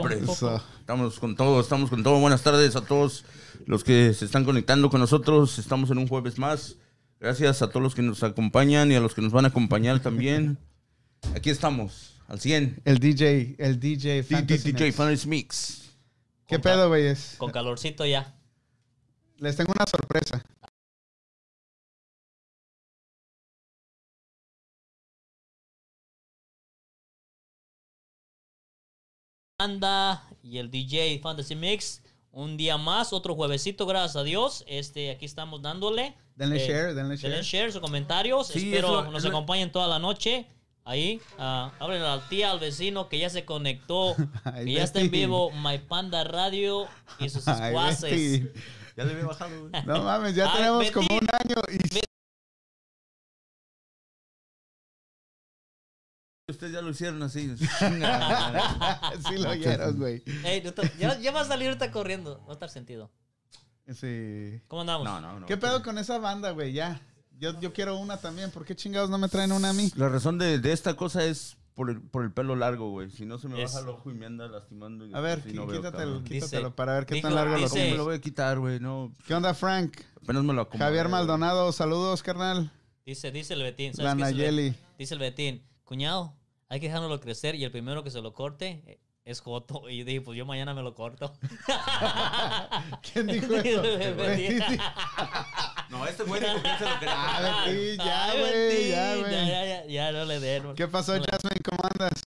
Hombre. Estamos con todo, estamos con todo. Buenas tardes a todos los que se están conectando con nosotros. Estamos en un jueves más. Gracias a todos los que nos acompañan y a los que nos van a acompañar también. Aquí estamos, al 100. El DJ, el DJ Fantasy DJ Mix. Fantasy Mix. ¿Qué pedo, güeyes? Con calorcito ya. Les tengo una sorpresa. Anda y el DJ Fantasy Mix. Un día más, otro juevesito, gracias a Dios. Este, aquí estamos dándole. Denle Eh, share, denle Denle share. share, sus comentarios. Sí, Espero es lo- nos lo- acompañen toda la noche. Ahí, ah, háblenle a la tía, al vecino que ya se conectó, Ay, que ya está en vivo, My Panda Radio y sus Ay, escuaces. Betty. Ya le había bajado, güey. No mames, ya Ay, tenemos Betty. como un año y Ustedes ya lo hicieron así. sí lo oyeron, güey. Ey, no te- ya, ya va a salir ahorita corriendo, va a estar sentido. Sí. ¿Cómo andamos? No, no, no. ¿Qué pedo con esa banda, güey? Ya. Yo, yo quiero una también. ¿Por qué chingados no me traen una a mí? La razón de, de esta cosa es por el, por el pelo largo, güey. Si no se me Es- baja el ojo y me anda lastimando. y A ver, no veo, quítatelo, cabrón. Dice- quítatelo para ver qué dijo- tan largo lo dice- ¿Cómo me lo voy a quitar, güey? No, ¿Qué onda, Frank? apenas me lo acomodé. Javier güey. Maldonado, saludos, carnal. Dice, dice el Betín. La ¿sabes qué dice el Nayeli. Betín? Dice el Betín, cuñado, hay que dejándolo crecer y el primero que se lo corte eh, es Joto. Y yo dije, pues yo mañana me lo corto. ¿Quién dijo eso? No, este güey dijo que se lo quería Ah, ya, güey, ya, ya, güey. ya, ya, ya, no le den. ¿Qué pasó, Jasmine? ¿Cómo andas?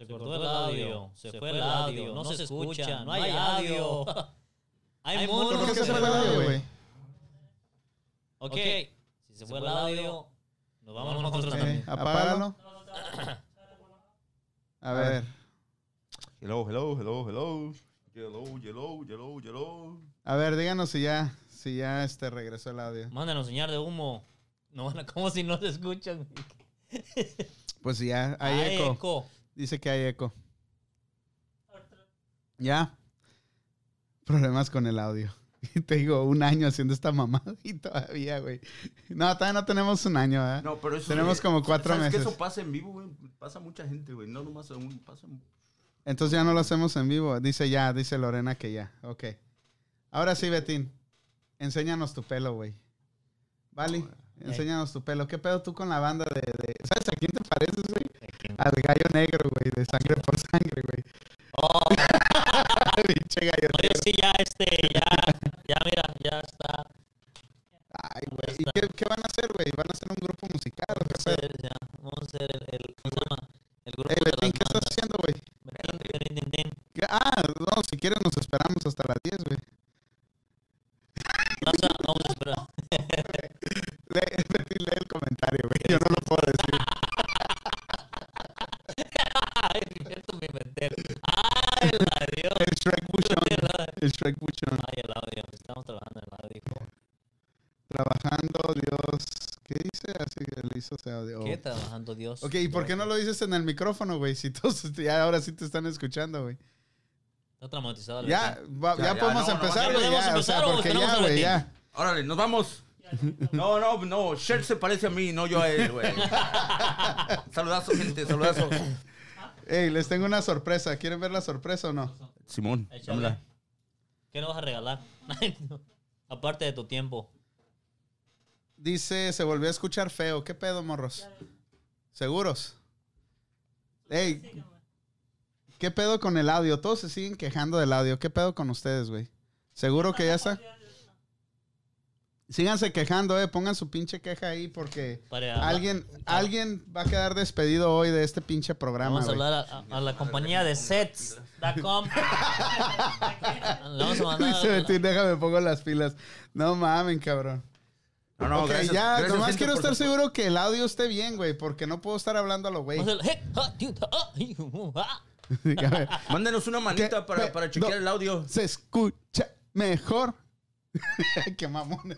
Se cortó el audio, se fue el audio, no se escucha, no hay audio. Hay ¿Por monos que se fue el audio, güey? Ok, si se fue el audio, nos vamos nosotros también. apágalo. A ver. Hello, hello, hello, hello. Hello, hello, hello, hello. A ver, díganos si ya, si ya este regresó el audio. Mándanos señal de humo. No van a, como si no se escuchan. Pues sí, ya hay eco. Dice que hay eco. Ya. Problemas con el audio. Y te digo, un año haciendo esta mamada y todavía, güey. No, todavía no tenemos un año, ¿eh? No, pero eso Tenemos como cuatro ¿sabes que meses. eso pasa en vivo, güey? Pasa mucha gente, güey. No nomás a uno, pasa. Entonces ya no lo hacemos en vivo. Dice ya, dice Lorena que ya. Ok. Ahora sí, Betín. Enséñanos tu pelo, güey. Vale, enséñanos tu pelo. ¿Qué pedo tú con la banda de, de- ¿Sabes a quién te pareces? Al gallo negro, güey, de sangre por sangre, güey. Oh, Pinche gallo oye, negro. sí, ya, este, ya, ya, mira, ya está. Ay, güey. ¿Y qué, qué van a hacer, güey? ¿Van a hacer un grupo musical? Vamos a hacer, ya, vamos a hacer el, el, ¿qué estás haciendo, güey? Ah, no, si quieres nos esperamos hasta las 10, güey. Vamos a, vamos a esperar. Lee, lee el comentario, güey. Yo no lo puedo decir. Ay, esto me inventé. Ay, la Dios. El Shrek Buchón. El Shrek Buchón. Ay, el audio, estamos trabajando en el audio. Trabajando, Dios. ¿Qué dice? Así que le hizo ese audio. ¿Qué trabajando Dios? Ok, ¿y por qué no lo dices en el micrófono, güey? Si todos ya ahora sí te están escuchando, güey. Está traumatizado. el Ya, va- Ya, ya, podemos no, no, empezar, güey. podemos Ya, o empezar, sea, porque ya, güey, ya. Órale, nos vamos. No, no, no. Sher se parece a mí, no yo a él, güey. saludazo, gente, saludazo. Ey, les tengo una sorpresa. ¿Quieren ver la sorpresa o no? Simón, dámela. ¿Qué nos vas a regalar? Aparte de tu tiempo. Dice, se volvió a escuchar feo. ¿Qué pedo, morros? ¿Seguros? Ey, ¿qué pedo con el audio? Todos se siguen quejando del audio. ¿Qué pedo con ustedes, güey? ¿Seguro que ya está? Síganse quejando, eh. Pongan su pinche queja ahí porque Para- alguien, alguien va a quedar despedido hoy de este pinche programa. Vamos a hablar a, a- a la compañía de sets.com. Vamos a mandar. Dice Betín, déjame pongo las pilas. No mamen, cabrón. No, no, ok, gracias. ya, gracias, nomás quiero estar seguro que el audio esté bien, güey, porque no puedo estar hablando a lo güey. Ah, ah. Mándenos una manita para, para chequear no. el audio. Se escucha mejor. Qué mamón.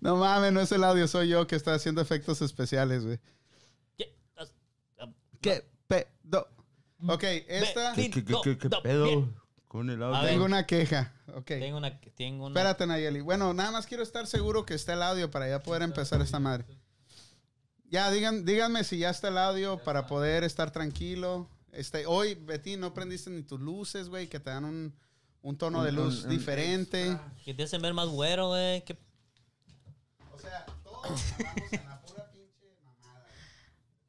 no mames, no es el audio, soy yo que está haciendo efectos especiales, güey. ¿Qué? Ah, ¿Qué pedo? Ok, esta. ¿Qué, qué, qué, qué- qué No, pedo con el audio? Tengo una queja. Ok. Tengo una. Tengo una. Espérate, Nayeli. Bueno, nada más quiero estar seguro que está el audio para ya poder empezar esta madre. Ya, digan, díganme si ya está el audio para poder estar tranquilo. Este, hoy, Betty, no prendiste ni tus luces, güey, que te dan un, un tono de luz un- un diferente. Que te hacen ver más güero, güey. ¿Qué- O sea, todos estamos en la pura pinche mamada.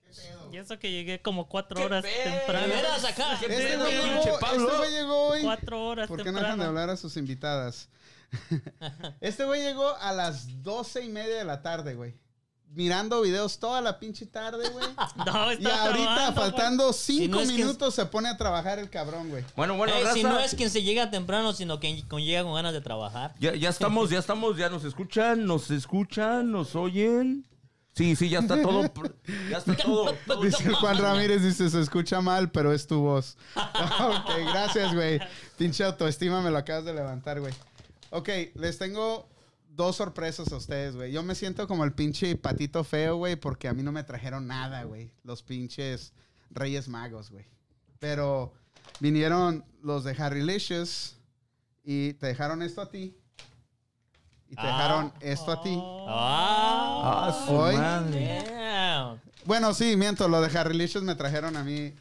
¿Qué pedo? Y eso que llegué como cuatro ¿Qué horas temprano. veras acá? ¿Qué Este pedo, llegó, Pablo? este güey llegó hoy. Cuatro horas ¿Por qué no dejan de hablar a sus invitadas? este güey llegó a las doce y media de la tarde, güey. Mirando videos toda la pinche tarde, güey. No, Y estaba ahorita, trabajando, faltando cinco no es que- minutos, se pone a trabajar el cabrón, güey. Bueno, bueno, Eh, si raza, no es quien se llega temprano, sino quien, quien llega con ganas de trabajar. ya, ya estamos, ya estamos, ya nos escuchan, nos escuchan, nos oyen. Sí, sí, ya está todo. pr- Ya está todo. todo- Dice el Juan Ramírez, dice, se escucha mal, pero es tu voz. ok, gracias, güey. Pinche autoestima me lo acabas de levantar, güey. Ok, les tengo dos sorpresas a ustedes, güey. Yo me siento como el pinche patito feo, güey, porque a mí no me trajeron nada, güey. Los pinches Reyes Magos, güey. Pero vinieron los de Harry Licious y te dejaron esto a ti. Y te Ah. dejaron esto a ti. Ah, Ah, su Hoy-. Bueno, sí, miento, lo de Harry Licious me trajeron a mí.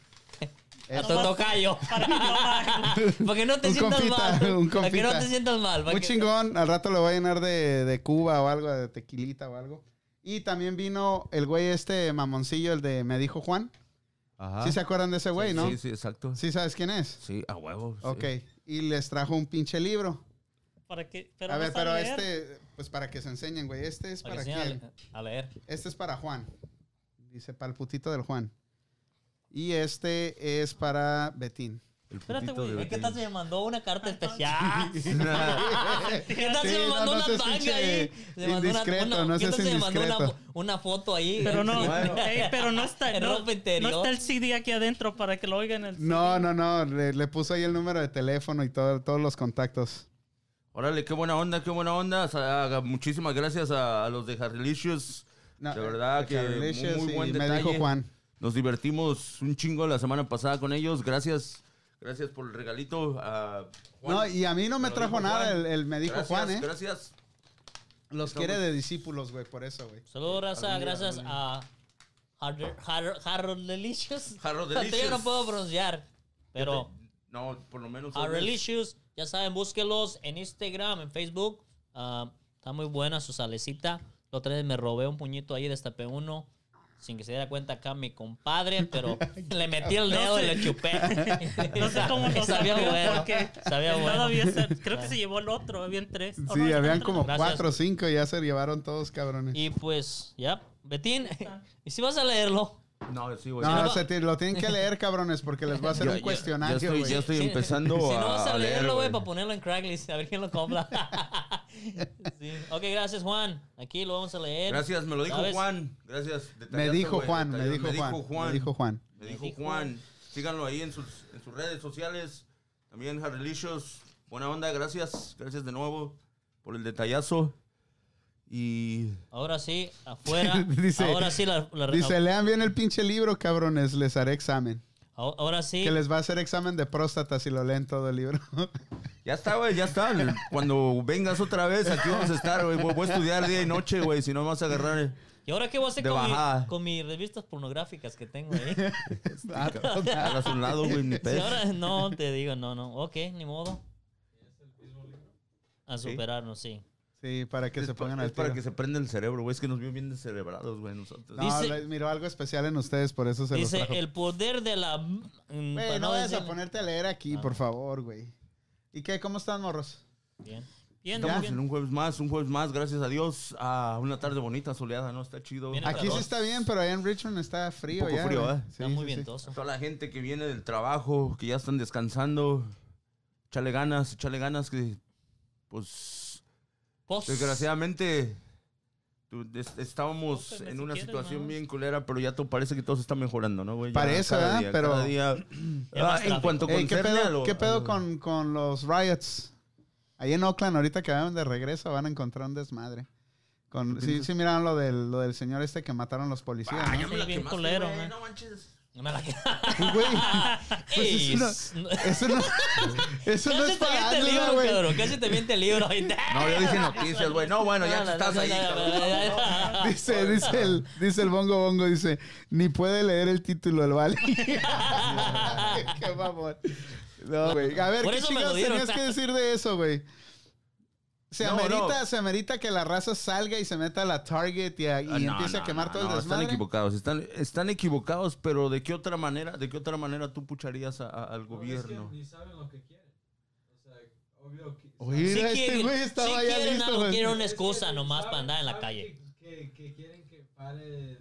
A tu tocayo. Para que no te Un sientas compita, mal. un Para que no te sientas mal. para Muy que- chingón. Al rato lo voy a llenar de, de Cuba o algo, de tequilita o algo. Y también vino el güey este mamoncillo, el de Me dijo Juan. Ajá. ¿Sí se acuerdan de ese güey, no? Sí, sí, exacto. ¿Sí sabes quién es? Sí, a huevo. sí. Ok. Y les trajo un pinche libro. ¿Para qué? Pero a ver, a pero este, pues para que se enseñen, güey. Este es para para quién. a, a leer. Este es para Juan. Dice, para el putito del Juan. Y este es para Betín. El Espérate, güey, Es que tal se me mandó una carta especial. ¿Qué tal se me mandó una tanga ahí? Se mandó una- no ¿Qué tal se me mandó una, indiscreto. una foto ahí? Pero no, ey, pero no está, no, ropa interior. no está el CD aquí adentro para que lo oigan el No, no, no. Le, le puso ahí el número de teléfono y todo, todos los contactos. Órale, qué buena onda, qué buena onda. O sea, muchísimas gracias a, a los de Harrelicious. No, de verdad que muy, muy y buen me detalle. dijo Juan. Nos divertimos un chingo la semana pasada con ellos. Gracias. Gracias por el regalito a Juan. No, y a mí no me lo trajo nada, el, el me dijo Gracias, Juan, ¿eh? Gracias. Los Estamos- quiere de discípulos, güey, por eso, güey. Saludos, raza. Gracias a Har- Har- Harold Delicious. Harold Yo Delicious. no puedo pronunciar. Pero No, por lo menos. Harrelicious, ya saben, búsquenlos en Instagram, en Facebook. Ah, está muy buena su salecita. La otra vez me robé un puñito ahí, destapé uno. Sin que se diera cuenta acá mi compadre, pero le metí el dedo y le chupé. No sé cómo lo sabía bueno. porque Sabía bueno. Todavía se- creo que se llevó el otro, habían tres. ¿O Sí, no? habían como Gracias. cuatro o cinco y ya se llevaron todos, cabrones. Y pues, ya, Betín, ¿y si vas a leerlo? No, sí, güey. No, no- se te- lo tienen que leer, cabrones, porque les voy a hacer un cuestionario, Ya estoy, güey. ya estoy Sí. empezando Si a, no vas a, a leer, leerlo, güey, para ponerlo en Craigslist, a ver quién lo compra. sí. Ok, gracias, Juan. Aquí lo vamos a leer. Gracias, me lo dijo ¿Sabes? Juan. Gracias. Me detallazo, dijo güey, Juan, me detallazo. dijo Juan. Me dijo Juan. Me dijo Me dijo- Juan. Síganlo ahí en sus, en sus redes sociales. También Harrelicious. Buena onda, gracias. Gracias de nuevo por el detallazo. Y Ahora sí, afuera. Dice- ahora sí, la, la- Dice, lean bien el pinche libro, cabrones, les haré examen. ahora sí. Que les va a hacer examen de próstata si lo leen todo el libro. ya está, güey, ya está. Cuando vengas otra vez, aquí vamos a estar, güey. Voy a estudiar día y noche, güey. Si no me vas a agarrar. eh. ¿Y ahora qué voy a hacer con, mi- con mis revistas pornográficas que tengo ahí? Hagas un lado, güey, ni Si ahora no te digo, no, no. Ok, ni modo. A superarnos, sí. Sí, para que Es se pa- pongan es al para tiro. que se prenda el cerebro, güey. Es que nos vio bien descerebrados, güey, nosotros. No, Dice- miró algo especial en ustedes, por eso se los Dice, trajo. el poder de la... mm, Güey, para no vayas decir- a ponerte a leer aquí, Ah. por favor, güey. ¿Y qué? ¿Cómo están, morros? Bien. Bien, Estamos bien. en un jueves más, un jueves más, gracias a Dios. A una tarde bonita, soleada, ¿no? Está chido. Bien Aquí sí está bien, pero allá en Richmond está frío Un poco ya. frío, güey. ¿eh? Sí, Está muy sí, sí. vientoso. toda la gente que viene del trabajo, que ya están descansando, échale ganas, échale ganas, que pues Pues, desgraciadamente es- estábamos Póngame en si una quieres, situación ¿no? bien culera, pero ya todo parece que todo se está mejorando, ¿no, güey? Ya Parece, cada ¿verdad? día, Pero- cada día- Ya más Ah, en tráfico. cuanto Ey, ¿qué a pedo, lo- qué pedo lo- con, con los riots? Ahí en Oakland, ahorita que van de regreso, van a encontrar un desmadre. Con, sí, sí miraron lo del, lo del señor este que mataron los policías, Ah, ¿no? ya me la Sí, bien quemaste, culero, güey, man. no manches. No me la- Pues, güey, pues Ey, eso s- no, eso no, eso no es te para Ángela, libro, güey. cabrón. Casi te miente el libro. No, yo dije noticias, güey. No, bueno, ya estás ahí. Dice, dice el, dice el bongo bongo, dice, ni puede leer el título el vale. Qué mamón. No, güey. A ver, Por ¿qué chingados tenías que decir de eso, güey? Se No, amerita, no. se amerita que la raza salga y se meta a la Target y, a- y Ah, no, empiece a quemar no, todo el desmadre. Están equivocados, están, están equivocados, pero ¿de qué otra manera, de qué otra manera tú pucharías a- a- al gobierno? ni saben lo que quieren. O sea, obvio que... Oye, este quieren, güey estaba si ya quieren listo. güey. quieren una Es que excusa nomás saben- para andar en la calle. Que, que, que quieren que pare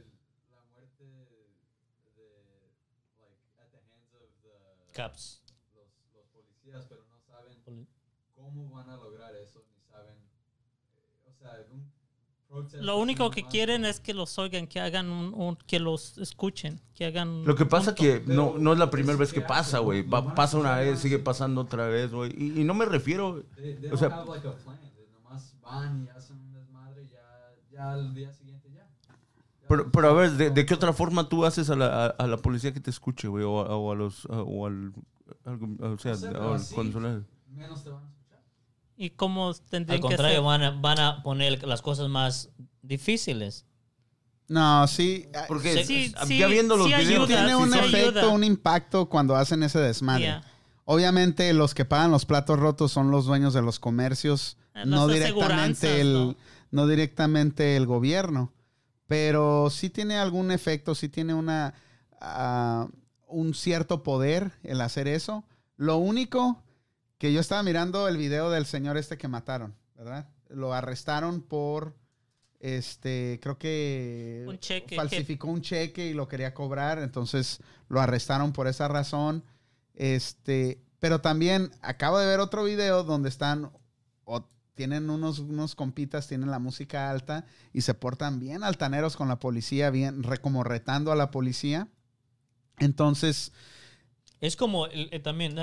la muerte de, like, at the hands of the, Caps. los, los policías, pero no saben Poli- cómo van a lograr eso, ni saben, eh, o sea, un protest Lo único que quieren es que los oigan, que hagan un, un- que los escuchen, que hagan. Lo que pasa punto. que no, no es la primera vez que pasa, güey. Pasa una vez, sigue pasando otra vez, güey. Y, y no me refiero... O sea- have like a plan, they nomás van y hacen un desmadre y ya, ya al día siguiente ya. Ya Pero, pero a ver, ¿de, de qué otra forma tú haces a la, a, a la policía que te escuche, güey? O, a- o a los... o al... o sea, al. Menos te van a escuchar. ¿Y cómo tendrían Al que contrario, hacer? van a, van a poner las cosas más difíciles. No, sí. ah, Porque Sí, ya sí, viendo los sí videos... ayuda, Tiene sí, un efecto, ayuda. un impacto cuando hacen ese desmadre. Yeah. Obviamente los que pagan los platos rotos son los dueños de los comercios, Eh, no directamente el ¿no? no directamente el gobierno, pero sí tiene algún efecto, sí tiene una ah, un cierto poder el hacer eso. Lo único que yo estaba mirando el video del señor este que mataron, ¿verdad? Lo arrestaron por este, creo que Un cheque, falsificó un cheque y lo quería cobrar, entonces lo arrestaron por esa razón. Este, pero también acabo de ver otro video donde están o tienen unos, unos compitas, tienen la música alta y se portan bien altaneros con la policía, bien re- como retando a la policía. Entonces, Es como el- el- también,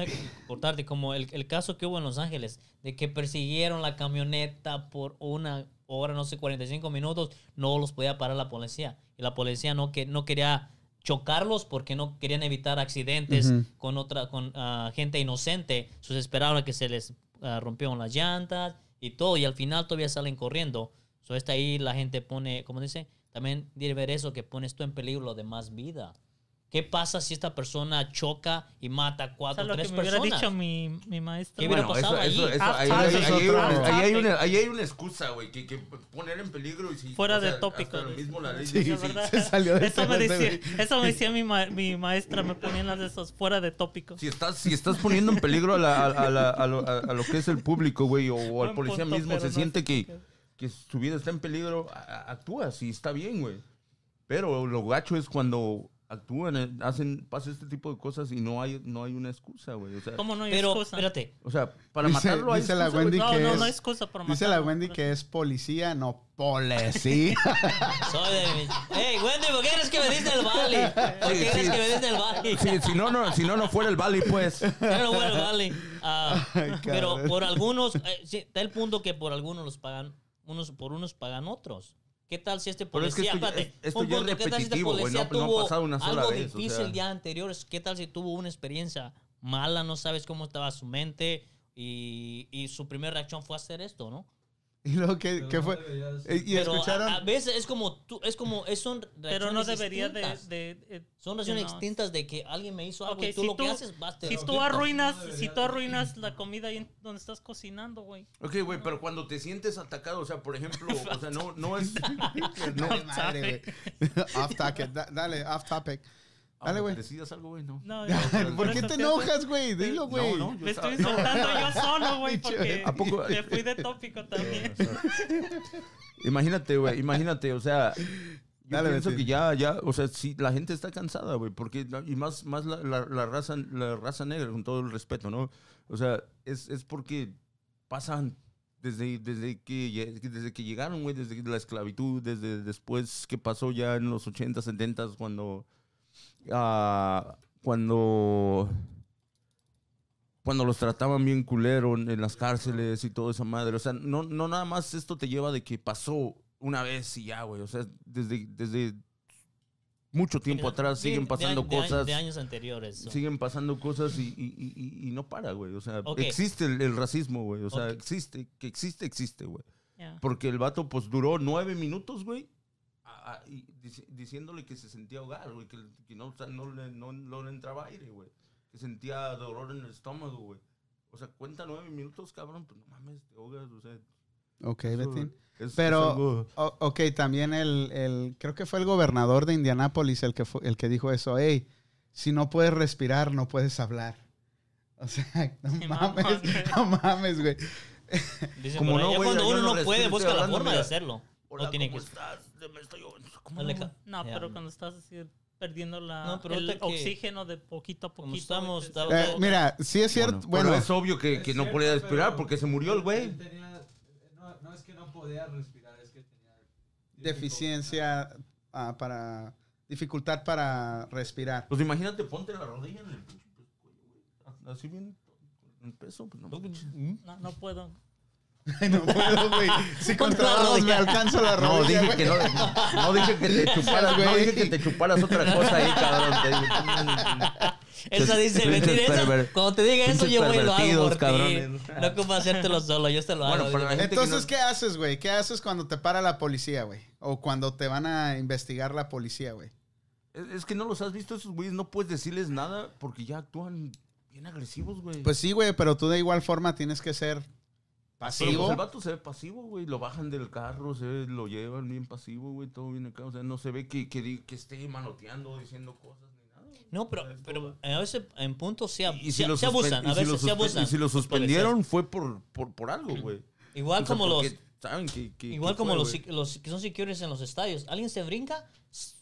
tarde, como el, el caso que hubo en Los Ángeles, de que persiguieron la camioneta por una hora, no sé, 45 minutos, no los podía parar la policía. Y la policía no, que, no quería chocarlos porque no querían evitar accidentes con otra con ah, gente inocente. Entonces esperaron a que se les ah, rompieron las llantas y todo, y al final todavía salen corriendo. So, está ahí la gente pone, como dice, también debe ver eso, que pones tú en peligro de más vida. ¿Qué pasa si esta persona choca y mata a O cuatro sea, o lo que tres me hubiera personas? dicho mi, mi maestro. ¿Qué hubiera Bueno, pasado eso, eso, allí? eso, Off ahí, ahí- ahí hay una- ahí hay excusa, güey, que, que poner en peligro y si... Fuera o sea, de tópico, hasta lo dice. mismo la ley Sí, dice, Sí, ¿verdad? se salió de eso, me decía, eso me decía mi, ma- mi maestra, me ponían las de esos fuera de tópicos. Si estás, si estás poniendo en peligro a, la- a- a la- a lo, a- a lo que es el público, güey, o, o al policía punto, mismo se no siente que, que su vida está en peligro, a- a- actúas y está bien, güey. Pero lo gacho es cuando actúan, eh, hacen, pasa este tipo de cosas y no hay, no hay una excusa, güey. O sea, ¿Cómo no hay Pero, excusa? espérate, o sea, para Dice- matarlo hay dice la excusa. Wendy No, que no, es- no hay excusa para dice la matarlo, Wendy pero- que es policía, no policía. soy de mi... Hey, Wendy, ¿por qué eres que me diste el Bali? ¿Por qué Sí, eres sí. que me diste el Bali? Sí, si, no, no, si no, no fuera el Bali, pues. Pero bueno, vale. Ah, Ay, pero por algunos, eh, sí, está el punto que por algunos los pagan, unos por unos pagan otros. ¿Qué tal si este Pero es que policía, esto ya- espérate, esto un ya es punto, ¿qué tal si este policía no- tuvo pasado una sola algo vez, o difícil sea. el día anterior? ¿Qué tal si tuvo una experiencia mala, no sabes cómo estaba su mente y, y su primera reacción fue hacer esto, ¿no? Y luego que, Pero ¿qué no fue? deberías- Eh, Y Pero escucharon a, a veces es como tú, es como, es, son Pero no debería de... de- eh, Son reacciones no. distintas de que alguien me hizo algo Ok, y tú si lo que tú- haces, vas, Si tú arruinas, No si tú de- arruinas la comida ahí donde estás cocinando, güey. Ok, güey, pero cuando te sientes atacado, o sea, por ejemplo, o sea, no, no es... No, madre, güey. off topic, da- dale, off topic. Dale, güey. ¿Decidas algo, güey? No. No, ¿Por qué te enojas, güey? Dilo, güey. No, no, yo Me estaba- estoy insultando yo solo, güey, porque ¿A poco? me fui de tópico también. Imagínate, güey, imagínate, o sea, yo Dale, pienso que ya, ya, o sea, sí, la gente está cansada, güey, porque, y más, más la, la- la raza, la raza negra, con todo el respeto, ¿no? O sea, es, es porque pasan desde, desde, que, desde que llegaron, güey, desde la esclavitud, desde después que pasó ya en los 80, 70, cuando, ah, cuando, cuando los trataban bien culero en, las cárceles y toda esa madre. O sea, no, no nada más esto te lleva de que pasó una vez y ya, güey. O sea, desde, desde mucho tiempo atrás siguen pasando de cosas. De años anteriores. so. Siguen pasando cosas y, y- y- no para, güey. O sea, existe el, el racismo, güey. O sea, existe, que existe, existe, güey. Porque el vato, pues, duró nueve minutos, güey, a- y diciéndole que se sentía ahogar, güey, que, que no, o sea, no, le, no, no le entraba aire, güey. Que sentía dolor en el estómago, güey. O sea, cuenta nueve minutos, cabrón, pues no mames, te ahogas, o sea. Ok, eso Betín. es- es Pero, o- ok, también el, el, creo que fue el gobernador de Indianápolis el que, fue, el que dijo eso. Hey, si no puedes respirar, no puedes hablar. O sea, no Sí, mames, no mames, güey. Dicen Como no, ya güey, cuando uno no no puede, busca la forma de hacerlo. Hola, no tiene ¿cómo que... estás? Me estoy ahogando. ¿Cómo no pero cuando estás así perdiendo la, No, pero el oxígeno de poquito a poquito. estamos- Eh, mira, sí es cierto. Bueno, Bueno, es obvio que, que Es no cierto, podía respirar porque se murió el güey. no, no es que no podía respirar, es que tenía deficiencia ah, para. dificultad para respirar. Pues imagínate, ponte la rodilla en el pinche cuello, güey. Así bien, en peso, pues no. No, no puedo. Ay, no puedo, güey. Si Ponte contra la dos me alcanzo la No, rodilla, dije güey. que no, no dije que te chuparas, no güey. dije que te chuparas otra cosa ahí, cabrón. Te- Esa dice, esa- perver- cuando te diga eso, yo voy y lo hago por ti. No ocupa hacértelo solo, yo te lo Bueno, hago. la que Entonces, no- ¿qué haces, güey? ¿Qué haces cuando te para la policía, güey? O cuando te van a investigar la policía, güey. Es, es que no los has visto esos güeyes, no puedes decirles nada porque ya actúan bien agresivos, güey. Pues sí, güey, pero tú de igual forma tienes que ser Pero, pasivo. pues, el vato se ve pasivo, güey. Lo bajan del carro, se ve- lo llevan bien pasivo, güey. Todo bien acá. O sea, no se ve que, que, esté manoteando, diciendo cosas ni nada. güey. No, pero, pero a veces en puntos se, Y- y se- se abusan. y A si lo veces se abusan. Y si lo suspendieron fue por, por, por algo, güey. Igual O sea, como los, saben que, que- igual como fue, los, los que son securities en los estadios. Alguien se brinca,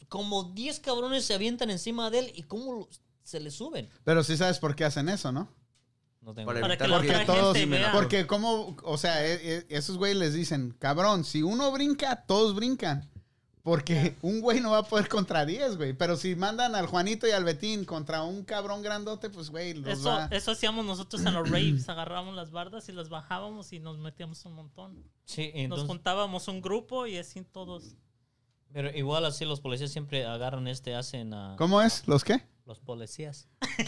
como 10 cabrones se avientan encima de él y cómo se le suben. Pero sí sabes por qué hacen eso, ¿no? No tengo Para que la Porque otra todos, gente vea. porque como, o sea, e- e- esos güeyes les dicen, cabrón, si uno brinca, todos brincan. Porque un güey no va a poder contra 10, güey. Pero si mandan al Juanito y al Betín contra un cabrón grandote, pues, güey, los Eso, va... eso hacíamos nosotros en los raves. Agarrábamos las bardas y las bajábamos y nos metíamos un montón. Sí, Nos entonces, juntábamos un grupo y así todos. pero igual así los policías siempre agarran este, hacen a ¿Cómo es? ¿Los qué? Los policías.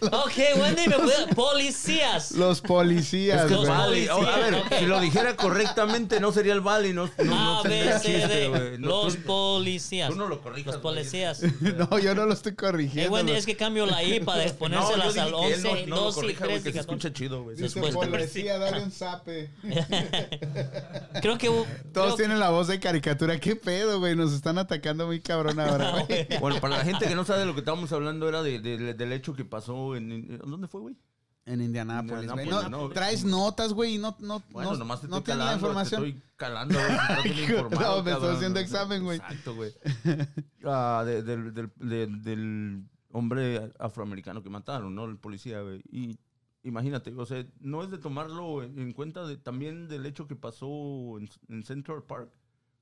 ok, Wendy, me puede... Policías. Los policías, Es que güey. el Bali, Policía, oh, a ver, si lo dijera correctamente, no sería el Bali, no, no, no chiste, Los tú- policías. Tú no lo corrijas. Los policías. No, yo no lo estoy Eh, corrigiendo. Wendy, güey. es que cambio la I para ponérselas al que él 11, no, no lo 12 y corrija, güey, 13 que se 14. escucha chido, güey. Dice policía, dale un zape. Creo que... Todos creo- tienen la voz de caricatura. ¿Qué pedo, güey? Nos están atacando muy cabrón ahora, güey. Bueno, para la gente que no sabe de lo que estábamos hablando, era de, de- del hecho que pasó en... ¿Dónde fue, güey? En Indianápolis, güey. No, no. traes notas, güey, y no, no, Bueno, no, nomás te no tienes la información. te estoy calando, güey, No, me estoy haciendo examen, güey. Exacto, güey. Ah, de- del, del, del- hombre afroamericano que mataron, ¿no? El policía, güey. Y imagínate, o sea, no es de tomarlo en en cuenta de, también del hecho que pasó en, en Central Park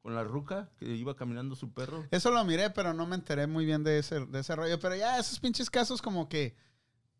con la ruca que iba caminando su perro. Eso lo miré, pero no me enteré muy bien de ese, de ese rollo. Pero ya esos pinches casos como que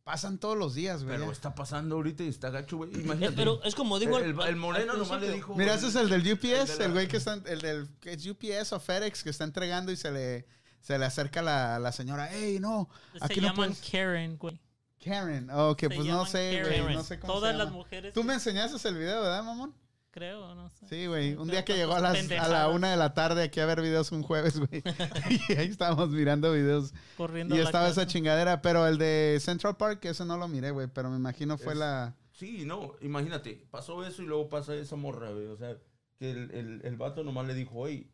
pasan todos los días, güey. Pero está pasando ahorita y está gacho, güey. Imagínate. pero es como digo... el, el- al- el moreno al nomás le dijo. Mira, ese es el del UPS, el de la- el güey que está, el del que es UPS o FedEx que está entregando y se le, se le acerca la, la señora, hey, no, Se aquí no llaman puedes. Karen, güey. Karen, ok, Se pues no sé, Karen. güey, no sé cómo Todas se las mujeres. Tú que- me enseñaste el video, ¿verdad, mamón? Creo, no sé. Sí, güey. Un día que llegó a, las, a la una de la tarde aquí a ver videos un jueves, güey. y ahí estábamos mirando videos. Corriendo Y a la estaba esa chingadera. Pero el de Central Park, ese no lo miré, güey. Pero me imagino fue Es- la... Sí, no, imagínate, pasó eso y luego pasa esa morra, güey. O sea, que el, el, el vato nomás le dijo, oye,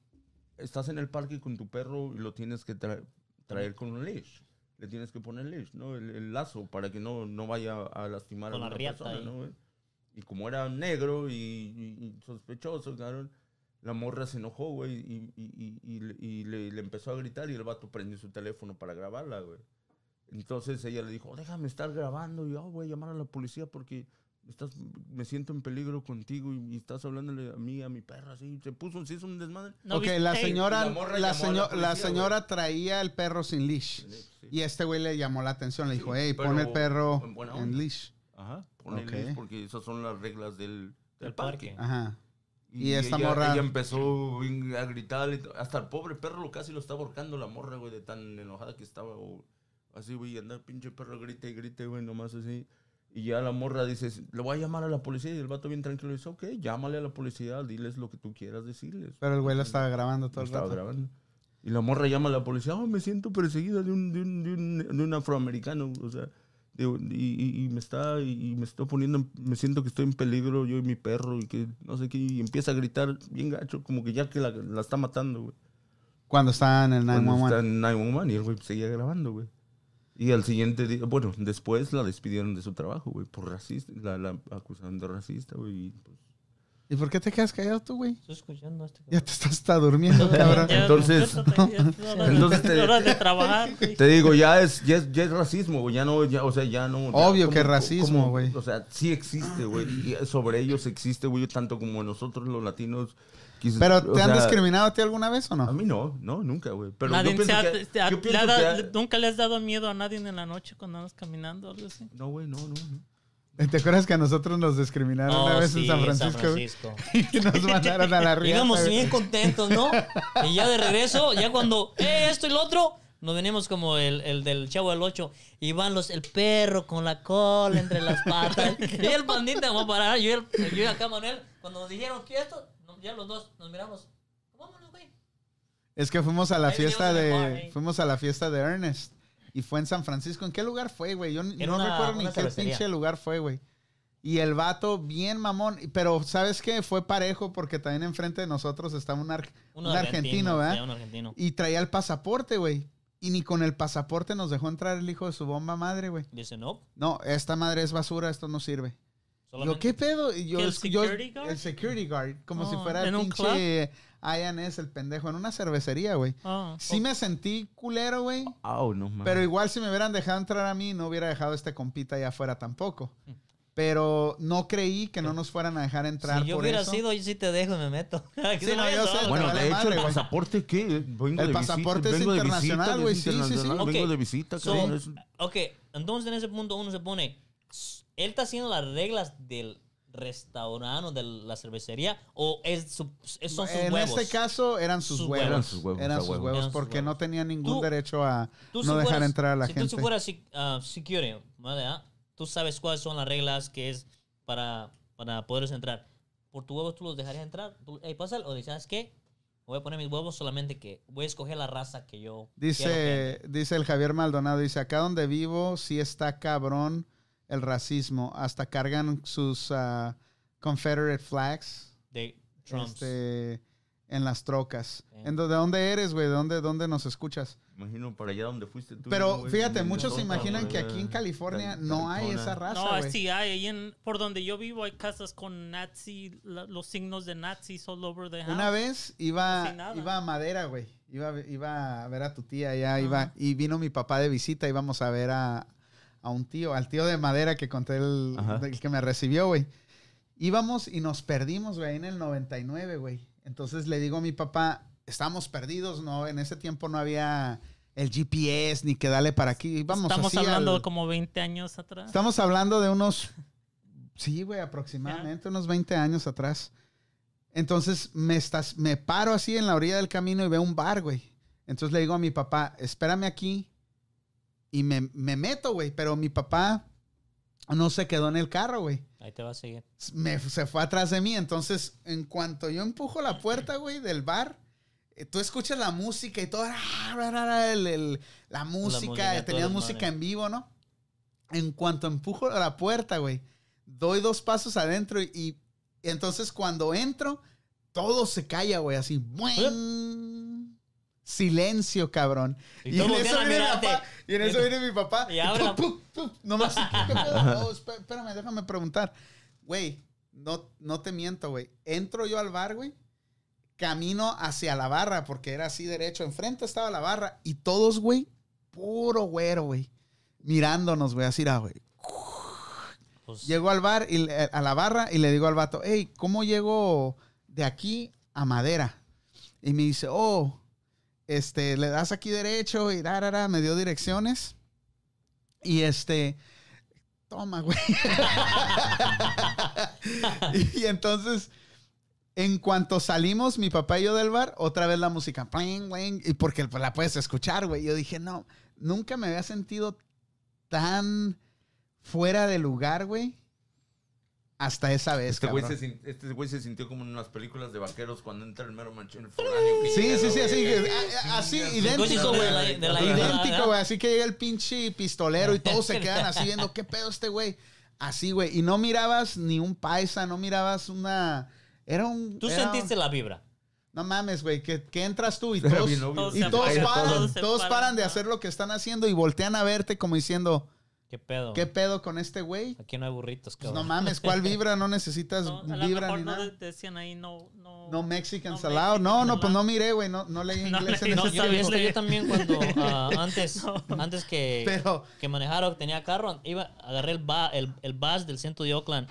estás en el parque con tu perro y lo tienes que traer. traer con un leash. Le tienes que poner leash, ¿no? El, el lazo para que no, no vaya a lastimar Con a la una riata persona, ahí. ¿no? güey? Y como era negro y, y- y sospechoso, cabrón, la morra se enojó, güey, y, y- y- y le- y le, le empezó a gritar y el vato prendió su teléfono para grabarla, güey. Entonces ella le dijo, déjame estar grabando y yo voy a llamar a la policía porque estás, me siento en peligro contigo y, y estás hablándole a mí, a mi perra, así. Se puso, se hizo un desmadre. No ok, la señora, la morra la, llamó a seño- la la policía, señora traía el perro sin leash. Sí. Y este güey le llamó la atención, le Sí, dijo, hey, pon el perro en en leash. Ajá, ponle Ok. leash porque esas son las reglas del, del Del parque. parque. Ajá. Y esta ella, morra- ella empezó a gritar. y to- Hasta el pobre perro lo casi lo estaba ahorcando la morra, güey, de tan enojada que estaba. o- así, güey, y anda el pinche perro grita y grita, güey, nomás así. Y ya la morra dice, le voy a llamar a la policía. Y el vato bien tranquilo dice, ok, llámale a la policía, diles lo que tú quieras decirles. Pero el güey lo estaba grabando todo Lo el estaba rato. grabando. Y la morra llama a la policía, oh, me siento perseguida de un, de un, de un, de un afroamericano, o sea, de- y, y- y me está, y me estoy poniendo, en- me siento que estoy en peligro, yo y mi perro, y que no sé qué, y empieza a gritar bien gacho, como que ya que la, la está matando, güey. Cuando estaba en el Cuando 911. está en 911 y el güey seguía grabando, güey. Y al siguiente día, bueno, después la despidieron de su trabajo, güey, por racista, la, la acusaron de racista, güey, y pues, ¿Y por qué te quedas callado tú, güey? Estoy escuchando este. Ya te estás hasta durmiendo, cabrón. Entonces- Entonces te- trabajar, güey. Te digo, ya es, ya es, ya es racismo, güey. Ya no, ya, o sea, ya no. Obvio que es racismo, güey. O sea, sí existe, güey. Y sobre ellos existe, güey, tanto como nosotros los latinos. quis- ¿Pero te han sea, discriminado a ti alguna vez o A no? mí no, no, nunca, güey. Pero Nadie yo pienso se ha- que. te ha- yo le pienso ha dado- que- ¿Nunca le has dado miedo a nadie en la noche cuando andas caminando o algo así? No, güey, no, no, no. ¿Te acuerdas que a nosotros nos discriminaron Oh, una vez sí, en San Francisco? güey? Francisco. y nos mandaron a la riata. Güey. bien contentos, ¿no? Y ya de regreso, ya cuando, eh, esto y lo otro, nos venimos como el, el del Chavo del 8. Y van los, el perro con la cola entre las patas. y el pandita vamos a parar. Yo, y el- yo y acá, Manuel, cuando nos dijeron que esto, ya los dos nos miramos. Vámonos, güey. Es que fuimos a la Ahí fiesta de bar, eh. fuimos a la fiesta de Ernest y fue en San Francisco. ¿En qué lugar fue, güey? Yo Era no una- recuerdo ni una qué cervecería. pinche lugar fue, güey. Y el vato bien mamón, pero ¿sabes qué? Fue parejo porque también enfrente de nosotros estaba un, ar- un argentino, ¿verdad? Sí, un argentino. Y traía el pasaporte, güey. Y ni con el pasaporte nos dejó entrar el hijo de su bomba madre, güey. Dice, no, No, esta madre es basura, esto no sirve. Yo, solamente. ¿qué pedo? Y yo, ¿Que el yo- security guard? el security guard, como Oh, si fuera el ¿en pinche INS, el pendejo, en una cervecería, güey. Ah, Sí me sentí culero, güey. Oh, no, man. Pero igual si me hubieran dejado entrar a mí, no hubiera dejado este compita allá afuera tampoco. Pero no creí que no nos fueran a dejar entrar Si yo por hubiera eso. sido, yo sí te dejo y me meto. Sí, no, yo sé, Bueno, vale de hecho, madre, el güey. pasaporte, ¿qué? Vengo El de pasaporte visita, es internacional, güey, es sí, sí, sí. Vengo de visita, So, cabrón. es- ok, entonces en ese punto uno se pone, ¿él está haciendo las reglas del restaurante o de la cervecería o es su, es- son sus en huevos? este caso eran sus, Sus huevos. huevos. Eran sus huevos, Eran sus huevo. huevos Eran sus porque huevos. no tenía ningún Tú- derecho a Tú no si dejar fueras- entrar a la si gente. tú si fueras si- ah, security, ¿verdad? Tú sabes cuáles son las reglas que es para, para poder entrar. ¿Por tus huevos tú los dejarías entrar? ¿Tú, hey, pásale? ¿O dices, ¿sabes qué? Voy a poner mis huevos solamente que voy a escoger la raza que yo que Dice, entre". dice el Javier Maldonado, dice, acá donde vivo sí está cabrón el racismo. Hasta cargan sus ah, Confederate flags de Trumps. este, en las trocas. Sí. ¿En do- ¿De dónde eres, güey? ¿De dónde, dónde nos escuchas? Imagino para allá donde fuiste tú. Pero güey, fíjate, muchos se imaginan que aquí en California Cal- no hay esa raza, No, güey. sí hay. Ahí en, por donde yo vivo hay casas con nazi, la- los signos de nazis all over the house. Una vez iba, iba a Madera, güey. Iba, a- iba a ver a tu tía allá, iba, Ajá. y vino mi papá de visita, íbamos a ver a, a un tío, al tío de Madera que conté el, que me recibió, güey. Íbamos y nos perdimos, güey, ahí en el 99, güey. Entonces le digo a mi papá, estamos perdidos, ¿no? En ese tiempo no había el GPS ni que dale para aquí. Íbamos Estamos así hablando al- de como 20 años atrás. Estamos hablando de unos, sí, güey, aproximadamente unos 20 años atrás. Entonces me, estás, me paro así en la orilla del camino y veo un bar, güey. Entonces le digo a mi papá, espérame aquí. Y me, me meto, güey. Pero mi papá no se quedó en el carro, güey. Ahí te va a seguir. Me- se fue atrás de mí. Entonces, en cuanto yo empujo la puerta, güey, del bar, eh, tú escuchas la música y todo, ah, el- el- la música, todo música en vivo, ¿no? En cuanto empujo la puerta, güey, doy dos pasos adentro y, y entonces cuando entro, todo se calla, güey, así. ¡buing! Silencio, cabrón. Y Y, todos en eso viene mi papá. Y en eso viene mi papá. Y habla. ¡pup, pup, pup! Nomás, espé- espérame, déjame preguntar. Güey, no, no te miento, güey. Entro yo al bar, güey. Camino hacia la barra, porque era así derecho. Enfrente estaba la barra. Y todos, güey, puro güero, güey. Mirándonos, güey, así güey. Pues, Llego al bar, y, le- a la barra, y le digo al vato, hey, ¿cómo llego de aquí a Madera? Y me dice, oh, este, le das aquí derecho y da, me dio direcciones. Y este, toma, güey. y entonces, en cuanto salimos, mi papá y yo del bar, otra vez la música, pling, pling, y porque la puedes escuchar, güey. Yo dije, no, nunca me había sentido tan fuera de lugar, güey. Hasta esa vez, Este güey, se, este güey se sintió como en unas películas de vaqueros cuando entra el mero machín el foráneo. Sí, sí, sí, así, así, idéntico, güey. Idéntico, güey. Así que llega el pinche pistolero y todos se quedan así viendo, ¿qué pedo este güey? Así, güey. Y no mirabas ni un paisa, no mirabas una... Era un... Tú era- sentiste la vibra. No mames, güey, que, que entras tú y todos, y todos paran, todos paran, paran de hacer lo que están haciendo y voltean a verte como diciendo, ¿Qué pedo? ¿qué pedo con este güey? Aquí no hay burritos, Pues cabrón. no mames, ¿cuál vibra? No necesitas No, a vibra mejor ni no nada. de- decían ahí no no No Mexican no salado. Mexican No, no, pues no miré, güey. No, no leí No inglés en No, ese yo, este, yo también cuando ah, antes, antes que, Pero, que manejara o tenía carro, iba, agarré el, ba, el, el bus del centro de Oakland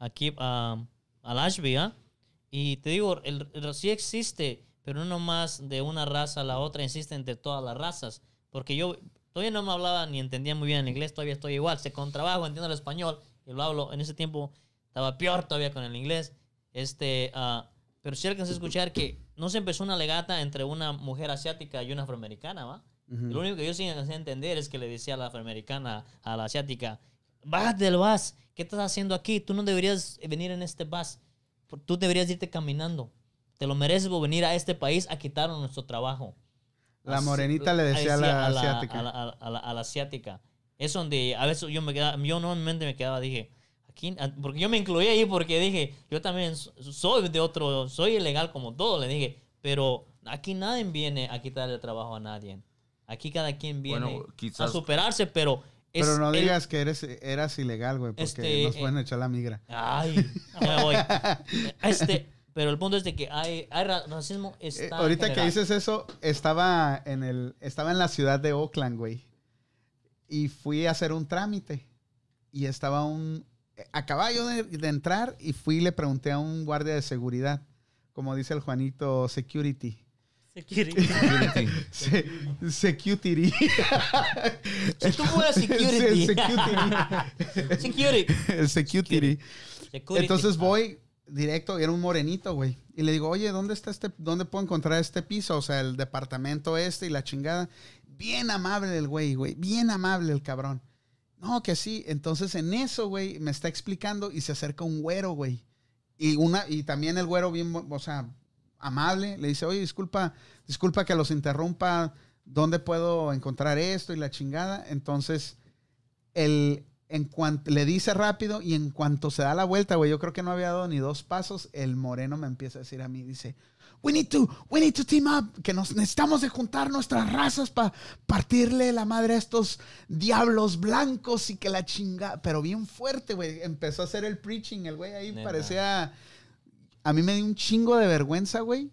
aquí ah, a Ashby, ¿ah? Y te digo, el, el- sí existe, pero no nomás de una raza a la otra, existe entre todas las razas. Porque yo todavía no me hablaba ni entendía muy bien el inglés, todavía estoy igual. Sé con trabajo, entiendo el español y lo hablo. En ese tiempo estaba peor todavía con el inglés. Este, ah, pero sí alcancé a escuchar que no se empezó una legata entre una mujer asiática y una afroamericana, ¿va? Lo único que yo sí alcancé a entender es que le decía a la afroamericana, a la asiática, bájate del bus, ¿qué estás haciendo aquí? Tú no deberías venir en este bus, tú deberías irte caminando. Te lo mereces por venir a este país a quitarnos nuestro trabajo. La morenita le decía a la asiática. A la, a- a la- a la asiática. Es donde a veces yo me quedaba, yo normalmente me quedaba, dije, aquí, ah, porque yo me incluí ahí porque dije, yo también so- soy de otro, soy ilegal como todo, le dije, pero aquí nadie viene a quitarle el trabajo a nadie. Aquí cada quien viene Bueno, a quizás- superarse, pero es pero no el- digas que eres, eras ilegal, güey, porque Este, nos pueden eh, echar la migra. Ay, me voy. Este, pero el punto es de que hay, hay ra- racismo Eh, está ahorita que dices eso, estaba en el, estaba en la ciudad de Oakland, güey. Y fui a hacer un trámite. Y estaba un. Acababa yo de, de entrar y fui y le pregunté a un guardia de seguridad. Como dice el Juanito, security. Security. Security. Se- security. Si tú fueras security. security. Security. security. Security. Entonces voy directo, era un morenito, güey. Y le digo, oye, ¿dónde está este, dónde puedo encontrar este piso? O sea, el departamento este y la chingada. Bien amable el güey, güey. Bien amable el cabrón. No, que sí. Entonces en eso, güey, me está explicando y se acerca un güero, güey. Y una, y también el güero bien, o sea, amable. Le dice, oye, disculpa, disculpa que los interrumpa. ¿Dónde puedo encontrar esto y la chingada? Entonces, el, en cuanto le dice rápido y en cuanto se da la vuelta, güey, yo creo que no había dado ni dos pasos, el moreno me empieza a decir a mí, dice, we need to, we need to team up, que nos necesitamos de juntar nuestras razas para partirle la madre a estos diablos blancos y que la chinga, pero bien fuerte, güey, empezó a hacer el preaching, el güey ahí parecía, a mí me dio un chingo de vergüenza, güey.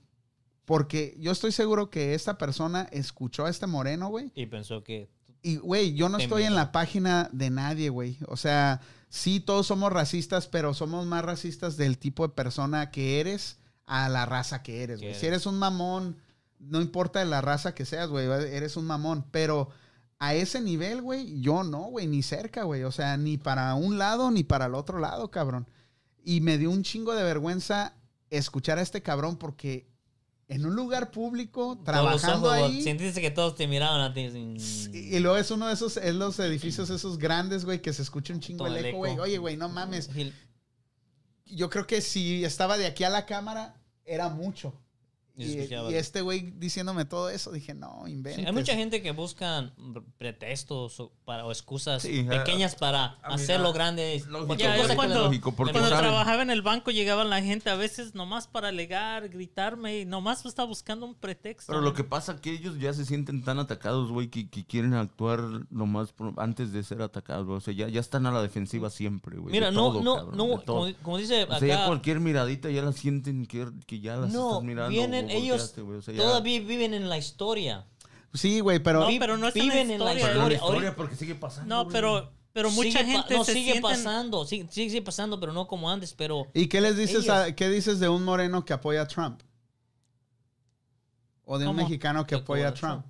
Porque yo estoy seguro que esta persona escuchó a este moreno, güey. Y pensó que. Y, güey, yo no estoy en la página de nadie, güey. O sea, sí, todos somos racistas, pero somos más racistas del tipo de persona que eres a la raza que eres, güey. Si eres. un mamón, no importa la raza que seas, güey, eres un mamón. Pero a ese nivel, güey, yo no, güey, ni cerca, güey. O sea, ni para un lado ni para el otro lado, cabrón. Y me dio un chingo de vergüenza escuchar a este cabrón porque en un lugar público, trabajando ojos, ahí... Sentiste que todos te miraban a ti. sin- Y luego es uno de esos, es los edificios esos grandes, güey, que se escucha un chingo el eco, güey. Oye, güey, no mames. Y- Yo creo que si estaba de aquí a la cámara, era mucho. Y Y, escuchaba. y este güey diciéndome todo eso, dije, no, Sí, inventes. hay mucha gente que buscan pretextos o, para, o excusas Sí, pequeñas para hacerlo grande. lógico, Ya, es cuando- le- lógico, porque Cuando saben. trabajaba en el banco llegaba la gente a veces nomás para alegar, gritarme y nomás estaba buscando un pretexto. Pero lo que pasa es que ellos ya se sienten tan atacados, güey, que, que quieren actuar lo más pro- antes de ser atacados. O sea, ya, ya están a la defensiva siempre, güey. Mira, de no, todo, no, cabrón, no, como, como dice O sea, ya cualquier miradita ya la sienten que, que ya las no, estás mirando. vienen, ellos. O sea, todavía viven en la historia. Sí, güey, pero... No, pero no es en la viven en la historia. La porque sigue pasando. No, pero, pero mucha sigue pa- gente no, se sigue sienten... pasando, sigue, sigue pasando, pero no como antes, pero ¿Y qué les dices, Ellos- a- qué dices de un moreno que apoya a Trump? O de un mexicano que apoya a Trump.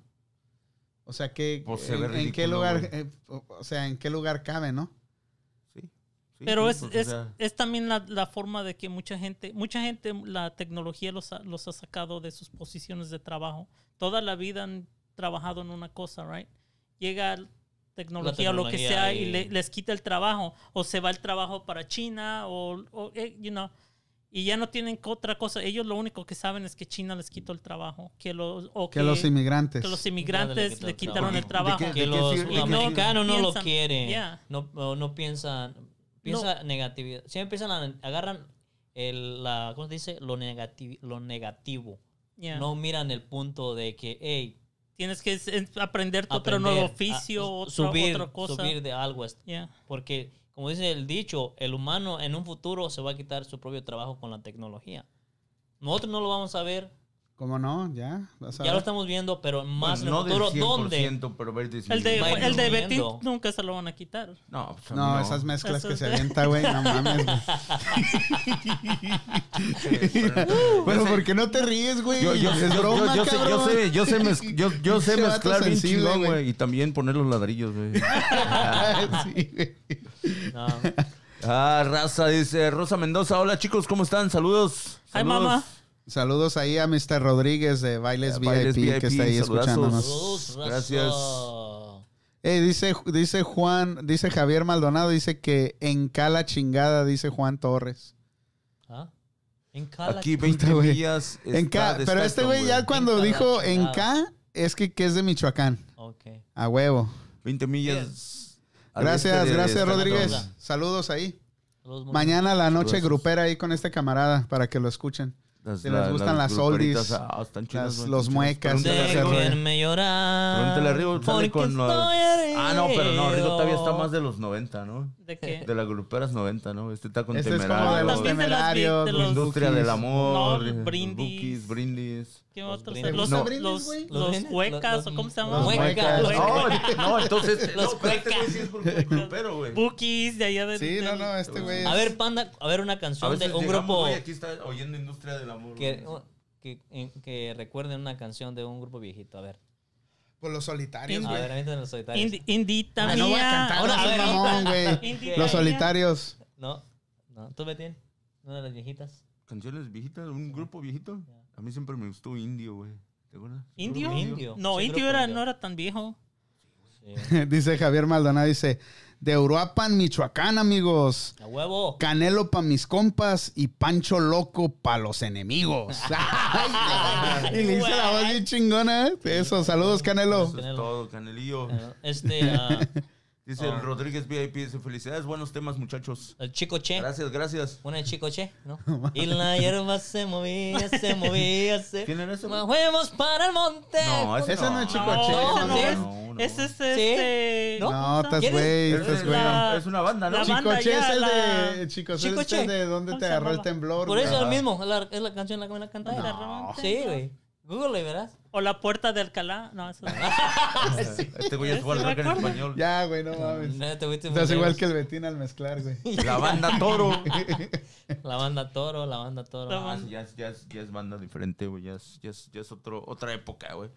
O sea, que Pues en, en qué lugar, eh, o sea, en qué lugar cabe, ¿no? Sí, Pero sí, es, es, sea, es también la, la forma de que mucha gente, mucha gente, la tecnología los ha, los ha sacado de sus posiciones de trabajo. Toda la vida han trabajado en una cosa, right? Llega tecnología o lo que tecnología sea y y- le- les quita el trabajo o se va el trabajo para China o, o, eh, you know, y ya no tienen otra cosa. Ellos lo único que saben es que China les quitó el trabajo, que los, o Que los inmigrantes. que los le inmigrantes le quitaron el trabajo. ¿De qué- que los, mexicanos no lo quieren, Yeah. no, no piensan, piensa negatividad, siempre piensan, a- agarran el, la, ¿cómo se dice? Lo, negativo lo negativo, Yeah. no miran el punto de que, hey, Tienes que aprender otro aprender nuevo oficio, a- otra, subir, otra cosa. subir de algo, Yeah. porque como dice el dicho, el humano en un futuro se va a quitar su propio trabajo con la tecnología. Nosotros no lo vamos a ver, ¿Cómo no? Ya. vas a ya ver. lo estamos viendo, pero más pues, en el no del futuro, 100%, ¿dónde? pero El de, el de. Betín nunca se lo van a quitar. No, pues, mí No, esas mezclas Eso que es se de- avienta, güey, no mames, güey. Pero ¿por qué no te ríes, güey? Yo, yo, es yo- yo- broma, yo sé, yo sé, yo sé, mez- yo, yo sé mezclar bien sensible, chingón, güey. Y también poner los ladrillos, güey. Sí, güey. No. Ah, raza, dice Rosa Mendoza. Hola, chicos, ¿cómo están? Saludos. Hi, Saludos. Saludos ahí a Mr. Rodríguez de Bailes, Eh, VIP, que está ahí saludazos. escuchándonos. Gracias. Ey, dice, dice Juan, dice Javier Maldonado, dice que en cala chingada, dice Juan Torres. ¿Ah? En Cala- Aquí 20 güey. millas. En está K, pero este güey ya cuando En cala dijo en. K, es que, que es de Michoacán. Ok. A huevo. 20 millas. Gracias, este gracias Rodríguez. Saludos ahí. Saludos, Mañana la noche Saludos. grupera ahí con este camarada para que lo escuchen. Las- Si les gustan las gruperitas, oldies, ah, están chidas, las- los muecas. Déjenme llorar. Pregúntale a Rigo, sale porque con los- estoy Ah, no, pero no, Rigo todavía está más de los 90, ¿no? ¿De qué? De las gruperas 90, ¿no? Este está con Este es como de los las temerarios, de los Industria Bookies. del amor. No, brindis. Bookies, brindis. ¿Qué otros? Los, No. los, brindis, los, güey? Los huecas, ¿o cómo se los llama? huecas. No, no, entonces. Los no, espérate, cuecas. güey, sí es gru- grupero, güey. Bookies de allá de. Sí, no, del- no, este güey. A ver, panda, a ver una A canción de un grupo aquí está oyendo Industria del Amor. Que, güey. que, en- que recuerden una canción de un grupo viejito. A ver. Por los solitarios, A güey. ver, ahorita los solitarios. Indi- Indita Ah, no voy a mía. cantar, Ahora, a ver, mamón, güey. Los solitarios. No, no, tú Betín. Una de las viejitas. Canciones viejitas, un grupo viejito. A mí siempre me gustó Indio, güey. ¿Te acuerdas? ¿Indio? Indio. No, Sí, Indio era, no era tan viejo. Sí. dice Javier Maldonado, dice, de Uruapan, Michoacán, amigos. A huevo. Canelo pa' mis compas y Pancho Loco pa' los enemigos. Ay, y le hice la voz bien chingona. ¿eh? Eso, saludos, Canelo. Eso es todo, Canelillo. Este, ah, Dice Oh. el Rodríguez VIP, dice felicidades, buenos temas, muchachos. el chico Che. Gracias, gracias. Una de chico Che, ¿no? y la hierba se movía, se movía, se. ¿Quién era ese? Nos fuimos para el monte. No, ese, Ese no es Chico No, Che, no es. no, no. Ese es este. ¿No? No, estás ¿Quién es? güey, Es, estás es güey. es una banda, ¿no? la Chico, Che ya, es el la- de... Chicos, Chico este Che. es de dónde ¿Cómo te agarró el temblor. Por eso es el mismo, es la, es la canción la que me la canta. No. Sí, güey. Google, verás. O la puerta de Alcalá. No, eso no. Este güey es Sí, rock en español. Ya, güey, no mames. No, te fuiste muy Estás igual que el Betín al mezclar, güey. La banda Toro. La banda Toro, la banda Toro. La Ah, banda- sí, ya, es, ya, es, ya es banda diferente, güey. Ya es, ya es, ya es otro, otra época, güey.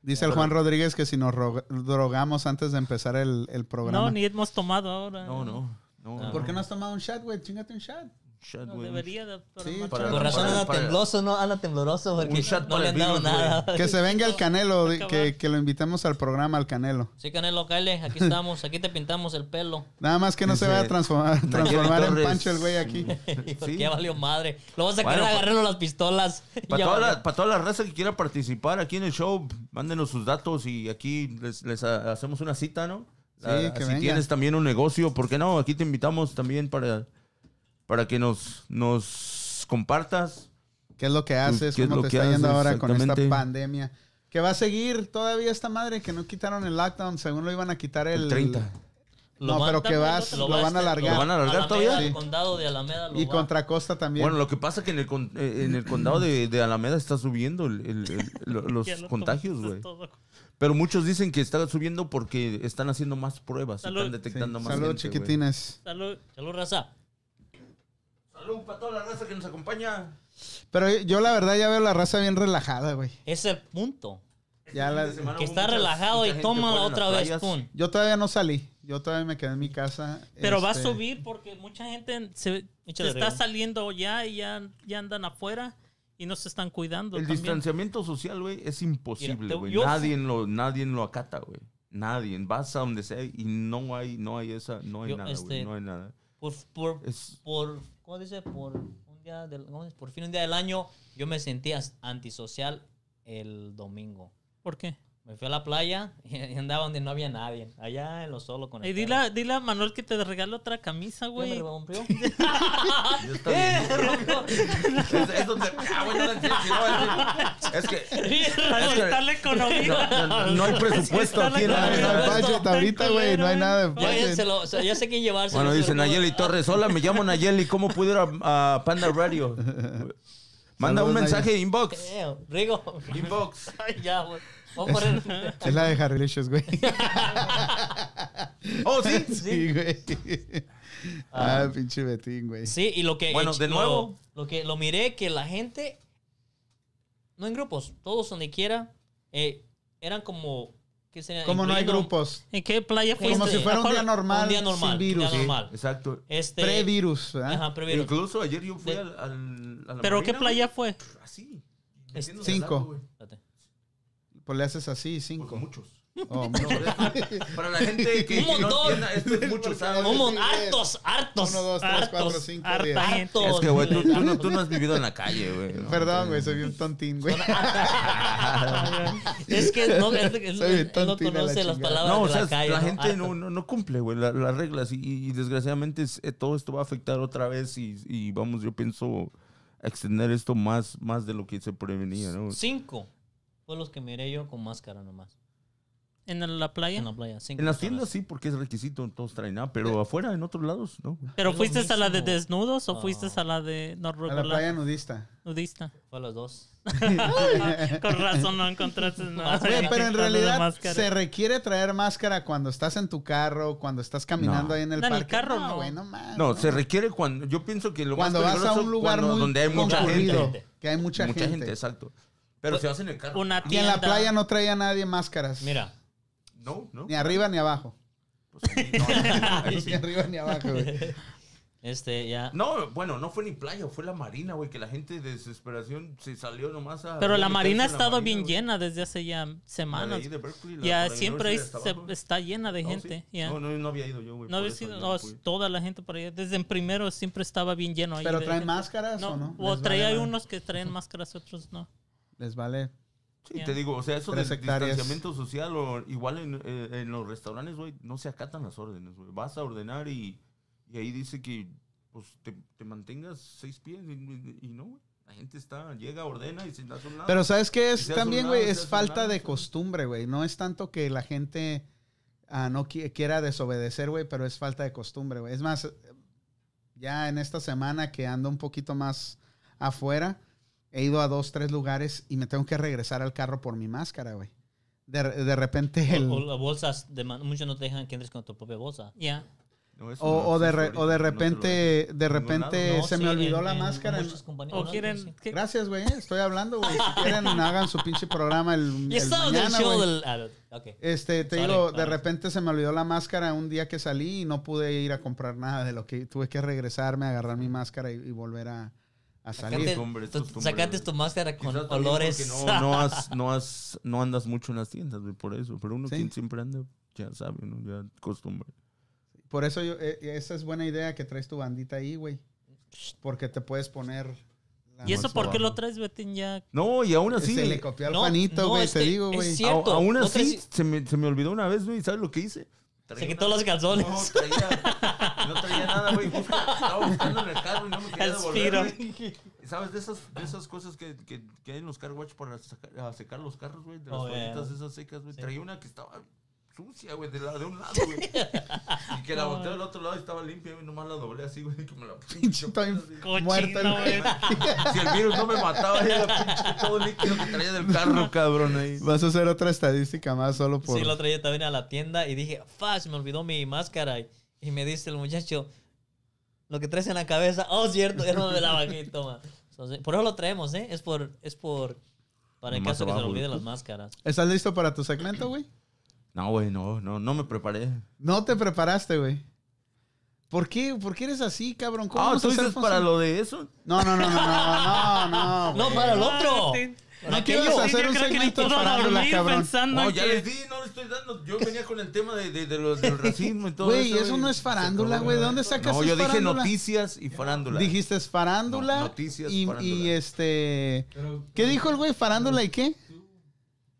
Dice el Juan Rodríguez que si nos ro- drogamos antes de empezar el, el programa. No, ni hemos tomado ahora. No, no. no, Ah. no. ¿Por qué no has tomado un shot, güey? Chingate un shot. Shot, No, güey. debería de... pero Sí, para-. Con razón anda tembloso, ¿no? Anda tembloroso porque shot no le han dado virus, nada. Que se venga el Canelo, di- que, que lo invitemos al programa al Canelo. Sí, Canelo, Kyle, aquí estamos. Aquí te pintamos el pelo. Nada más que no se Dice vaya a transformar, transformar en Torres. Pancho el güey aquí. Porque Sí. ya valió madre. Lo vas a Bueno, querer pa- agarrarlo las pistolas. Para Ya toda, valió. la, para toda la raza que quiera participar aquí en el show, mándenos sus datos y aquí les, les ha- hacemos una cita, ¿no? Sí, Ah, que si tienes también un negocio, ¿por qué no? Aquí te invitamos también para, para que nos, nos compartas. ¿Qué es lo que haces? ¿Qué es ¿Cómo lo te que está yendo ahora con esta pandemia? Que va a seguir todavía esta madre, que no quitaron el lockdown, según lo iban a quitar el... El 30. Lo No, pero que vas, lo, va van a alargar. ¿Lo van a alargar Alameda, todavía? El Sí. condado de Alameda lo Y va- contra Costa también. Bueno, lo que pasa es que en el, con- eh, en el condado de, de Alameda está subiendo el- el- el- lo- los contagios, güey. Pero muchos dicen que está subiendo porque están haciendo más pruebas, Salud. están Sí. detectando más Salud, gente, chiquitines. Salud. Salud, raza. Salud para toda la raza que nos acompaña. Pero yo la verdad ya veo la raza bien relajada, güey. Ese es el punto. Ya la- Que está relajado y toma la otra vez. Pum. yo todavía no salí. Yo todavía me quedé en mi casa. Pero va a este, subir porque mucha gente se, está saliendo ya y ya, ya andan afuera y no se están cuidando. El también. distanciamiento social, güey, es imposible, güey. yo- Nadie lo, nadie lo acata, güey. Nadie. Vas a donde sea y no hay, no hay esa, no hay Yo, nada, güey. este, No hay nada. Por, por, Es, por, ¿cómo dice? Por un día del, por fin un día del año, yo me sentía antisocial el domingo. ¿Por qué? Me fui a la playa y andaba donde no había nadie. Allá en lo solo con el Y dile, a- dile a Manuel que te regale otra camisa, ¿Qué me güey. rompió? está bien. es, es donde. Ah, güey, no la entiendo, es, es que. Ahí está la economía. No, no, no hay presupuesto la aquí en No hay, no hay Presupuesto. budget ahorita, güey. No hay nada de budget. se ya sé quién llevarse. Bueno, dice Nayeli Torres. Hola, me llamo Nayeli. ¿Cómo puedo ir a, a Panda Radio? Manda un Saludos, mensaje inbox. Rigo. Inbox. Ay, ya, güey. A poner. Es la de Harrelicious, güey. Oh, sí. Sí, güey. Ah, pinche Betín, güey. Sí, y lo que. Bueno, de lo- nuevo. Lo, que lo miré que la gente. No en grupos, todos donde quiera. eh, eran como. ¿qué sería? Como no hay grupos. ¿En qué playa fuiste? Como si fuera un día normal, Un día normal. sin virus. Un día Sí. normal. Exacto. Este, Pre-virus, ¿verdad? Ajá, previrus. Incluso ayer yo fui De- al, al- a la ¿Pero qué playa fue? Así. Este- metiéndose al Cinco. Pues le haces así, Pues cinco. muchos. Oh, No, esto- para la gente que, Un no montón. esto es mucho, ¿sabes? Un mon- sí, hartos, hartos. Uno, dos, tres, Hartos, cuatro, cinco, hartos. Es que, güey, tú, tú no, tú no has vivido en la calle, güey. ¿no? Perdón, güey, soy un tontín, güey. Es que no, es, es- él no la conoce las palabras No, o de la calle. la gente no, no, no cumple, güey, la- las reglas. Y, y desgraciadamente es- eh, todo esto va a afectar otra vez. Y, y vamos, yo pienso extender esto más, más de lo que se prevenía, ¿no? Cinco fue los que miré yo con máscara nomás. ¿En la playa? En la playa. En las tiendas sí, porque es requisito, todos traen nada, pero afuera, en otros lados, no. ¿Pero fuiste a la de desnudos o fuiste a la de no A la playa nudista. nudista? Fue a los dos. Con razón no encontraste nada. Güey, pero en realidad se requiere traer máscara cuando estás en tu carro, cuando estás caminando No. ahí en el No, en el parque. carro no. güey, no se requiere cuando. Yo pienso que lo Cuando más vas a un lugar cuando- muy donde hay mucha gente. que hay mucha, Mucha, gente. gente. exacto. Pero si vas en el carro. Una Y en tienda. la playa no traía nadie máscaras. Mira, No, no. Ni arriba ni abajo. Pues, no, ahí Ni arriba ni abajo, güey. este ya. No, bueno, no fue ni playa, fue la marina, güey, que la gente de desesperación se salió nomás a... Pero la marina ha estado marina, bien güey. llena desde hace ya La de semanas. ahí de Berkeley, la Ya la siempre es- de abajo. está llena de Oh, gente. sí. ya. No, no, no había ido yo, güey. No había yo no, toda la gente por ahí. Desde en primero siempre estaba bien lleno ahí. ¿Pero de traen gente. máscaras No, o no? o vale, unos que traen máscaras, otros no. Les vale. Sí, te digo, o sea, eso del hectáreas. distanciamiento social o igual en, eh, en los restaurantes, güey, no se acatan las órdenes, güey. Vas a ordenar y, y ahí dice que pues te, te mantengas seis pies y, y- y no, güey. La gente está, llega, ordena y sin hacer nada. Pero ¿sabes qué es se también, un güey? lado, se Es un falta lado, de costumbre, güey. No es tanto que la gente ah, no qui- quiera desobedecer, güey, pero es falta de costumbre, güey. Es más, ya en esta semana que ando un poquito más afuera, he ido a dos, tres lugares y me tengo que regresar al carro por mi máscara, güey. De, de repente el... O, o las bolsas, de man- muchos no te dejan que entres con tu propia bolsa. Ya. No, eso O, no o de, re- o de no repente, de repente No, se sí, me olvidó en- la en máscara. O No, quieren. Gracias, güey. Estoy hablando, güey. Si quieren, hagan su pinche programa el, Ya el mañana, show del. ah, ok. Este, te Sorry, digo, de repente se me olvidó la máscara un día que salí y no pude ir a comprar nada de lo que tuve que regresarme, agarrar mi máscara y, y volver a, a salir. Es tu- güey. tu máscara con olores. No, no, has, no, has, no andas mucho en las tiendas, güey, por eso. Pero uno Sí. quien siempre anda, ya sabe, ¿no? Ya costumbre. Por eso yo, eh, esa es buena idea que traes tu bandita ahí, güey. Porque te puedes poner. ¿Y eso por qué lo traes, Betín? Ya. No, y aún así. Se le copió al No, Juanito, no, güey, es te digo, es güey. cierto. a- aún no así, se, me, se me olvidó una vez, güey. ¿Sabes lo que hice? Se quitó una- los calzones. No, no traía nada, güey. Busca- Estaba buscando en el carro y no me quería devolver, güey. ¿Sabes de esas, de esas cosas que, que, que hay en los car wash para sacar- a secar los carros, güey? De las Oh, toallitas yeah. esas secas, güey. Sí. Traía una que estaba sucia, güey, de, la- de un lado, güey. Y que la volteé del otro lado y estaba limpia, güey. Nomás la doblé así, güey. Que me la Pinche, estoy Cochino, muerto el güey. Si el virus no me mataba, era pinche todo líquido que traía del carro, cabrón, ahí. Vas a hacer otra estadística más solo por. Sí, lo traía también a la tienda y dije, fa, se me olvidó mi máscara. Y me dice el muchacho, lo que traes en la cabeza, oh, cierto, ya no me la bajé, toma. Entonces, por eso lo traemos, ¿eh? Es por, es por, para el caso que se le olviden las máscaras. ¿Estás listo para tu segmento, güey? No, güey, no, no, no me preparé. No te preparaste, güey. ¿Por qué? ¿Por qué eres así, cabrón? ¿Cómo Ah, ¿tú dices para lo de eso? No, no, no, no, no, no, no. No, para el otro. ¿No quieres hacer Yo un segmento de cabrón? pensando No, ya que- les di, no le estoy dando. Yo venía con el tema de, de, de los, del racismo y todo Güey, eso. eso y no es farándula, güey. ¿De dónde sacas No, yo dije farándula? noticias y farándula. Dijiste es farándula. No, noticias, y, farándula. y este. Pero, ¿Qué dijo el güey? ¿Farándula y qué? Tú,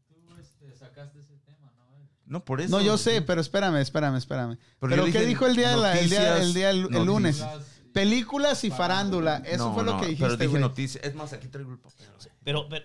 tú este, sacaste ese tema, ¿no? No, por eso. No, yo sé, pero espérame, espérame, espérame. Pero Pero, ¿qué dije dijo el día, de la- el día, el, día el, el noticias, lunes? Las- Películas y farándula. Eso No, fue lo no, que Pero dijiste, dije güey. noticias. Es más, aquí traigo el papel. güey. Pero, pero,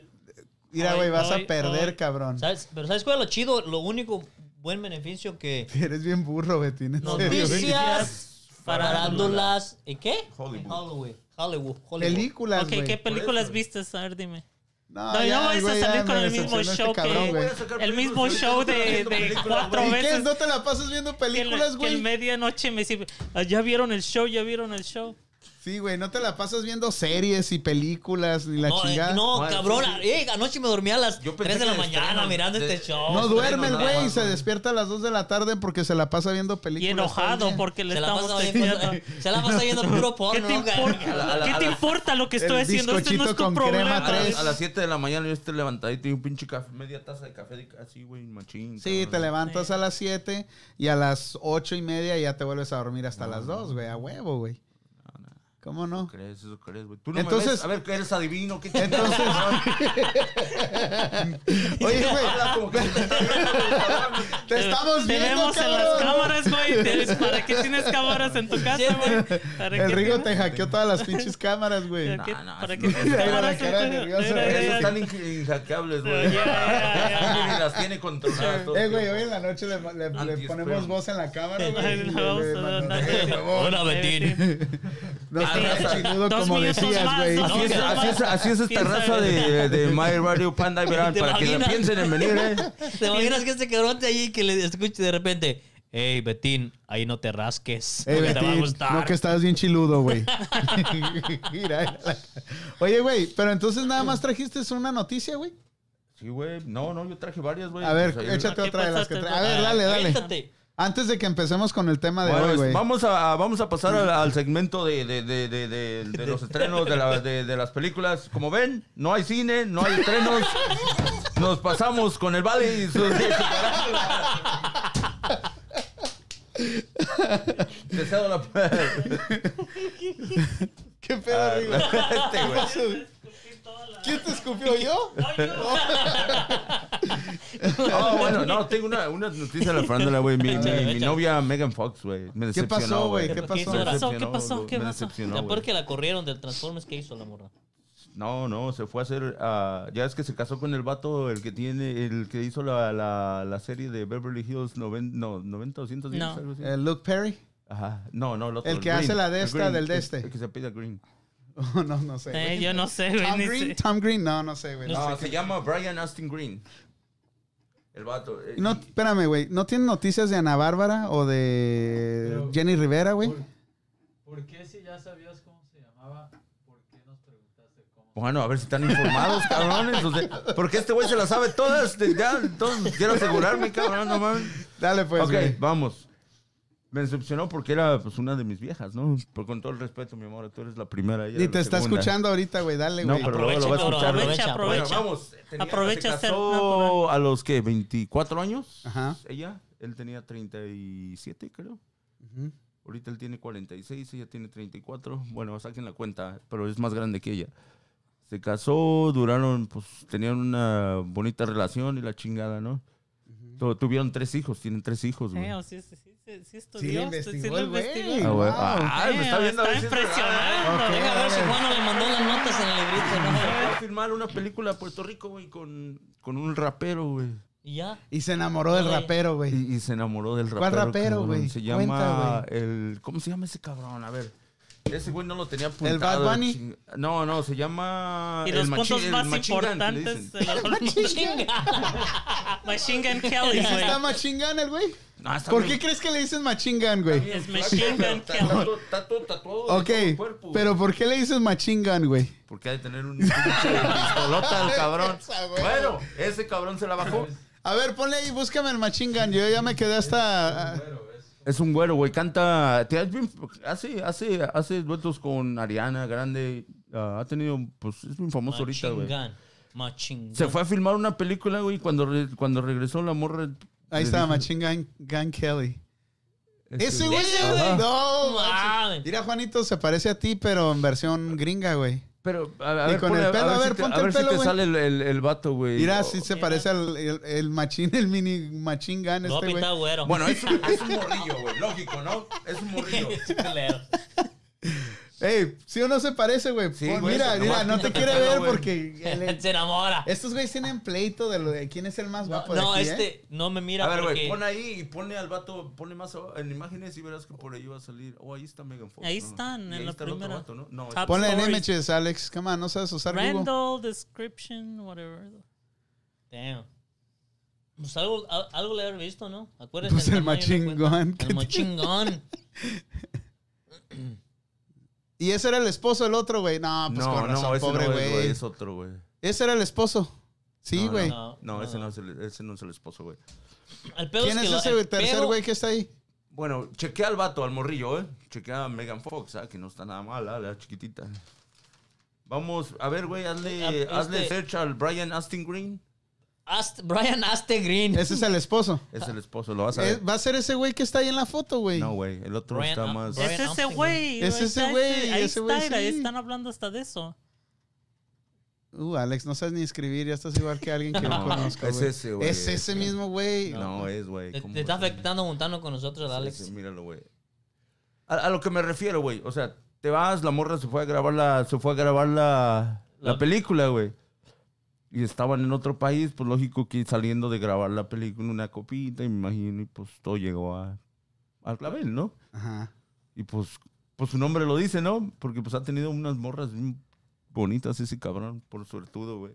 Mira, güey, vas ay, a perder, ay. cabrón. ¿sabes? Pero ¿sabes cuál es lo chido? Lo único buen beneficio que... Eres bien burro, Betín. En. Noticias, farándulas, ¿y qué? Hollywood. Hollywood. Hollywood. Hollywood. Películas, Ok, güey. ¿qué películas eso. viste? A ver, dime. No, No, ya, no vais a salir con el mismo este show cabrón, que- El mismo show de, de cuatro güey. ¿Y qué? veces. ¿No te la pasas viendo Que, el- películas, que güey? el medianoche me dice, "Ah, ¿ya vieron el show? ¿Ya vieron el show? Sí, güey, no te la pasas viendo series y películas ni la No, eh, chingada. no, cabrón. eh, anoche me dormí a las Yo pensé 3 de la mañana mirando de- este show. No duerme el güey, más, se despierta a las 2 de la tarde porque se la pasa viendo películas. Y enojado porque le Se estamos pasa viendo, se la pasa viendo puro ¿Qué porno. te ¿no? importa? ¿Qué te importa lo que estoy El haciendo? Este no es tu con crema problema. tres. A las 7 de la mañana yo estoy levantadito y un pinche café, media taza de café de- así, güey, machín. Sí, cabrón. te levantas a las 7 y a las 8 y media ya te vuelves a dormir hasta las 2, güey, a huevo, güey. No. ¿Cómo no? crees? ¿Eso crees, güey? Tú no Entonces- me ves? A ver, eres adivino. ¿Qué Entonces- Oye, güey, te estamos viendo, Tenemos en las cámaras, güey. ¿Para qué tienes cámaras en tu casa, güey? ¿Para El Rigo te hackeó todas las pinches cámaras, güey. ¿Para qué- No, no, ¿Para qué no. tienes cámaras? están inhackeables, güey. Ya, ya, ya. Ni las tiene controladas. todo. Eh, güey, hoy en la noche le, ponemos voz en la cámara, güey. Hola, Betín. No seas raza. chinudo Dos como minutos decías, más, güey. dos Así es, así es, así es esta raza de, de My Radio Panda, verán, ¿Te para que la piensen en venir, ¿eh? ¿Te imaginas que este cabrón te allí que le escuche de repente? Hey, Betín, ahí no te rasques. Ey, porque te va a Betín, gustar. no que estás bien chiludo, güey. Oye, güey, pero entonces nada más trajiste una noticia, güey. Sí, güey. No, no, yo traje varias, güey. A ver, Pues ahí- échate ¿Qué otra de las que traes. A ver, dale, dale. Antes de que empecemos con el tema de Bueno, hoy, güey. vamos, a, vamos a pasar al, al segmento de, de, de, de, de- de los estrenos de, la- de, de las películas. Como ven, no hay cine, no hay estrenos. Nos pasamos con el Vale y sus... Te cedo la... ¿Qué pedo, Rigo? Este, güey. ¿Quién te escupió yo? No, bueno, no, tengo una, una noticia de la farándula, güey. Mi, mi, novia Megan Fox, güey. Me ¿Qué pasó, güey? ¿Qué pasó? ¿Qué pasó? ¿Qué pasó? ¿Qué me pasó? decepcionó, Ya güey. peor que la corrieron del Transformers que hizo la morra. No, no, se fue a hacer. ah, ya es que se casó con el vato, el que tiene, el que hizo la, la, la serie de Beverly Hills 90, no, 90 o 110, No. algo así. Eh, Luke Perry. Ajá, no, no, el otro. El que Green, hace la de esta, Green, del de este. El que se pide Green. Oh, no, no sé. Eh, yo no sé, güey. Tom Green. sé. Tom Green. No, no sé, güey. No, No sé se llama Brian Austin Green. El vato. eh, No, espérame, güey. ¿No tienen noticias de Ana Bárbara o de Pero- Jenny Rivera, güey? ¿Por, por qué si ya sabías cómo se llamaba? ¿Por qué nos preguntaste cómo? Bueno, a ver si están informados, cabrones. o sea, porque este güey se las sabe todas. Ya, entonces quiero asegurarme, cabrón, no mames. Dale, pues, ok, güey. vamos. Me decepcionó porque era pues una de mis viejas, ¿no? Pero con todo el respeto, mi amor, tú eres la primera. ella Y te está segunda. escuchando ahorita, güey. Dale, No, güey. pero luego lo va a Aprovecha, escuchar. Aprovecha, aprovecha. aprovecha. Bueno, vamos. tenía- Aprovecha se casó a los que 24 años. Ajá. Ella, él tenía 37, creo. Ujú. Ahorita él tiene 46, ella tiene 34. Bueno, saquen la cuenta, pero es más grande que ella. Se casó, duraron, pues tenían una bonita relación y la chingada, ¿no? Tu- Tuvieron tres hijos, tienen tres hijos, güey. Eh, sí, sí, sí, sí, sí Sí, estudió, sí, sí investigó güey. investigó. Ah, güey. Wow. Ah, me está Eh, viendo a ver está si es verdad. impresionando. Ok. Deja ver si Juan no le mandó las notas en el librito, ¿no? Va a filmar una película a Puerto Rico, güey, con, con un rapero, güey. Y ya. Y se enamoró del rapero, güey. Y, y se enamoró del rapero. ¿Cuál rapero, güey? Se Cuenta, llama el... ¿Cómo se llama ese cabrón? A ver. Ese güey no lo tenía apuntado. ¿El Bad Bunny? ching- No, no, se llama... Y el los puntos el más Machine Gun, importantes dicen. de la Machine Gun Kelly, ¿Y si güey. está Machine Gun el güey? No, está ¿Por bien- qué crees que le dicen Machine Gun, güey? Es Machine Gun Kelly. está todo- Está todo tatuado Ok, todo el cuerpo, pero ¿por qué le dices Machine Gun, güey? Porque ha de tener un pinche pistolota el cabrón. Bueno, ese cabrón se la bajó. A ver, ponle ahí, búscame el Machine Gun. Yo ya me quedé hasta... Es un güero, güey. Canta. hace, hace, hace duetos con Ariana Grande. ah, ha tenido. Pues es muy famoso ahorita, güey. Machingán. Machingán. Se fue a filmar una película, güey. Cuando, re- cuando regresó la morra. Ahí está, Machine Gun, Kelly. Ese güey, güey. No, mames. Mira, Juanito, se parece a ti, pero en versión gringa, güey. Pero, a, a Y ver, con el pelo, a si ver, te- ponte a el ver si pelo, te güey. sale el, el, el vato, güey. Mira, sí se mira. parece al el, el machín, el mini machine gun este, güey. Bueno, es un, es un morrillo, güey. Lógico, ¿no? Es un morrillo. Ey, ¿sí o no se parece, güey? Sí, güey, mira, mira, no te quiere el ver porque... el- Se enamora. estos güeyes tienen pleito de lo de quién es el más guapo de No, aquí, ¿eh? este no me mira A ver, porque... güey, pon ahí y pone al vato, pone más abajo en imágenes y verás que por ahí va a salir. Oh, ahí está Megan Fox. Ahí ¿no? están, Y en ahí la el primera. vato, ¿no? No, Top Ponle en images, Alex. Come on, no sabes usar Google. Randall description, whatever. Damn. Pues algo, al- algo le haber visto, ¿no? Acuérdense. Pues el gun que El machine gun. Y ese era el esposo del otro, güey. No, pues no, con razón, no, ese pobre no es, güey, es otro, güey. Ese era el esposo. Sí, güey. No, No, no, ese, no. no es el, ese no es el esposo, güey. ¿Quién es, que ese el tercer güey que está ahí? Bueno, chequea al vato, al morrillo, ¿eh? Chequea a Megan Fox, ¿ah? Que no está nada mal, ¿ah? La chiquitita. Vamos, a ver, güey, hazle, Ah, este- hazle search al Brian Astin Green. Ast- Brian Aste Green. Ese es el esposo. Es el esposo, lo vas a ver. Es- va a ser ese güey que está ahí en la foto, güey. No, güey, el otro Brian está más... Brian Es ese Austin, güey. Es ese está güey, Ahí ese güey, está, sí. están hablando hasta de eso. Uh, Alex, no sabes ni escribir. Ya estás igual que alguien que no, No, conozco, es güey. ese, güey. Es ese mismo güey. No, es, güey. Te, ¿cómo te está va a ser? afectando juntando con nosotros, Sí, Alex. sí, míralo, güey. A, a lo que me refiero, güey. O sea, te vas, la morra se fue a grabar la, se fue a grabar la, la, La- película, güey. Y estaban en otro país, pues lógico que saliendo de grabar la película, una copita, y me imagino, y pues todo llegó a, al clavel, ¿no? Ajá. Y pues, pues su nombre lo dice, ¿no? Porque pues ha tenido unas morras bien bonitas ese cabrón, por suertudo, güey.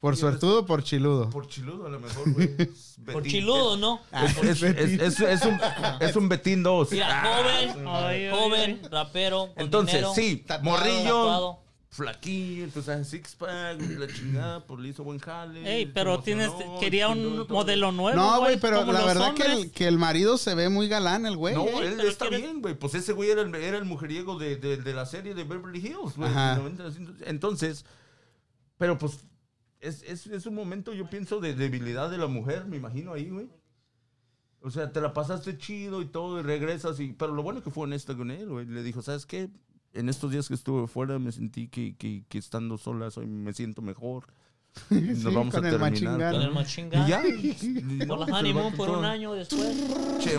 ¿Por suertudo o por chiludo? Por chiludo a lo mejor, güey. Por chiludo, ¿no? Es, es, es, es- un, es un Betín 2. Mira, joven, Ay, ay, joven, rapero, con Entonces, dinero, sí, tatuado, morrillo, tatuado. Flaquillo, entonces six pack, la chingada, pues le hizo buen jale. Ey, pero tienes, quería un todo. modelo nuevo. No, güey, pero la verdad que el, que el marido se ve muy galán, el güey. No, él está bien, güey. Pues ese güey era el, era el mujeriego de, de, de la serie de Beverly Hills, güey. Ajá. de 90, Entonces, pero pues es, es, es un momento, yo pienso, de debilidad de la mujer, me imagino ahí, güey. O sea, te la pasaste chido y todo y regresas y... Pero lo bueno que fue honesta con él, güey. Le dijo, ¿sabes qué? En estos días que estuve fuera me sentí que, que, que estando sola soy, me siento mejor. Nos Sí, vamos con a el terminar. gun. cabrón. Con el ya. no, la el honeymoon por un año después. Che.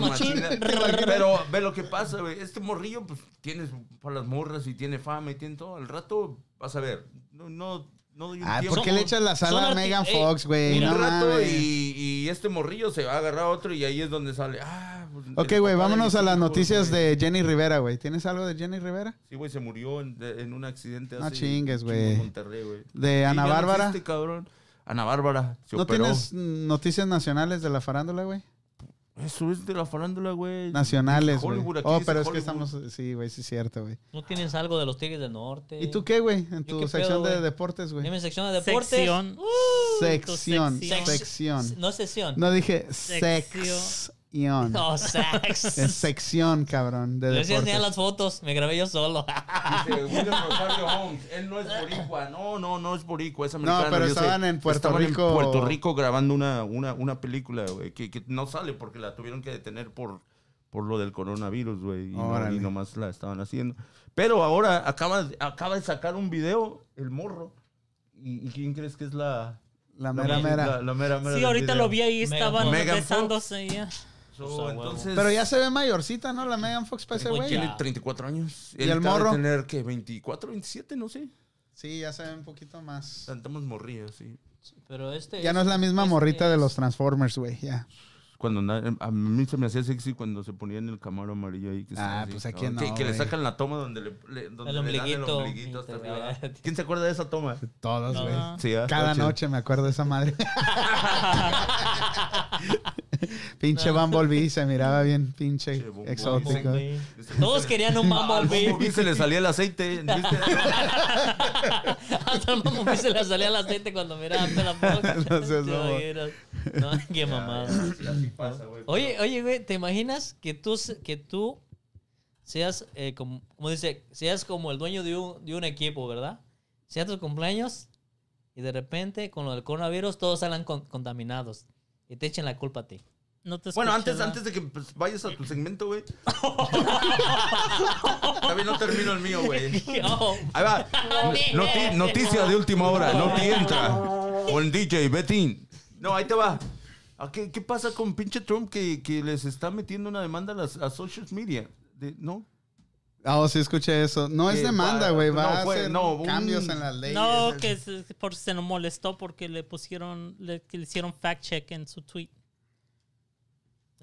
Pero ve lo que pasa, güey. Este morrillo, pues, tienes para las morras y tiene fama y tiene todo. Al rato, vas a ver. No, no, no doy un Ah, tiempo. ¿por qué le echas la sala son a arti- Megan Ey, Fox, güey? mira, No un rato mames. y, y este morrillo se va a agarrar a otro y ahí es donde sale. Ah, pues, Ok, güey, de vámonos mis a las hijos, noticias güey. de Jenny Rivera, güey. ¿Tienes algo de Jenny Rivera? Sí, güey, se murió en, de- en un accidente No hace chingues, güey. en Monterrey, güey. De Sí, Ana ya no Bárbara. existe, cabrón. Ana Bárbara se ¿No operó. tienes noticias nacionales de la farándula, güey? Eso es de la farándula, güey. Nacionales, güey. Hollywood, aquí Oh, pero es que Hollywood. estamos... Sí, güey, sí es cierto, güey. ¿No tienes algo de los Tigres del Norte? ¿Y tú qué, güey? En ¿Yo tu sección pedo, de güey? deportes, güey. En mi sección de deportes. Sección. Sección, sección. sección. No sesión. No dije Sección. Sección. No, sex. Es sección, cabrón, de decía enseñar deportes. las fotos. Me grabé yo solo. Dice William Rosario Holmes. Él no es boricua. No, no, no es boricua. Es americano. pero yo sé. estaban en Puerto Estaban Rico. en Puerto Rico grabando una, una, una película, güey, que, que no sale porque la tuvieron que detener por, por lo del coronavirus, güey. Y, no- y nomás la estaban haciendo. Pero ahora acaba, acaba de sacar un video, el morro. ¿Y, y quién crees que es la... La mera mera. La, la mera, mera Sí, ahorita video? lo vi ahí, estaban besándose. ya. So, entonces... Pero ya se ve mayorcita, ¿no? La Megan Fox para ese Pues güey. Tiene 34 años. ¿Y Él el morro? tener, que 24, 27, no sé. Sí, ya se ve un poquito más. Cantamos morrillas, sí. Pero este Ya no es la misma este morrita de los Transformers, güey. Ya. Cuando na- a mí se me hacía sexy cuando se ponía en el camaro amarillo ahí. Que Ah, pues, ¿a ¿no? que, le sacan la toma donde le, le- donde El le dan el ombliguito. hasta te- arriba. ¿Quién se acuerda de esa toma? Todos, güey. Sí, Cada noche me acuerdo de esa madre. pinche Bumblebee se miraba bien pinche Bumblebee. exótico. Bumblebee. Todos querían un Al Bumblebee. Bumblebee se le salía el aceite. ¿viste? Hasta el Bumblebee se le salía el aceite cuando miraba Pela Fox. No seas. No, qué mamada. Oye, oye, güey, ¿te imaginas que tú, que tú seas, eh, como, como dice, seas como el dueño de un, de un equipo, ¿verdad? Sea tu cumpleaños y de repente con lo del coronavirus todos salgan con- contaminados y te echen la culpa a ti. No te Bueno, antes, nada. antes de que pues, vayas a tu segmento, güey. Todavía no termino el mío, güey. Ahí va. Noti- noticia de última hora. Noti entra. Con DJ Betín. No, ahí te va. ¿A ¿Qué, qué pasa con pinche Trump que, que les está metiendo una demanda a las a social media? De- ¿No? Ah, oh, sí escuché eso. No es demanda, va- güey. no, Va a fue- hacer no, un- cambios en las leyes. No, que se, por, se nos molestó porque le pusieron, le, que le hicieron fact check en su tweet.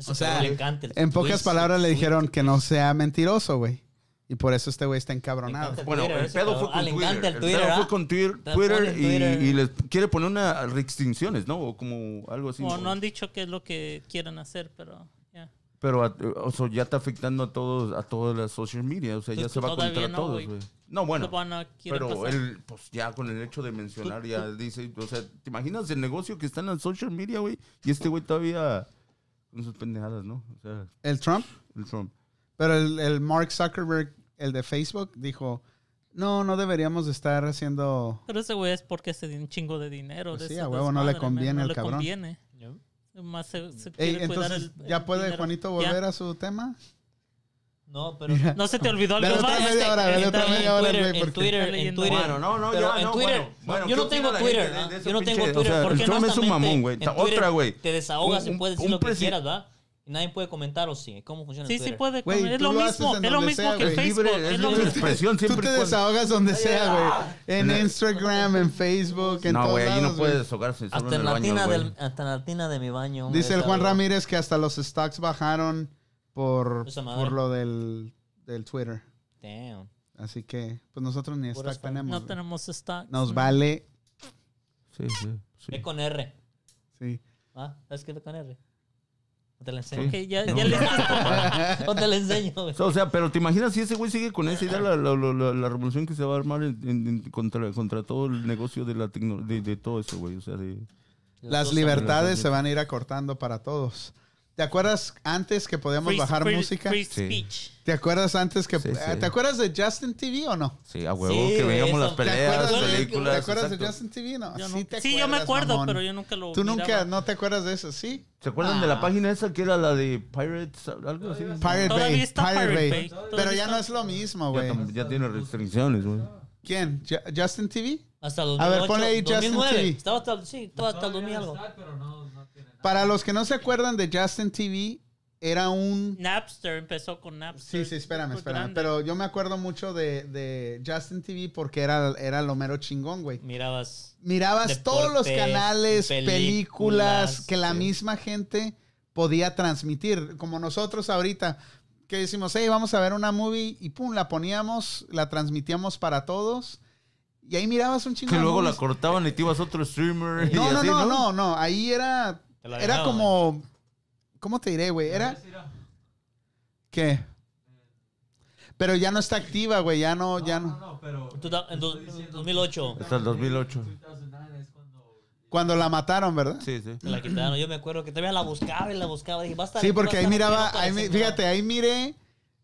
Eso O sea, le encanta el En pocas tweet, palabras le dijeron que no sea mentiroso, güey. Y por eso este güey está encabronado. Bueno, Twitter, el pedo fue Ah, con le Twitter. el El Twitter, pedo ¿ah? fue con Twitter, y, y les quiere poner una restricciones, ¿no? O como algo así. o no han dicho qué es lo que quieren hacer, pero ya. Pero a- o sea, ya está afectando a todos, a todas las social media. O sea, ya Pues se va contra no, todos, güey. No, bueno. A- quieren Pero pasar. él, pues ya con el hecho de mencionar, ya dice, o sea, ¿te imaginas el negocio que está en la social media, güey? Y este güey todavía con sus pendejadas, ¿no? O sea, El Trump. el Trump. Pero el, el Mark Zuckerberg, el de Facebook, dijo, no, no deberíamos de estar haciendo... Pero ese güey es porque se dio un chingo de dinero. Pues de sí, ese a huevo, no le man, conviene no le cabrón. conviene. ¿No? Más se, se Ey, entonces, el- ¿ya el puede dinero. Juanito Ya. volver a su tema? No, pero No se te olvidó algo más. media hora, dale en otra Twitter, media hora, güey, en Twitter, en leyendo. Twitter. Bueno, no, no, Pero ya, en no, Twitter, bueno, bueno, yo ¿qué no tengo Twitter, de- ¿no? de yo no tengo Twitter, o sea, porque el Trump es un mamón, güey. en Twitter otra, güey. Te desahogas Un- y puedes decir un lo que quieras, ¿verdad? Y nadie puede comentar o sí. ¿Cómo funciona Sí, en sí Twitter? puede. Güey, es tú lo lo mismo, en es lo mismo sea, que. Facebook. Es es lo libre mismo. expresión Tú siempre te y cuando- desahogas donde sea, güey. En En el- Instagram, en Facebook, en No, todos güey, ahí no puedes desahogarse solo Hasta en en, el la baño, del, hasta en la tina de mi baño. Dice el Juan. Ramírez que hasta los stocks bajaron por, madre. por lo del, del Twitter. Damn. Así que, pues nosotros ni Puras stock fan- tenemos. No güey. tenemos stock. Nos no. vale. Sí, sí, sí. Ve con R. Sí. ¿Ah? ¿Sabes qué ve con R? O te la enseño. Ok, ya, No. ya le O te la enseño, güey. O sea, pero te imaginas si ese güey sigue con esa idea, la, la, la, la- la revolución que se va a armar en- en- en- contra, contra todo el negocio de la tecno- de, de todo eso, güey. O sea, de... Las libertades se van a ir acortando para todos. ¿Te acuerdas antes que podíamos Free- bajar free- música? Free Sí. ¿Te acuerdas antes que... Sí, eh, sí. ¿Te acuerdas de Justin TV o no? Sí, a huevo, Sí, que veíamos eso. las ¿Te peleas, acuerdas de- películas. ¿Te acuerdas de. Justin TV? No, Yo sí, no- te sí, yo me acuerdo, mamón. pero yo nunca lo Tú nunca, miraba. no te acuerdas de eso, ¿sí? ¿Se acuerdan de la Ah. página esa que era la de Pirates? Algo así. Pirate Bay. Pirate Pirate Bay. Pero ya está. no es lo mismo, güey. ya tiene restricciones, güey. ¿Quién? Ju- ¿Justin TV? Hasta el A ver, 2008, ponle ahí Justin 2009. TV. Estaba hasta, sí, estaba hasta el Todavía 2000 algo. está, pero no. Para los que no se acuerdan de Justin TV, era un... Napster empezó con Napster. Sí, sí, espérame, espérame. grande. Pero yo me acuerdo mucho de, de Justin TV porque era, era lo mero chingón, güey. Mirabas. Mirabas Deporte, todos los canales, películas, películas, que la sí. misma gente podía transmitir. Como nosotros ahorita, que decimos, hey, vamos a ver una movie y pum, la poníamos, la transmitíamos para todos. Y ahí mirabas un chingo Que luego la cortaban y te ibas a otro streamer. y No, no, no, no, no. Ahí era. Te la Era como. ¿Cómo te diré, güey? Era. ¿Qué? Pero ya no está activa, güey. Ya no, ya no, no. no, pero. En dos- estoy diciendo 2008. Hasta el 2008. 2009 es cuando. La mataron, ¿verdad? Sí, sí. La quitaron. Yo me acuerdo que todavía la buscaba y la buscaba. Dije, va a estar Sí, porque ahí miraba. ahí fíjate, ahí miré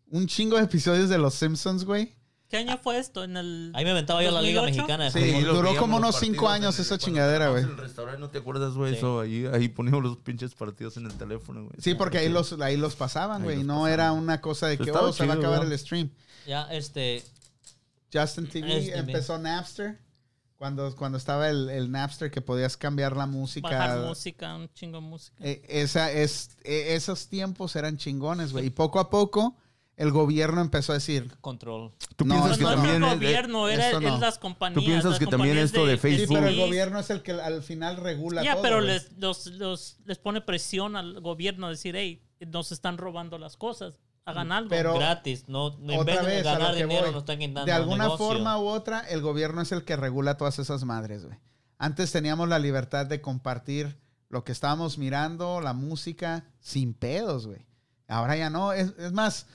un chingo de episodios de Los Simpsons, güey. ¿Qué año fue esto? En el Ahí me aventaba yo la Liga 2008? Mexicana. de Sí, fútbol. duró como unos cinco años esa chingadera, güey. El restaurante, ¿no te acuerdas, güey? Sí. Eso, ahí, ahí poníamos los pinches partidos en el teléfono, güey. Sí, porque ahí los, ahí los pasaban, güey. los No pasaban. era una cosa de que, oh, se va a acabar ¿verdad? el stream. Ya, este. Justin TV Este, empezó Napster. Cuando, cuando estaba el, el Napster que podías cambiar la música. bajar música, un chingo de música. Eh, esa es, eh, esos tiempos eran chingones, güey. Y poco a poco el gobierno empezó a decir, Control. ¿Tú No, piensas que no, no. también... el gobierno, era, eso no. es las compañías. piensas las que también esto de Facebook- pero el gobierno es el que al final regula Ya, todo. pero güey. les, los, los- les pone presión al gobierno a decir, hey, nos están robando las cosas, hagan algo. Pero- Gratis. No, no en Otra vez de ganar dinero, voy. nos están quitando De alguna negocio. forma u otra, el gobierno es el que regula todas esas madres, güey. Antes teníamos la libertad de compartir lo que estábamos mirando, la música, sin pedos, güey. Ahora ya no. Es, es más,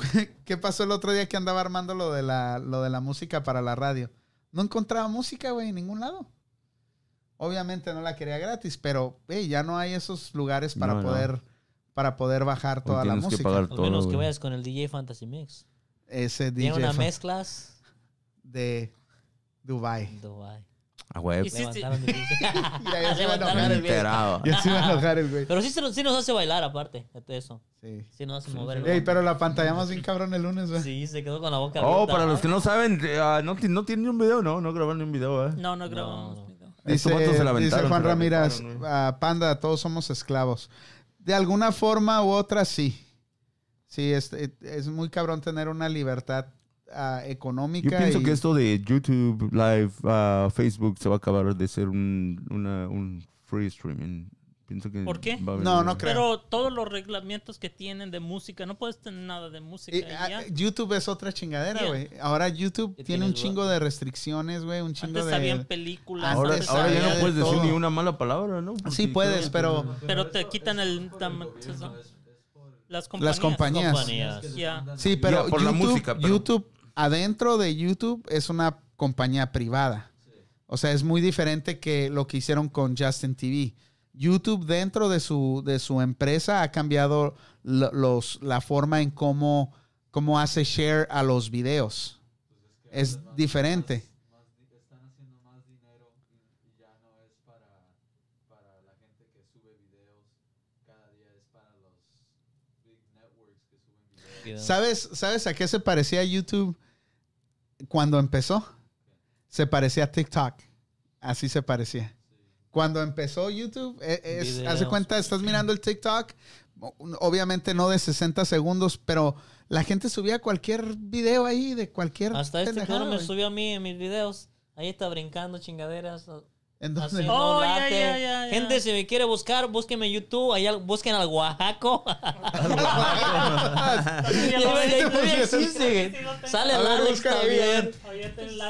¿qué pasó el otro día que andaba armando lo de, la, lo de la música para la radio? No encontraba música, güey, en ningún lado. Obviamente no la quería gratis, pero hey, ya no hay esos lugares para No, no. poder para poder bajar toda la que música. todo, menos que vayas con el DJ Fantasy Mix. Ese Tiene DJ una fa- mezclas. de Dubai. Dubai. Güey. Y sí, sí. Levantaron el Mira, ya se iba a Levantaron enojar el. Enterado. Ya se iba a enojar el güey. Pero sí, se nos- sí nos hace bailar aparte de eso. Sí. Sí nos hace mover. el Ey, pero la pantallamos bien cabrón el lunes, güey. Sí, se quedó con la boca Oh, abierta. para los que no saben, eh, ah, no, ti- no tiene ni un video, ¿no? No grabaron ni un video, ¿eh? No, no grabamos No. video. Estos Dice, vatos se la dice aventaron, Juan se la Ramírez, güey. ah, Panda, todos somos esclavos. De alguna forma u otra, sí. Sí, es, es muy cabrón tener una libertad ah, Yo económica. pienso y- que esto de YouTube Live, ah, Facebook, se va a acabar de ser un, una- un free streaming. Pienso que ¿Por qué? va a venir- No, no creo. Pero todos los reglamentos que tienen de música, no puedes tener nada de música. Y, y ah, ya. YouTube es otra chingadera, Yeah. güey. Ahora YouTube ¿Qué tiene un chingo de restricciones, güey. Un chingo Antes de... películas. Ahora, Antes ahora ya no de puedes decir todo. ni una mala palabra, ¿no? Sí puedes, pero... Pero te quitan el las compañías. Las Sí, pero por la música, pero- YouTube, adentro de YouTube es una compañía privada. O sea, es muy diferente que lo que hicieron con Justin TV. YouTube dentro de su, de su empresa ha cambiado lo- los, la forma en cómo, cómo hace share a los videos. Es diferente. más di- están haciendo más dinero y, y ya no es para, para la gente que sube videos cada día, es para los big networks que suben videos. ¿Sabes, ¿Sabes a qué se parecía YouTube cuando empezó? Se parecía a TikTok. Así se parecía. Cuando empezó YouTube, e- es, Videos. hace cuenta, estás mirando el TikTok, obviamente no de 60 segundos, pero la gente subía cualquier video ahí de cualquier Hasta este cabrón me subió a mí en mis videos. Ahí está brincando chingaderas. Entonces, Oh, no ya. Gente, si me quiere buscar, búsquenme en YouTube. Allá busquen al Oaxaco. Sale el Alex también.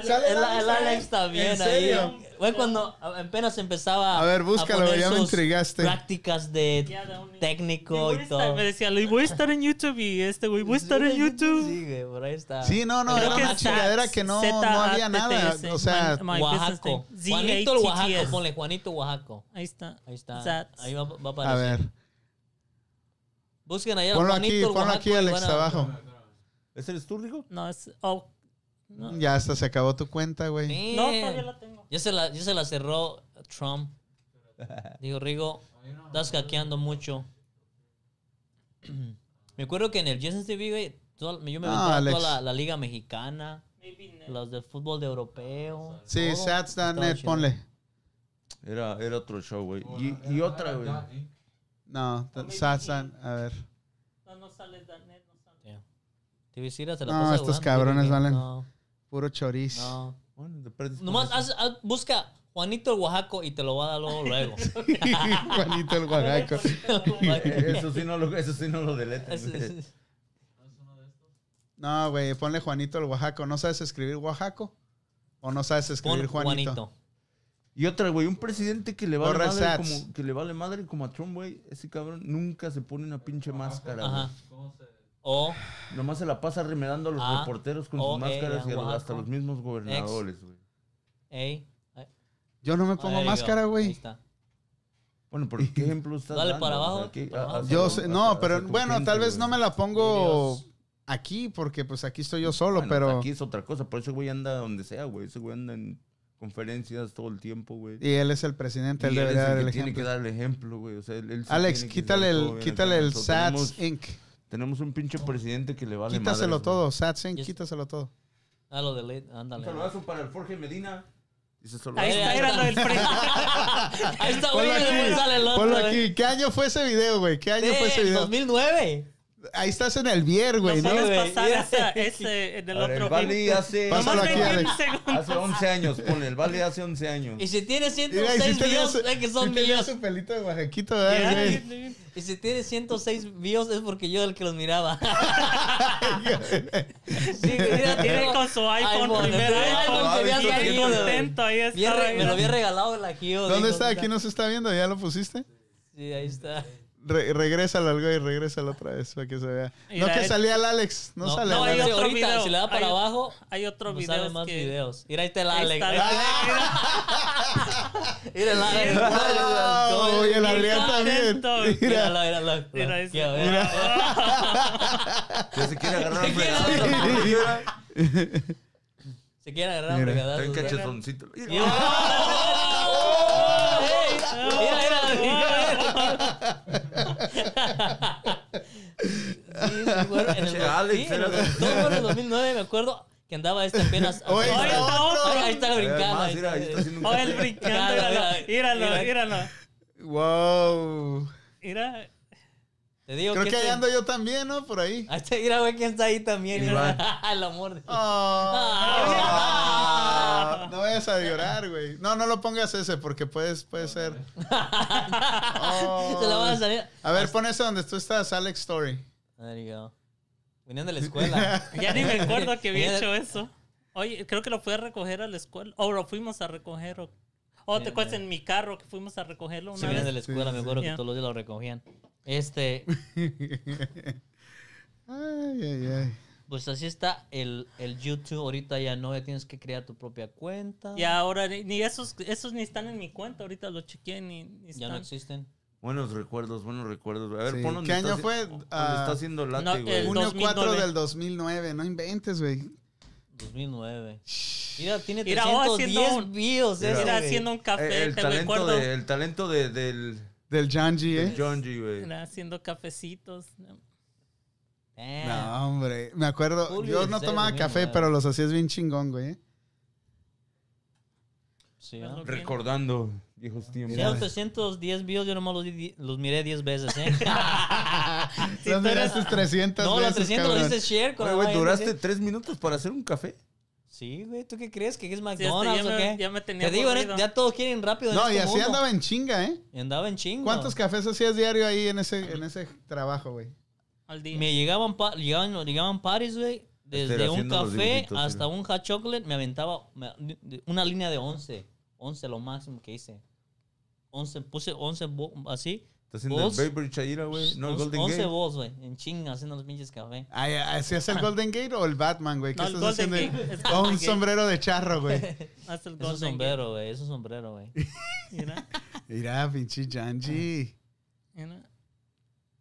Sale El, Alex también ¿En ahí. Fue cuando apenas empezaba A ver, búscalo, poner ya me sus intrigaste. Prácticas de técnico y todo. Me decía, "Luis, voy a estar en YouTube y este güey, voy a estar en YouTube. Sí, güey, por ahí está. Sí, no, no, Creo era que una es chingadera que no, no había A- nada. O sea, my- my business Oaxaco. thing. Juanito el Oaxaco, Z-A-T-T-S. ponle Juanito Oaxaco. Ahí está. Ahí está. Zats. Ahí va, va a a aparecer. ver, Busquen allá ponlo Juanito aquí, el ponlo Oaxaco aquí, y Alex, van a- abajo. ¿Ese eres tú, Rico? No, es. Oh, no. Ya hasta se acabó tu cuenta, güey. Sí. No, todavía la tengo. Ya se la, ya se la cerró Trump. Digo, Rigo, estás hackeando mucho. Me acuerdo que en el Justin TV, güey, yo me No, aventaba Alex. toda la, la liga mexicana, los de fútbol de europeo. Sí, sats.net, ponle. Era, era otro show, güey. Y, no, y era- otra, güey. No, sats.net, a ver. No, no sale net, no sale. Yeah. TV Cira se la No, estos jugando, cabrones valen. No, Puro chorizo. no. Bueno, Nomás haz- haz- busca Juanito el Oaxaco y te lo va a dar luego. luego. Juanito el Oaxaco. Eso sí no lo, eso sí no lo deletan, Es- güey. es- No, güey, ponle Juanito el Oaxaco. ¿No sabes escribir Oaxaco? ¿O no sabes Pon escribir Juanito? Juanito. Y otra, güey, un presidente que le vale Borra madre sats. como, que le vale madre como a Trump, güey. Ese cabrón nunca se pone una pinche máscara, güey. Ajá. ¿Cómo se.? O, Nomás se la pasa remedando a los Ah. reporteros con sus máscaras eh, y hasta los mismos gobernadores, güey. ey. Yo no me pongo máscara, güey. Bueno, pero ¿qué ejemplo estás Dale dando? para O sea, abajo, ¿qué- para a- abajo. hacia- Yo sé, no, pero bueno, gente, tal vez no me la pongo Dios. aquí porque pues aquí estoy yo solo, Bueno, pero... Aquí es otra cosa, por eso güey anda donde sea, güey. Ese güey anda en conferencias todo el tiempo, güey. Y él es el presidente, él Y él debería dar el el que tiene que ejemplo. dar el ejemplo, güey. O sea, él, él sí Alex, quítale el, quítale el. SATS Inc. tenemos un pinche presidente que le vale Quítaselo todo, SATS Inc, Yes. quítaselo todo. Ah, lo de ley, güey. Un ándale. saludazo para el Jorge Medina. Dice Ahí saludazo. está, era lo del. Ahí está, Ponlo güey, el aquí, otro, ponlo güey. aquí. ¿Qué año fue ese video, güey? ¿Qué año fue ese video? 2009. Ahí estás en el Vier, güey, No ¿no? Puedes pasar esa- ese en el A ver, otro el video. hace, Pásalo Nomás aquí, 20 Alex. segundos. hace 11 años, ponle. El Vale hace 11 años. Y si tiene Mira, y 106 sí tenía views, su- es que son tenía míos. su pelito de Oaxaquito, ¿verdad, Ya, güey? Y si tiene 106 views es porque yo el que los miraba. sí, mira, Tiene con su iPhone, iPhone, primer el primer iPhone, iPhone que había bien salido, güey. contento, ahí Bien estaba. re- me lo había regalado el aquí. ¿Dónde está? Aquí no se está viendo, ¿ya lo pusiste? Sí, ahí está. Re regrésalo al güey, regrésalo otra vez para que se vea. Mira, no que salía el Alex, no, No, sale no, hay Alex. otro ahorita, video. si le da para Hay- abajo, Hay otro no video sale más que... videos. Mira, ahí está el Alex. Mira el Alex. Wow, y el Adrián también. Míralo, míralo. Mira ese. Mira, mira. Ya se quiere agarrar fregazos. Mira, Se quiere agarrar a Mira. fregadazos. Está en Mira, cachetoncito. mira, mira. Sí, sí, bueno, en el, Che, Alex, sí, en el- todo en el 2009 me acuerdo que andaba este apenas. Oye, está ahí, está brincando. Además, ahí mira, ahí está haciendo un el café. brincando, míralo, míralo, míralo. Wow. Mira, Te digo Creo que que ahí este- ando yo también, ¿no? Por ahí. Ahí está, mira, güey, quién está ahí también. El amor de... Ah, no vayas a llorar, güey. No, no lo pongas ese porque puedes, puede ser. Oh. Se la van a salir. A ver, pon ese donde tú estás, Alex Story. There you go. Venían de la escuela. ya ni me acuerdo que había hecho de- eso. Oye, creo que lo fui a recoger a la escuela. O lo fuimos a recoger. O, o te acuerdas en mi carro que fuimos a recogerlo Sí, una venían de vez. la escuela, Sí, me sí, acuerdo sí. que todos los días lo recogían. Este, Ay, ay, ay. pues así está el, el YouTube. Ahorita ya no, ya tienes que crear tu propia cuenta. Y ahora ni, esos, esos ni están en mi cuenta. Ahorita lo chequeé ni, ni Ya están. no existen. Buenos recuerdos, buenos recuerdos. A ver, Sí. ¿Qué está año haci- fue? Ah, está haciendo late, no, güey. el Junio 2009. 4 del 2009. No inventes, güey. 2009. Mira, tiene Mira, oh, 310 haciendo views. Mira. Era güey. haciendo un café, Eh, el, te talento recuerdo. de, el talento de, del, Del John G, del ¿eh? John G, güey. Haciendo cafecitos. Damn. No, hombre. Me acuerdo. Julio Yo no 16, tomaba 2009. café, pero los hacías bien chingón, güey. ¿eh? Sí, ¿ah? Bueno, Recordando viejos tiempos. Sí, los 310 views yo nomás los, di- los miré 10 veces, ¿eh? Los miraste 300 no, los veces, 300 lo hice share güey, ¿duraste ¿sí? tres minutos para hacer un café? Sí, güey, ¿tú qué crees? ¿Que es Sí, McDonald's ya o me- qué? ya me tenía Te digo, aburrido. ya todos quieren rápido en No, y este así mundo. andaba en chinga, ¿eh? Y andaba en chingo. ¿Cuántos cafés hacías diario ahí en ese, en ese trabajo, güey? Al día. Me llegaban, pa- llegaban, llegaban parties, güey. Desde Este, un haciendo los café hasta sí. un hot chocolate me aventaba me- una línea de 11. 11 lo máximo que hice. 11, puse 11 bo- así. ¿Estás haciendo Balls. el Baby Chaira, güey? No, el 11, Golden 11 Gate. balls, güey. En chinga, haciendo los pinches café. Ay, ¿Hacías el Golden Gate o el Batman, güey? ¿Qué No, estás Golden haciendo? Gate, es O un sombrero de charro, güey. Hasta el Es un sombrero, güey. Es un sombrero, güey. Mira, Mira, pinche Janji. mira.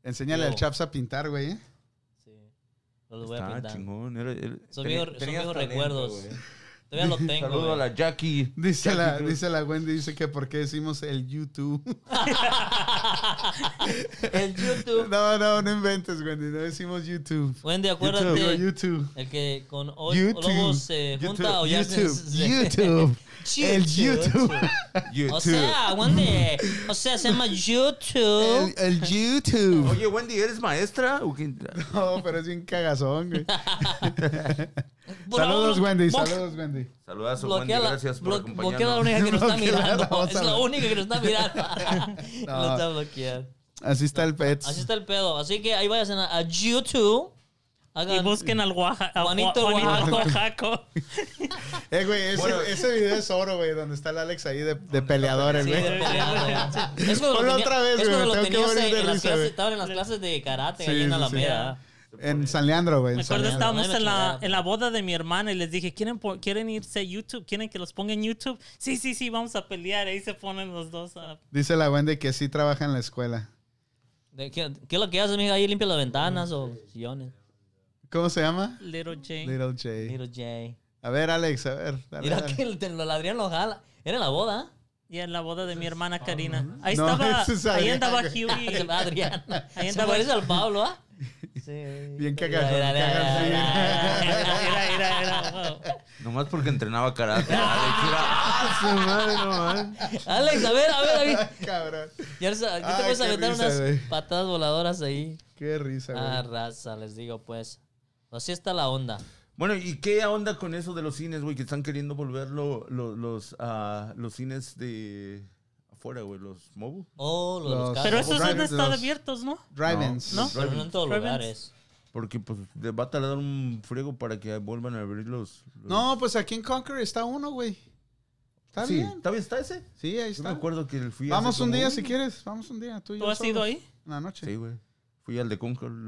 Enséñale Yo. al Chaps a pintar, güey. ¿eh? Sí. Los voy a Está pintar. chingón. Era, era- Son talento, recuerdos. güey. Todavía lo tengo, Saludo a la Jackie. Dice Jackie la, Cruz. dice la Wendy, dice que por qué decimos el YouTube. El YouTube. No, no, no inventes, Wendy. No decimos YouTube. Wendy, acuérdate. YouTube. El que con o- YouTube. Lobos se junta o ya se- YouTube. se- YouTube. El YouTube. YouTube. O sea, Wendy. O sea, se llama YouTube. El, el YouTube. Oye, Wendy, ¿eres maestra? ¿O qué? No, pero es bien cagazón, güey. Saludos, Wendy. Saludos, Wendy. Saludazo, Wendy. Gracias por blo- bloquea la acompañarnos. única que nos está mirando. Es la única que nos está mirando. No. No está bloqueada. Así está el Pets. Así está el pedo. Así que ahí vayan a, a Y busquen al Oaxa- a Juanito Juan- Juanito Oaxaco. Oaxaco. Eh, güey, ese, ese video es oro, güey, donde está el Alex ahí de, de peleador, el Sí, güey. de güey. Ponlo tenía- otra vez, güey, tengo que morir de risa, güey. Estaban en las clases de karate Sí, ahí en sí, Alameda. En San Leandro, güey. Me acuerdo, estábamos en la, en la boda de mi hermana y les dije, ¿quieren, ¿quieren irse a YouTube? ¿Quieren que los ponga en YouTube? Sí, sí, sí, vamos a pelear. Ahí se ponen los dos a... Dice la Wendy que sí trabaja en la escuela. ¿Qué, qué es lo que haces, mija? Ahí limpia las ventanas o sillones. ¿Cómo se llama? Little J. Little J. Little J. A ver, Alex, a ver. dale, Mira dale. que el, el Adrián lo jala. Era en la boda. Y en la boda de mi hermana Karina. Ahí No, estaba, es ahí andaba. Huey. El Adrián. Ahí Se andaba- al Pablo, ¿ah? Sí. Bien cagado, Era, era, era. Nomás porque entrenaba karate. Alex era, ¡ah, su madre, no mames! Alex, a ver, a ver, a ver. Cabrón. Ya te Ay, puedes aventar risa, unas patadas voladoras ahí. Qué risa, güey. Ah, raza, les digo, pues. Así está la onda. Bueno, ¿y qué onda con eso de los cines, güey? Que están queriendo volver lo- lo- los, ah, los cines de afuera, güey, los mobile. Oh, los Los- carros. Pero esos Drive- han estado los- abiertos, ¿no? Drive-ins. No. Pero no en todos Drive-ins. lugares. Porque pues va a tardar un friego para que vuelvan a abrir los... los- No, pues aquí en Conquer está uno, güey. Está sí, bien. ¿Está bien? ¿Está ese? Sí, ahí Yo me está. acuerdo que fui Vamos un día si quieres. Vamos un día. Tú, y ¿Tú yo has ido ahí? En la noche. Sí, güey. Fui al de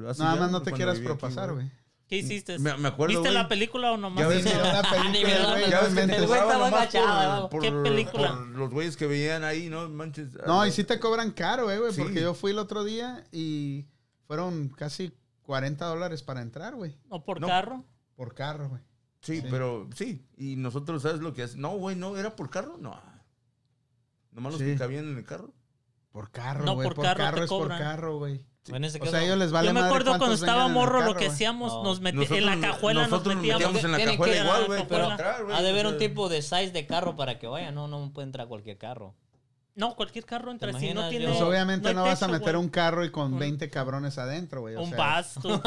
hace Nada más no te quieras propasar, güey. ¿Qué hiciste? Me- me acuerdo, ¿Viste güey. la película o nomás? Ya ves, no. una película, güey, Ya no ves que te estaba agachado, por, ¿Qué película? por los güeyes que veían ahí, ¿no? Manches. No, y sí te cobran caro, eh, güey, Sí. porque yo fui el otro día y fueron casi 40 dólares para entrar, güey. ¿O por No. carro? Por carro, güey. Sí, Sí. pero sí. Y nosotros, ¿sabes lo que hace? No, güey, no, ¿era por carro? No. Nomás los Sí. que cabían en el carro. Por carro, No, güey. por por, carro carro, te es por carro, güey. En ese O sea, ellos les vale Yo me acuerdo cuando estaba morro, lo carro, que güey. hacíamos, No. nos meti- en la cajuela nos metíamos. metíamos en la cajuela que- igual, güey. entrar, güey. ha de haber un tipo de size de carro para que vaya. No, no puede entrar cualquier carro. No, cualquier carro entra. ¿Te Si no tiene. Yo- Pues obviamente no, vas a meter un carro y con Un- 20 cabrones adentro, güey. Un sea, bus. tú-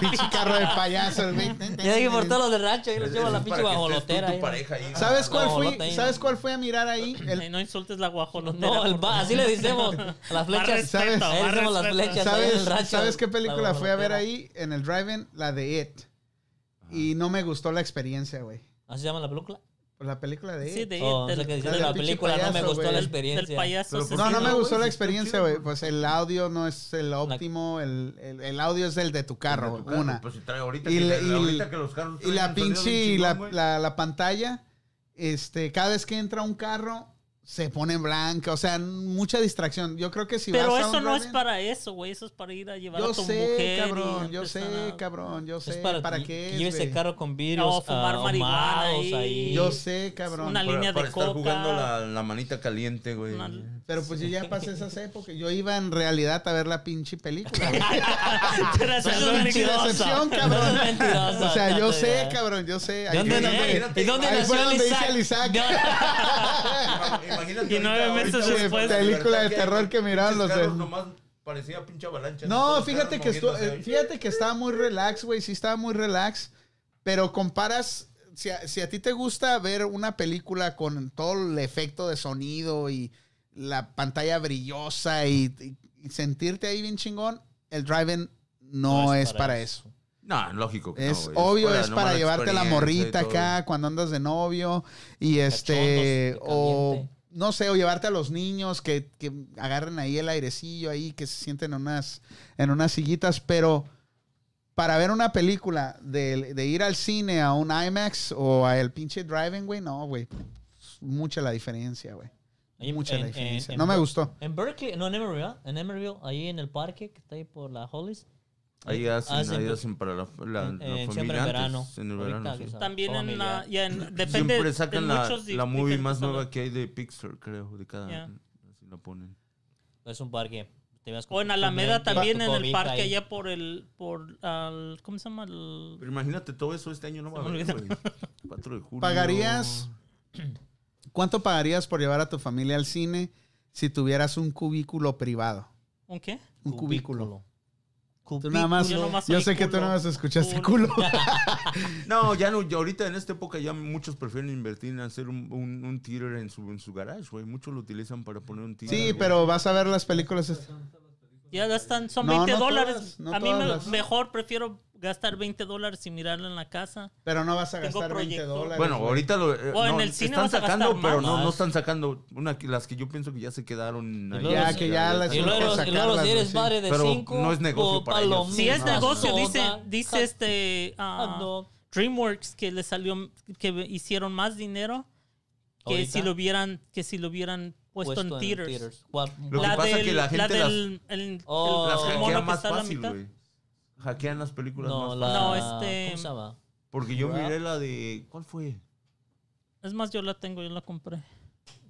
Pinche carro de payasos, güey. Ya dije por todos los de rancho, ahí los llevo a la pinche guajolotera. tu ahí. pareja ahí. ¿Sabes cuál fui? ¿Sabes cuál fui a mirar ahí? No insultes la guajolotera. No, el así le decimos. Las flechas. ¿Sabes? las flechas ¿Sabes, rancho. ¿Sabes qué película La fui a ver ahí? En el drive-in, la de It. Y no me gustó la experiencia, güey. ¿Así se llama la película? Pues la película de. Sí, de Oh, del- lo que la de la del pinche película. No me payaso, gustó güey. la del experiencia. payaso. Pero ¿por No, no me gustó la experiencia, güey. Pues el audio no es el óptimo, el, el, el audio es el de tu carro, De tu carro, una. Pues si trae ahorita, Y que, la- y- ahorita que los carros Y la pinche, la, chingón, la, la pantalla, este, cada vez que entra un carro, se pone blanca. O sea, mucha distracción. Yo creo que si Pero vas a eso un no es para eso, güey. Eso es para ir a llevar Yo a tu sé, mujer. cabrón, yo sé, a- cabrón, yo sé. Es ¿Para, para, qué que es, el carro con vidrios No, fumar ah, marihuana ahí. ahí. Yo sé, cabrón. Una Para- línea para de estar coca. jugando la, la manita caliente, güey. Una- Pero pues yo ya pasé esas épocas. Yo iba en realidad a ver la pinche película. güey. Pero eso Eso es es Pinche mentiroso. decepción, Eso cabrón. O sea, yo sé, cabrón, yo sé. ¿De Ahí dónde, ¿Y dónde nació Isaac. Imagínate Y nueve meses después- la Película de terror que pinches los de- nomás Parecía pinche avalancha. No, fíjate que estu- eh, fíjate que estaba muy relax, güey. Sí estaba muy relax. Pero comparas. Si a, si a ti te gusta ver una película con todo el efecto de sonido y la pantalla brillosa y, y- y sentirte ahí bien chingón, el drive-in no, es, para, eso. No, lógico. que Es no, obvio, para es para llevarte la morrita acá cuando andas de novio y este Cachondos, o caliente. No sé, o llevarte a los niños que, que agarren ahí el airecillo ahí, que se sienten en unas en unas sillitas, pero para ver una película de, de ir al cine a un IMAX o a el pinche driving, güey, no, güey. Mucha la diferencia, güey. Mucha la en- diferencia. en- no me gustó. En Berkeley, no, en Emeryville, en Emeryville, ahí en el parque que está ahí por la Hollies. Ahí hacen, Hacen- ahí hacen para la, la, en- familia siempre en verano. En el verano, sí. También en la. familiar. Ya en- depende Siempre de sacan muchos di- la movie más nueva que hay de Pixar, creo, de cada... Ya. Así la ponen. Es un parque. Te vas con O en Alameda también tu en el parque ahí. allá por el. por al- ¿Cómo se llama? El- Pero imagínate, todo eso este año no va a haber, olvidó. güey. 4 de julio. ¿Pagarías? ¿Cuánto pagarías por llevar a tu familia al cine si tuvieras un cubículo privado? ¿Un qué? Un cubículo. Tú Cubículo. nada más, Yo nomás sé que tú nada más escuchaste Culo. culo. No, ya no, ya ahorita en esta época ya muchos prefieren invertir en hacer un, un, un theater en su, en su garage, güey. Muchos lo utilizan para poner un theater. Sí, pero vas a ver las películas. Ya están, son No, 20 no dólares. todas, no a mí me- mejor prefiero gastar 20 dólares y mirarlo en la casa. Pero no vas a Tengo gastar 20 proyector. dólares. Bueno, güey. ahorita lo, eh, O en el cine están vas a gastar sacando, pero más. no, no están sacando una que las que yo pienso que ya se quedaron. ahí. Ya, que ya las- Y luego, y luego si eres güey, sí. padre de Pero cinco, no es negocio o para ellos. palomitas, Si es No, negocio, dice, soda, dice hot- este ah, hot dog. DreamWorks que le salió, que hicieron más dinero que Ahorita. si lo hubieran, que si lo hubieran puesto, en theaters. Lo que La pasa es del, que la la gente las- del el- Oh. Las el mono hackean que más está a la fácil, mitad. güey. Hackean las películas No, más la. No, este- ¿Cómo se llama? Porque yo miré la de... ¿Cuál fue? Es más, yo la tengo, yo la compré.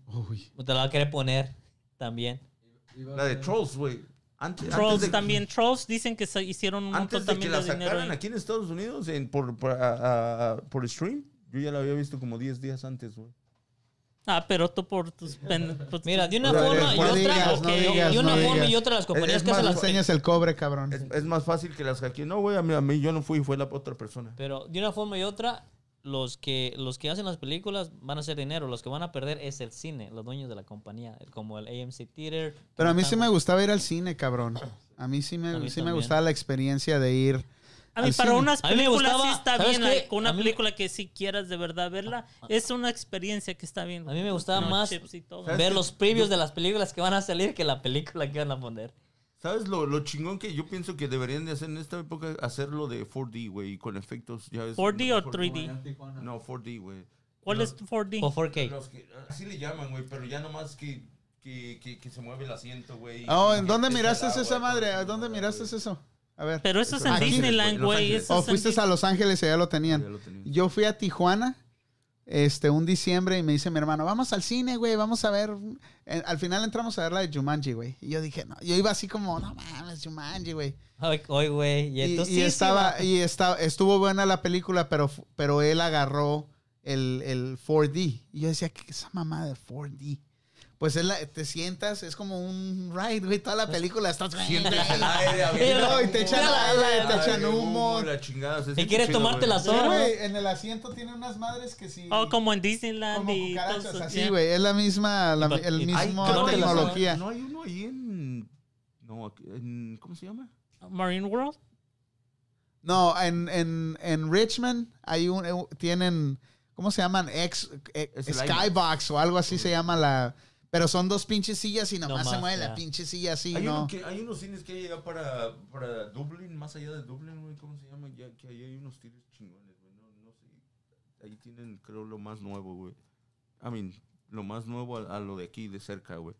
Uy. Te la va a querer poner también. La de Trolls, güey. Antes, antes Trolls de- también. Trolls dicen que se hicieron un montón Antes de que también la de dinero. sacaran aquí en Estados Unidos en, por, por, a- a- a- por stream, yo ya la había visto como 10 días antes, güey. Ah, pero tú por tus... pen- por Mira, de una forma y no otra. de una forma y otra, las compañías Es que hacen más, las. Enseñas el cobre, cabrón. Es, es más fácil que las hackeen. No, güey, a mí, a mí yo no fui, fue la otra persona. Pero de una forma y otra, los que, los que hacen las películas van a hacer dinero. Los que van a perder es el cine, los dueños de la compañía, como el AMC Theater. Pero a mí sí me gustaba ir al cine, cabrón. A mí sí me, mí sí me gustaba la experiencia de ir. A mí, para cine. unas películas gustaba- sí está ¿sabes bien. qué? like, con una mí- película que si quieras de verdad verla, es una experiencia que está bien. A mí me gustaba No, más chips y todo. ¿Sabes ver los previews de las películas que van a salir que la película que van a poner. ¿Sabes lo, lo chingón que yo pienso que deberían de hacer en esta época? Hacerlo de 4D, güey, y con efectos. Ya ves, 4D o por- 3D? Allá en Tijuana. No, 4D, güey. ¿Cuál es tu 4D? O 4K. Los que, así le llaman, güey, pero ya nomás que, que, que, que se mueve el asiento, güey. Oh, ¿en dónde miraste esa madre? ¿A dónde miraste eso? A ver. Pero eso es en. Disneyland, güey. ¿O fuiste a Los Ángeles y ya lo Ya tenían? lo tenía. Yo fui a Tijuana este, un diciembre y me dice mi hermano, vamos al cine, güey, vamos a ver. Eh, al final entramos a ver la de Jumanji, güey. Y yo dije, no, yo iba así como, no mames, Jumanji, güey. Ay, Hoy, güey. Y, Y, entonces y sí, sí, estaba, y estaba, estuvo buena la película, pero, pero él agarró el, el 4D. Y yo decía, ¿qué es esa mamá de 4D? Pues él, la- te sientas, es como un ride, güey, toda la película estás... Sientes el aire, No, y te echan el aire, te echan humo. La chingada, se ¿Y quieres chido, tomarte güey. la Sí, soda? güey, en el asiento tiene unas madres que sí... Oh, como en Disneyland como y cucarachas, así, güey. Es la misma, la, Y- el y- mismo la- tecnología. No hay uno ahí en. No, en. ¿Cómo se llama? Marine World. No, en, en, en Richmond hay un, eh, tienen, ¿cómo se llaman? Ex, eh, Es el Skybox o algo así se llama la... Pero son dos pinches sillas y nomás se mueve ya. la pinche silla así, hay, ¿no? uno que, hay unos cines que hay allá para, para Dublin, más allá de Dublin, güey. ¿Cómo se llama? Ya, que ahí hay unos cines chingones, güey. No, no sé. Ahí tienen, creo, lo más nuevo, güey. I mean, lo más nuevo a, a lo de aquí, de cerca, güey.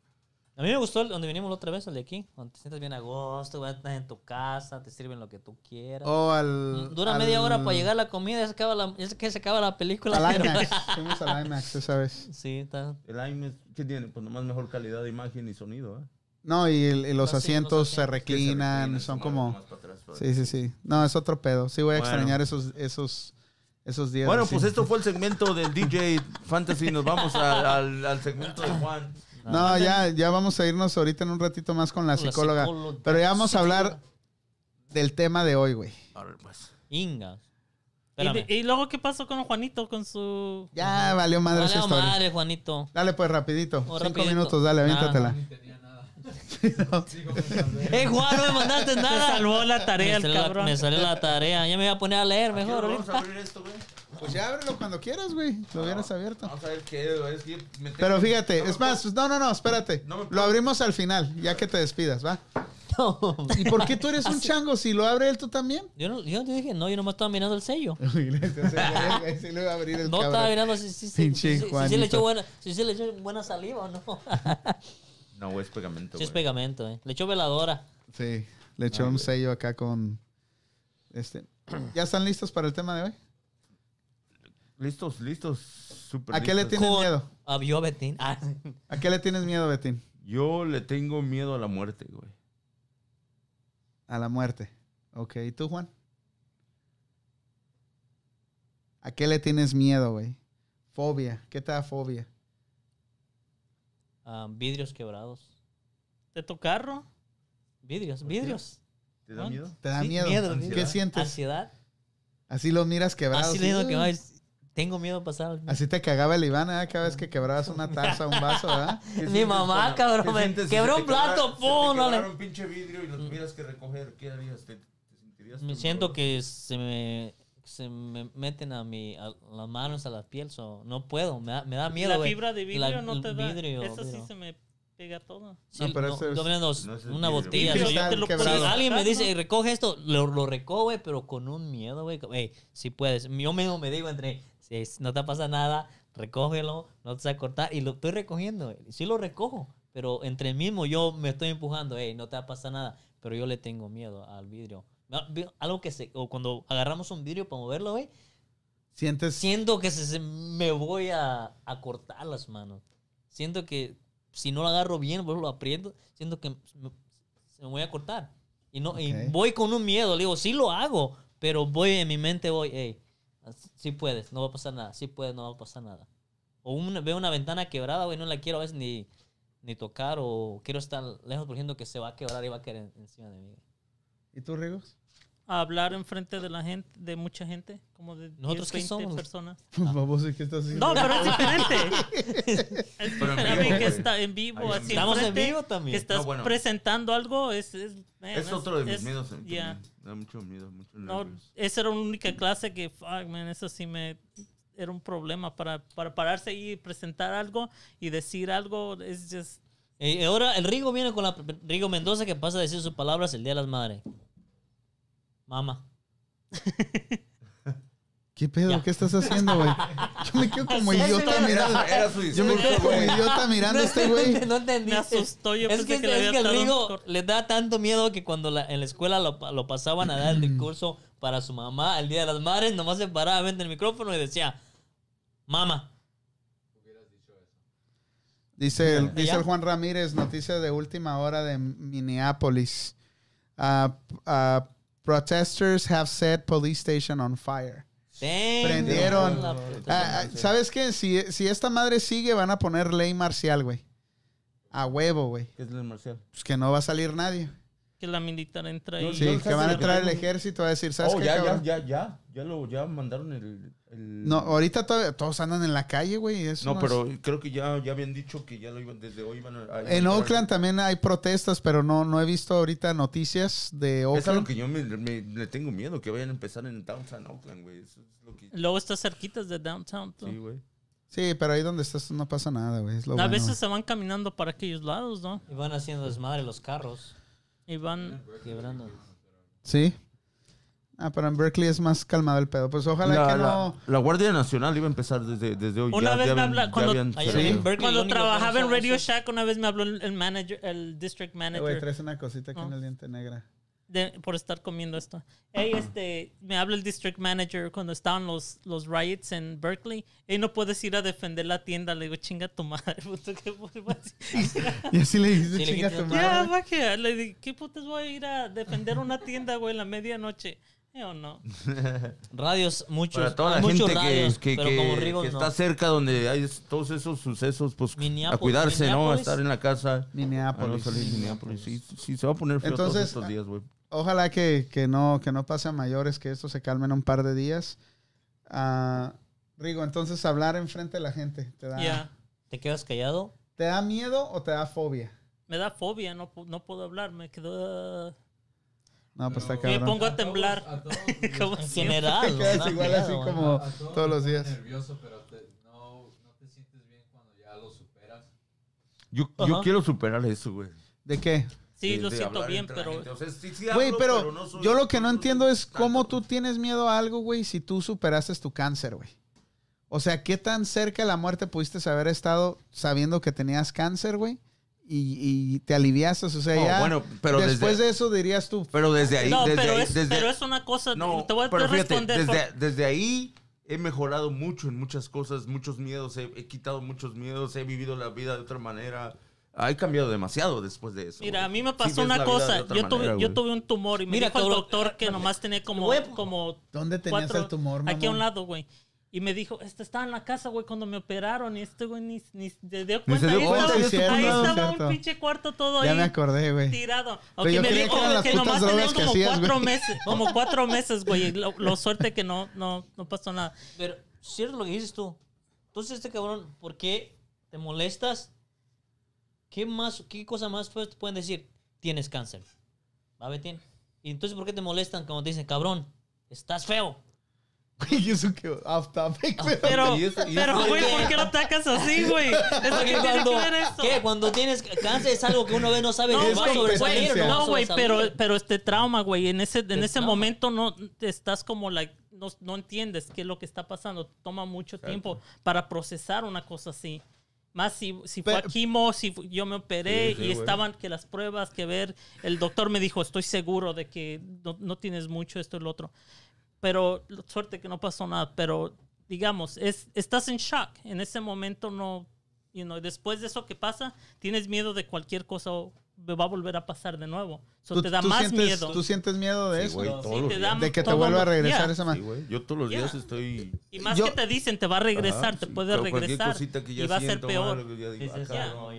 A mí me gustó el donde vinimos la otra vez, el de aquí. Donde te sientas bien a gusto, estás en tu casa, te sirven lo que tú quieras. O al... Mm, Dura al- media hora para llegar la comida, ya se acaba la, ya se, que se acaba la película. Al pero- IMAX. Fuimos al IMAX esa vez. sí, está. El IMAX, ¿qué tiene? Pues nomás mejor calidad de imagen y sonido, ¿eh? No, y, el- y los Ah, sí, asientos los se asientos. reclinan, son como... Más para atrás, Sí, sí, sí. No, es otro pedo. Sí voy a Bueno. extrañar esos, esos, esos días. Bueno, pues esto fue el segmento del DJ Fantasy. Nos vamos a- al, al segmento de Juan. No, ya, ya vamos a irnos ahorita en un ratito más con la psicóloga. psicóloga. Pero ya vamos a hablar del tema de hoy, güey. A ver, pues. Inga. Y, luego, ¿qué pasó con Juanito con su... Ya valió madre esa Vale, historia. madre, Juanito. Dale pues rapidito. Oh, Cinco rapidito. minutos, dale, Nah. aviéntatela. Ni tenía nada. Sigo me salvé. ¡Eh, Juan, no me mandaste nada! salvó la tarea me el la- cabrón. me salió la tarea. Ya me voy a poner a leer mejor Vamos a abrir esto, güey. Pues ya ábrelo cuando quieras, güey. Lo hubieras abierto. Vamos a ver qué es que me tengo- Pero fíjate, no me es más, no, no, no, espérate. No me Lo puedo- abrimos al final, ya que te despidas, ¿va? No. ¿Y por qué tú eres un chango? Si lo abre él, tú también. Yo no, yo no te dije, no, yo nomás estaba mirando el sello. Ese le iba a abrir el No estaba mirando si, si, si, Pinche si- si- si Juanito. le echó buena, si, si le echó buena saliva o no. No, güey, es pegamento. Sí, es güey. pegamento, eh. Le echó veladora. Sí, le echó un sello acá con... Este. ¿Ya están listos para el tema de hoy? Listos, listos. Súper ¿A qué le tienes Con- miedo? A Betín. Ah, ¿A qué le tienes miedo, Betín? Yo le tengo miedo a la muerte, güey. A la muerte. Ok, ¿y tú, Juan? ¿A qué le tienes miedo, güey? Fobia. ¿Qué te da fobia? ah, vidrios quebrados. ¿De tu carro? Vidrios, vidrios. ¿Te da miedo? ¿Te da Sí, miedo? miedo, ¿Qué sientes? Ansiedad. Así los miras quebrados. Así le digo que ay, tengo miedo de pasar. Así te cagaba el Iván, ¿eh? Cada vez que quebrabas una taza, un vaso, ¿verdad? ¿Qué Mi mamá, cuando- cabrón, me quebró un plato, pum, no le- un pinche vidrio y lo tuvieras que recoger. ¿Qué harías? ¿Te, te Querías Me temblor. siento que se me, se me meten a, mi, a las manos a la piel, so, no puedo, me da, me da miedo, la güey. fibra de vidrio La- no te da. vidrio, Esa sí vidrio. se me pega todo. Sí, No, pero no, ese es- vendo no es una vidrio. botella. Pero so, yo Cristal te lo quebrado. Si alguien me dice, recoge esto, lo, lo recojo, güey, pero con un miedo, güey. Hey, si puedes. Yo mismo me digo entre, es- no te pasa nada, recógelo, no te vas a cortar. Y lo estoy recogiendo. Sí lo recojo, pero entre mismo yo me estoy empujando, hey, no te va a pasar nada. Pero yo le tengo miedo al vidrio. Algo que se, o cuando agarramos un vidrio para moverlo, güey, Sientes. siento que se, se- me voy a, a cortar las manos. Siento que si no lo agarro bien, pues lo aprieto, siento que me, se me voy a cortar. Y, no, y Ok. voy con un miedo, le digo, sí lo hago, pero voy en mi mente, voy, hey, sí puedes, no va a pasar nada, sí puedes, no va a pasar nada. O una- veo una ventana quebrada, güey, no la quiero a veces ni, ni tocar o quiero estar lejos por ejemplo que se va a quebrar y va a caer en- encima de mí. ¿Y tú, Rigos? A hablar enfrente de la gente, de mucha gente, como de ¿Nosotros 10, qué 20 somos? personas. Baboso, ¿qué estás haciendo? No, pero es diferente. Es Pero en diferente vivo, que está en vivo, así. Estamos en vivo también. Que estás No, bueno. presentando algo, es... Es, man, Es otro de mis es- miedos. eh. Me da mucho miedo, mucho No, esa era la única clase que, fuck, man, eso sí me... Era un problema para, para pararse y presentar algo y decir algo. Es just... Y ahora el Rigo viene con la Rigo Mendoza que pasa a decir sus palabras el Día de las Madres. Mamá. ¿Qué pedo? Ya. ¿Qué estás haciendo, güey? Yo me quedo como idiota mirando. Era su Yo me quedo como idiota mirando a este güey. No entendí. Me asustó, yo es pensé que, que le es había que el Rigo le da tanto miedo que cuando la- en la escuela lo, pa- lo pasaban a dar el discurso para su mamá el Día de las Madres, nomás se paraba frente al micrófono y decía, mamá. Dice, el, dice el Juan Ramírez, noticia de última hora de Minneapolis. Ah, ah, protesters have set police station on fire. Prendieron. la- Ah, ah, ¿Sabes qué? Si, si esta madre sigue, van a poner ley marcial, güey. A huevo, güey. ¿Qué es el marcial? Pues que no va a salir nadie. que la militar entra ahí. Sí, no, que van a entrar el ejército a decir, ¿sabes Oh, qué, ya, ya, ya, ya. Ya lo ya mandaron el. El- No, ahorita todavía- todos andan en la calle, güey. eso No, es- pero creo que ya, ya habían dicho que ya lo iban, desde hoy iban a. a- En a- Oakland también hay protestas, pero no, no he visto ahorita noticias de Es algo Oakland. que yo me, me- le tengo miedo, que vayan a empezar en Downtown Oakland, güey. Eso es lo que. Luego está cerquitas de downtown. tú. Sí, güey. Sí, pero ahí donde estás no pasa nada, güey. Es lo a bueno. veces se van caminando para aquellos lados, ¿no? Y van haciendo desmadre los carros, Y van... quebrando. Sí. Ah, pero en Berkeley es más calmado el pedo. Pues ojalá La, que la- no. la Guardia Nacional iba a empezar desde, desde hoy. Una ya, vez ya me ya cuando- habían salido. en Berkeley, Cuando trabajaba en Radio eso- Shack, una vez me habló el manager, el district Eh, Güey, manager, traes una cosita aquí en No. el diente negra. de- por estar comiendo esto. Hey, este, me habla el district manager cuando estaban los, los riots en Berkeley. Y no puedes ir a defender la tienda. Le digo, chinga tu madre. puto, ¿qué putas?" Y así le dijiste, Sí, le chinga tu Ya, madre. va que. Le digo, ¿qué putas voy a ir a defender una tienda, güey, en la medianoche? Yo no. Radios, muchos. Para toda la gente que, radios, que, pero que- como Rigo que no. está cerca donde hay todos esos sucesos, pues Minneapolis- a cuidarse, ¿no? A Minneapolis. estar en la casa. A no Minneapolis. salir Minneapolis. Sí, sí, se va a poner todos Entonces, estos días, güey. Ojalá que, que no, que no pase a mayores, que esto se calme en un par de días. Ah, Rigo, entonces hablar enfrente de la gente, ¿te da, Ya. ¿Te quedas callado? ¿te da miedo o te da fobia? Me da fobia, no, no puedo hablar. Me quedo. No, pues está Me cabrón. pongo a todos- temblar. a todos Como En siempre. general. Te quedas igual miedo, así güey. como- a todos todos los días. nervioso, pero te- no, no te sientes bien cuando ya lo superas. Yo, quiero superar eso, güey. ¿De qué? Sí, De- lo de siento bien, pero. gente. O sea, sí- sí Güey, pero, no soy- yo lo que no entiendo es cómo tú tienes miedo a algo, güey, si tú superaste tu cáncer, güey. O sea, ¿qué tan cerca de la muerte pudiste haber estado sabiendo que tenías cáncer, güey? Y, y te aliviaste, o sea, ya bueno, pero después desde, de eso dirías tú, pero desde ahí, No, desde pero, ahí, es, desde- pero es una cosa. no, te voy a pero fíjate, responder. desde, por- desde ahí he mejorado mucho en muchas cosas, muchos miedos, he, he quitado muchos miedos, he vivido la vida de otra manera. He cambiado demasiado después de eso. Mira, a mí me pasó una cosa. Yo tuve, manera, yo tuve un tumor y me Mira, dijo el doctor que nomás tenía como, como ¿dónde tenías cuatro- el tumor, mamón? aquí a un lado, güey. Y me dijo, este estaba en la casa, güey, cuando me operaron. Y este güey ni, ni se dio Ni cuenta. se dio ahí cuenta, estaba, sí, cierto, ahí estaba cierto. un pinche cuarto todo Ya ahí me acordé, güey. tirado. Pero yo me creía dijo que eran las que nomás que como hacías, cuatro güey. meses. Como cuatro meses, güey. Lo, lo suerte que no, no, no pasó nada. Pero, cierto lo que dices tú. Entonces, este cabrón, ¿por qué te molestas? ¿Qué más, qué cosa más te pueden decir? Tienes cáncer. ¿Va, Betín? ¿Y entonces por qué te molestan cuando te dicen, cabrón, estás feo? Y eso que off topic, pero... Pero, Y eso- y pero güey, ¿por qué lo atacas así, güey? Eso que tiene cuando, que ver eso. ¿qué? Cuando tienes cáncer es algo que uno ve, no sabe No, va sobresalir no güey, pero, pero este trauma, güey, en ese, en ese momento no te estás como, like, no, no entiendes qué es lo que está pasando. Toma mucho tiempo para procesar una cosa así. Más si, si fue Pero- a quimo, si yo me operé Sí, sí, y estaban que las pruebas que ver, el doctor me dijo, estoy seguro de que no, no tienes mucho esto y lo otro. Pero suerte que no pasó nada, pero digamos, es, estás en shock. En ese momento no, you know, después de eso que pasa, tienes miedo de cualquier cosa o va a volver a pasar de nuevo. So ¿Tú, te da más sientes, miedo. ¿Tú sientes miedo de Sí, eso? güey, Sí, te días. da- De que te vuelva a regresar esa Sí. Yo todos los días Yeah. estoy... Y más Yo- que te dicen, te va a regresar, Ajá, te sí, puede regresar. cosita que ya y va a ser peor.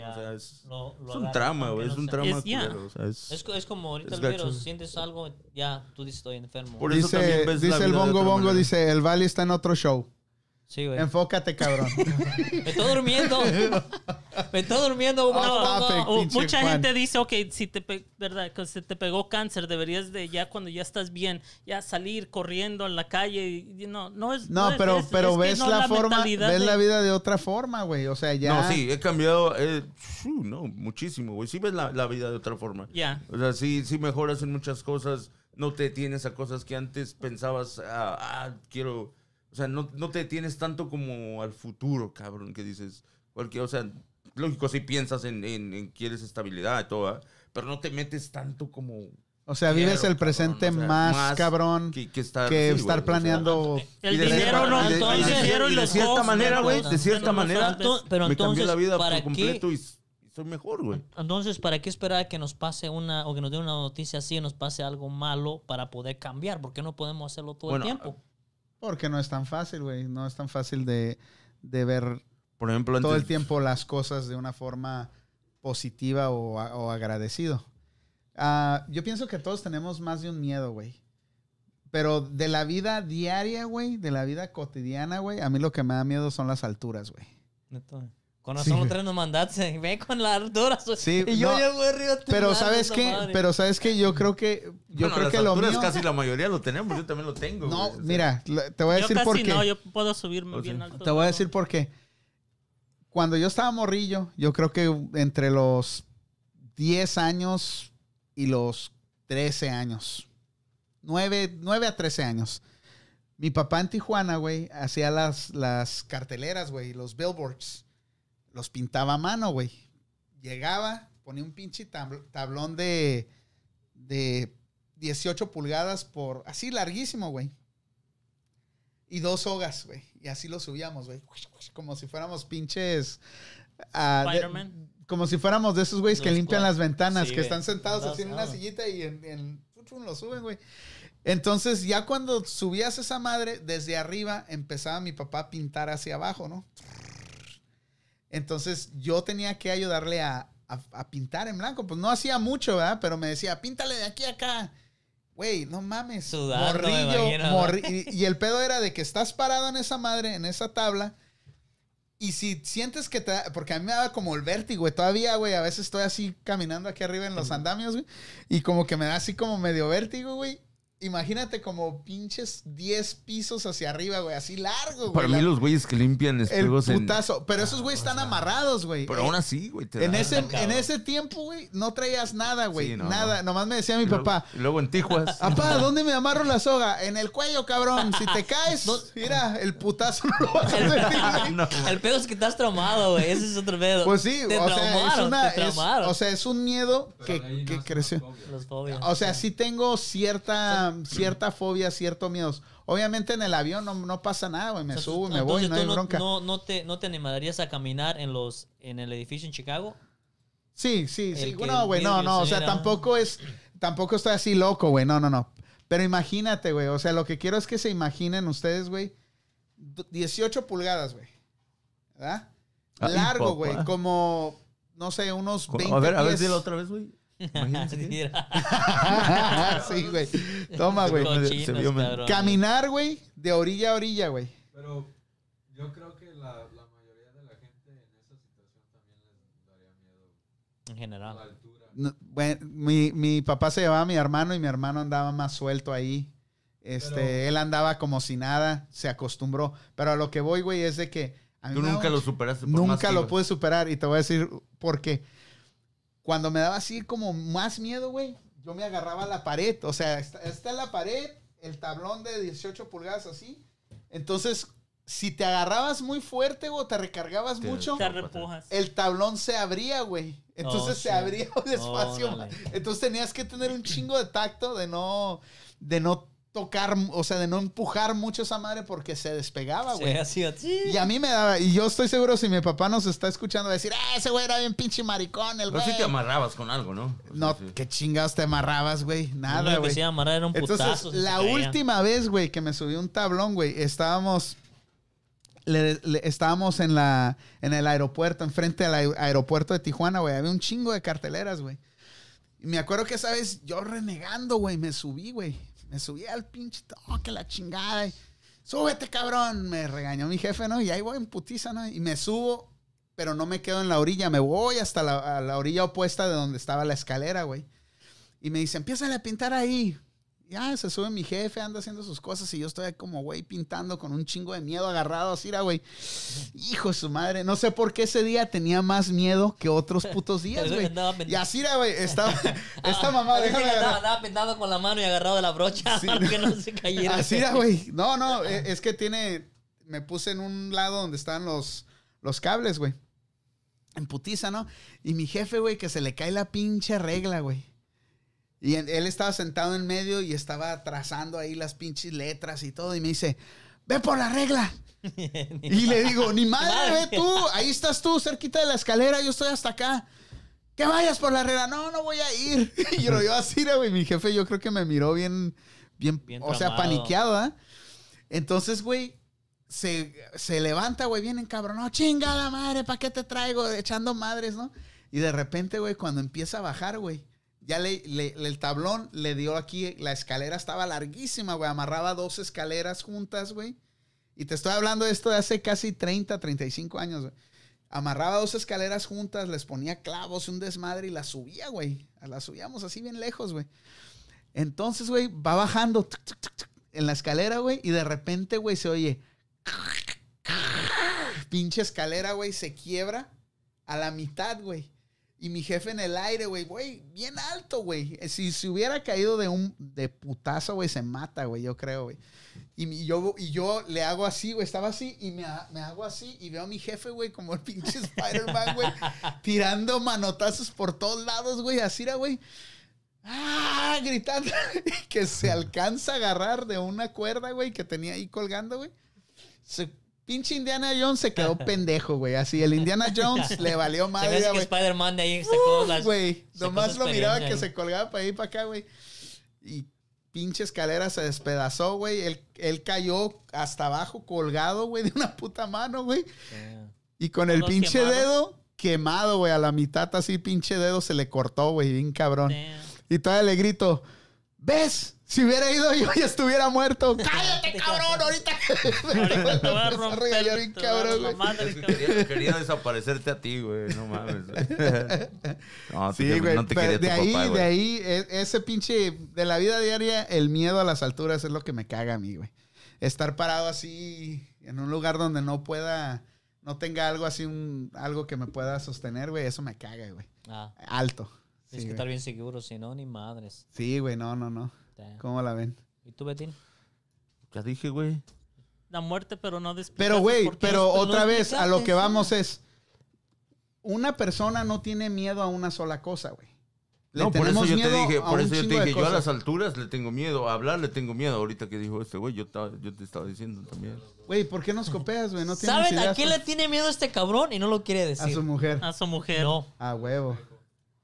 ah, es, un aunque güey, es un trauma Es- yeah. culero, o sea, es- Es, co- es como ahorita Es el virus, sientes algo, ya tú dices estoy enfermo. Por eso Dice, el bongo bongo, dice, el Valley está en otro show. Sí, güey. Enfócate, cabrón. Me estoy durmiendo. Me estoy durmiendo. Topic. O pinche mucha Juan. gente dice, ok, si te, pe- verdad, que se te pegó cáncer, deberías de ya cuando ya estás bien, ya salir corriendo en la calle. Y, no, no es. No, es pero, eso, pero es ves no la, forma, mentalidad ves de- la vida de otra forma, güey. O sea, ya... No, sí, he cambiado, eh, no, muchísimo, güey. Sí ves la, la vida de otra forma. Ya. O sea, sí, sí mejoras en muchas cosas. No te tienes a cosas que antes pensabas, ah, ah, quiero. O sea, no, no te tienes tanto como al futuro, cabrón, que dices. Cualquier, o sea, lógico, si piensas en, en, en quieres estabilidad y todo, ¿ah? pero no te metes tanto como. O sea, vives el presente cabrón, o sea, más, cabrón que, que, que estar, sí, güey, estar o sea, planeando... El dinero no, y de- entonces- dinero y de cierta manera, güey, de cierta no, manera, no, Ento- pero me cambió entonces, la vida ¿para por completo qué? y, soy mejor, güey. Entonces, ¿para qué esperar a que nos pase una o que nos dé una noticia así, nos pase algo malo para poder cambiar? ¿Por qué no podemos hacerlo todo Bueno, el tiempo? Porque no es tan fácil, güey. No es tan fácil de, de ver Por ejemplo, antes, todo el tiempo las cosas de una forma positiva o, a- o agradecido. Ah, yo pienso que todos tenemos más de un miedo, güey. Pero de la vida diaria, güey, de la vida cotidiana, güey, a mí lo que me da miedo son las alturas, güey. Con Sí, razón güey. los tres nos mandaste. Ve con la altura. Sí, y yo no, ya voy arriba. Pero sabes qué, pero sabes qué, yo creo que, yo Bueno, creo las que lo mío... casi la mayoría lo tenemos, yo también lo tengo. No, güey, mira, te voy a Yo decir casi por qué. no, yo puedo subirme O bien sea, alto. Te voy a decir por qué. Cuando yo estaba morrillo, yo creo que entre los 10 años y los 13 años. 9, 9 a 13 años. Mi papá en Tijuana, güey, hacía las, las carteleras, güey, los billboards. Los pintaba a mano, güey. Llegaba, ponía un pinche tabl- tablón de, de 18 pulgadas por... Así larguísimo, güey. Y dos sogas, güey. Y así lo subíamos, güey. Como si fuéramos pinches... ah, de- Spider-Man. como si fuéramos de esos güeyes que limpian las ventanas, Sí, que están sentados así en una Ah. sillita y en, en- lo suben, güey. Entonces, ya cuando subías esa madre, desde arriba empezaba mi papá a pintar hacia abajo, ¿no? Entonces, yo tenía que ayudarle a, a- a pintar en blanco. Pues no hacía mucho, ¿verdad? Pero me decía, píntale de aquí a acá. Güey, no mames. Sudando, morrillo, morri- y, y el pedo era de que estás parado en esa madre, en esa tabla. Y si sientes que te porque a mí me daba como el vértigo, güey, todavía, güey, a veces estoy así caminando aquí arriba en los andamios, güey, y como que me da así como medio vértigo, güey. Imagínate como pinches 10 pisos hacia arriba, güey, así largo, güey. Para mí la- los güeyes que limpian el espejos en... putazo. Pero esos güeyes están amarrados, güey. Pero aún así, güey. te En da- ese, en ese tiempo, güey, no traías nada, güey. Sí, no, nada. Nomás me decía mi Y luego- papá, Y luego en Tijuas. Papá, ¿dónde me amarro la soga? En el cuello, cabrón. Si te caes, mira, el putazo no lo vas a sentir, güey. No. El pedo es que estás traumado, güey. Ese es otro pedo. Pues sí, te o sea, es una, te es- traumaron. o sea, es un miedo que, que creció. fobias. O sea, sí tengo cierta, cierta fobia, cierto miedo. Obviamente en el avión no, no pasa nada, güey. Me subo y me voy, no hay bronca. No, no te, ¿No te animarías a caminar en los en el edificio en Chicago? Sí, sí, sí. No, güey, no, no. O se sea, tampoco es, tampoco estoy así loco, güey. No, no, no. Pero imagínate, güey. O sea, lo que quiero es que se imaginen ustedes, güey. d- 18 pulgadas, güey. ¿Verdad? Largo, güey. Como, no sé, unos 20 A ver, a ver, dilo otra vez, güey. Imagínense. Sí, güey. Toma, güey. Cochinos. Caminar, güey, de orilla a orilla, güey. Pero yo creo que la, la mayoría de la gente en esa situación también les daría miedo En a la general. altura. No, bueno, mi, mi papá se llevaba a mi hermano y mi hermano andaba más suelto ahí. Este, Pero- él andaba como si nada, se acostumbró. Pero a lo que voy, güey, es de que. a mí Tú nunca un lo superaste. por Nunca lo pude superar y te voy a decir por qué. Cuando me daba así como más miedo, güey, yo me agarraba a la pared. O sea, está, está en la pared, el tablón de 18 pulgadas así. Entonces, si te agarrabas muy fuerte o te recargabas Te- mucho, Te repujas. el tablón se abría, güey. Entonces Oh, se sí. abría despacio. Órale. Entonces tenías que tener un chingo de tacto de no, de no tocar, o sea, de no empujar mucho esa madre porque se despegaba, Sí, güey. así, así. Y a mí me daba, y yo estoy seguro si mi papá nos está escuchando, decir, ah, ese güey era bien pinche maricón, el Pero güey. sí te amarrabas con algo, ¿no? O sea, no, sí. qué chingados te amarrabas, güey. Nada, güey. a amarrar era un Entonces, putazo. si la última vez, güey, que me subí un tablón, güey, estábamos. le- le- estábamos en la en el aeropuerto, enfrente al aer- aeropuerto de Tijuana, güey. Había un chingo de carteleras, güey. Y me acuerdo que esa vez yo renegando, güey, me subí, güey. Me subí al pinche, oh, que la chingada. y, Súbete, cabrón. Me regañó mi jefe, ¿no? Y ahí voy en putiza, ¿no? Y me subo, pero no me quedo en la orilla. Me voy hasta la, a la orilla opuesta de donde estaba la escalera, güey. Y me dice, empieza a pintar ahí. Ya, se sube mi jefe, anda haciendo sus cosas y yo estoy como, güey, pintando con un chingo de miedo agarrado así, güey. Hijo de su madre. No sé por qué ese día tenía más miedo que otros putos días, güey. Y así güey. Estaba, esta mamá, Dice déjame andaba, andaba pintando con la mano y agarrado de la brocha Sí. para que no se cayera. Así güey. No, no, e- es que tiene. Me puse en un lado donde están los, los cables, güey. En putiza, ¿no? Y mi jefe, güey, que se le cae la pinche regla, güey. Y él estaba sentado en medio y estaba trazando ahí las pinches letras y todo. Y me dice, ve por la regla. Y le digo, ni madre, ve tú. Ahí estás tú, cerquita de la escalera. Yo estoy hasta acá. Que vayas por la regla. No, no voy a ir. Y yo, yo así, güey. Mi jefe yo creo que me miró bien, bien, Bien o sea, tramado. paniqueado, ¿ah? Entonces, güey, se, se levanta, güey, bien encabronado. Chingada madre, ¿para qué te traigo? Echando madres, ¿no? Y de repente, güey, cuando empieza a bajar, güey, ya le, el tablón le dio aquí, la escalera estaba larguísima, güey, amarraba dos escaleras juntas, güey. Y te estoy hablando de esto de hace casi 30, 35 años, güey. Amarraba dos escaleras juntas, les ponía clavos, un desmadre y las subía, güey. Las subíamos así bien lejos, güey. Entonces, güey, va bajando en la escalera, güey, y de repente, güey, se oye. Pinche escalera, güey, se quiebra a la mitad, güey. Y mi jefe en el aire, güey, güey, bien alto, güey. Si se hubiera caído de un de putazo, güey, se mata, güey, yo creo, güey. Y, mi- yo, y yo le hago así, güey, estaba así y me, me hago así y veo a mi jefe, güey, como el pinche Spider-Man, güey, tirando manotazos por todos lados, güey, así era, güey. ¡Ah! Gritando que se alcanza a agarrar de una cuerda, güey, que tenía ahí colgando, güey. Se- pinche Indiana Jones se quedó pendejo, güey. Así, el Indiana Jones le valió madre, güey. Spider-Man de ahí sacó las... Güey, nomás lo miraba que se colgaba para ahí para acá, güey. Y pinche escalera se despedazó, güey. Él, él cayó hasta abajo colgado, güey, de una puta mano, güey. Yeah. Y con el pinche quemados. dedo quemado, güey, a la mitad así, pinche dedo se le cortó, güey, bien cabrón. Damn. Y todavía le grito, ¿ves? Si hubiera ido yo ya estuviera muerto. ¡Cállate, cabrón! Ahorita. Ahorita te voy a romper. a cabrón, güey. madre, quería, quería desaparecerte a ti, güey. No mames. No, Sí, te- güey. no te tu de ahí, papá, de ahí, e- ese pinche, de la vida diaria, el miedo a las alturas es lo que me caga a mí, güey. Estar parado así en un lugar donde no pueda, no tenga algo así, un, algo que me pueda sostener, güey, eso me caga, güey. Ah, Alto. tienes Sí, que güey. estar bien seguro, si no, ni madres. Sí, güey, no, no, no. Damn. ¿Cómo la ven? ¿Y tú, Betín? Ya dije, güey. La muerte, pero no de Pero, güey, pero no otra vez, a lo que vamos es, una persona no tiene miedo a una sola cosa, güey. Le No, por eso yo te dije, a por eso yo te dije, yo a las alturas le tengo miedo, a hablar le tengo miedo. Ahorita que dijo este güey, yo, estaba- yo te estaba diciendo también. Güey, ¿por qué nos copeas, güey? No ¿Saben a quién le tiene miedo este cabrón? Y no lo quiere A decir. su mujer. A su mujer. No, A huevo.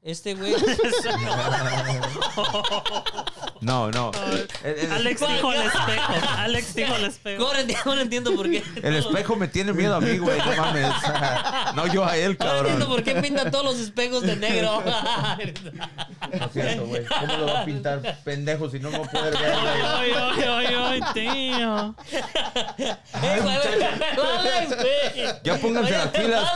este güey... No, no. El, el- Alex dijo el espejo. Alex dijo el espejo. Ahora enti- ahora entiendo por qué. el espejo me tiene miedo a mí, güey. No mames. No yo a él, Ahora entiendo cabrón. por qué pintan todos los espejos de negro. No es cierto, güey. ¿Cómo lo va a pintar pendejo si no va a poder ver? Ay, ay, ay, ay, tío. Eh, güey, Alex, güey. Ya pónganse las pilas.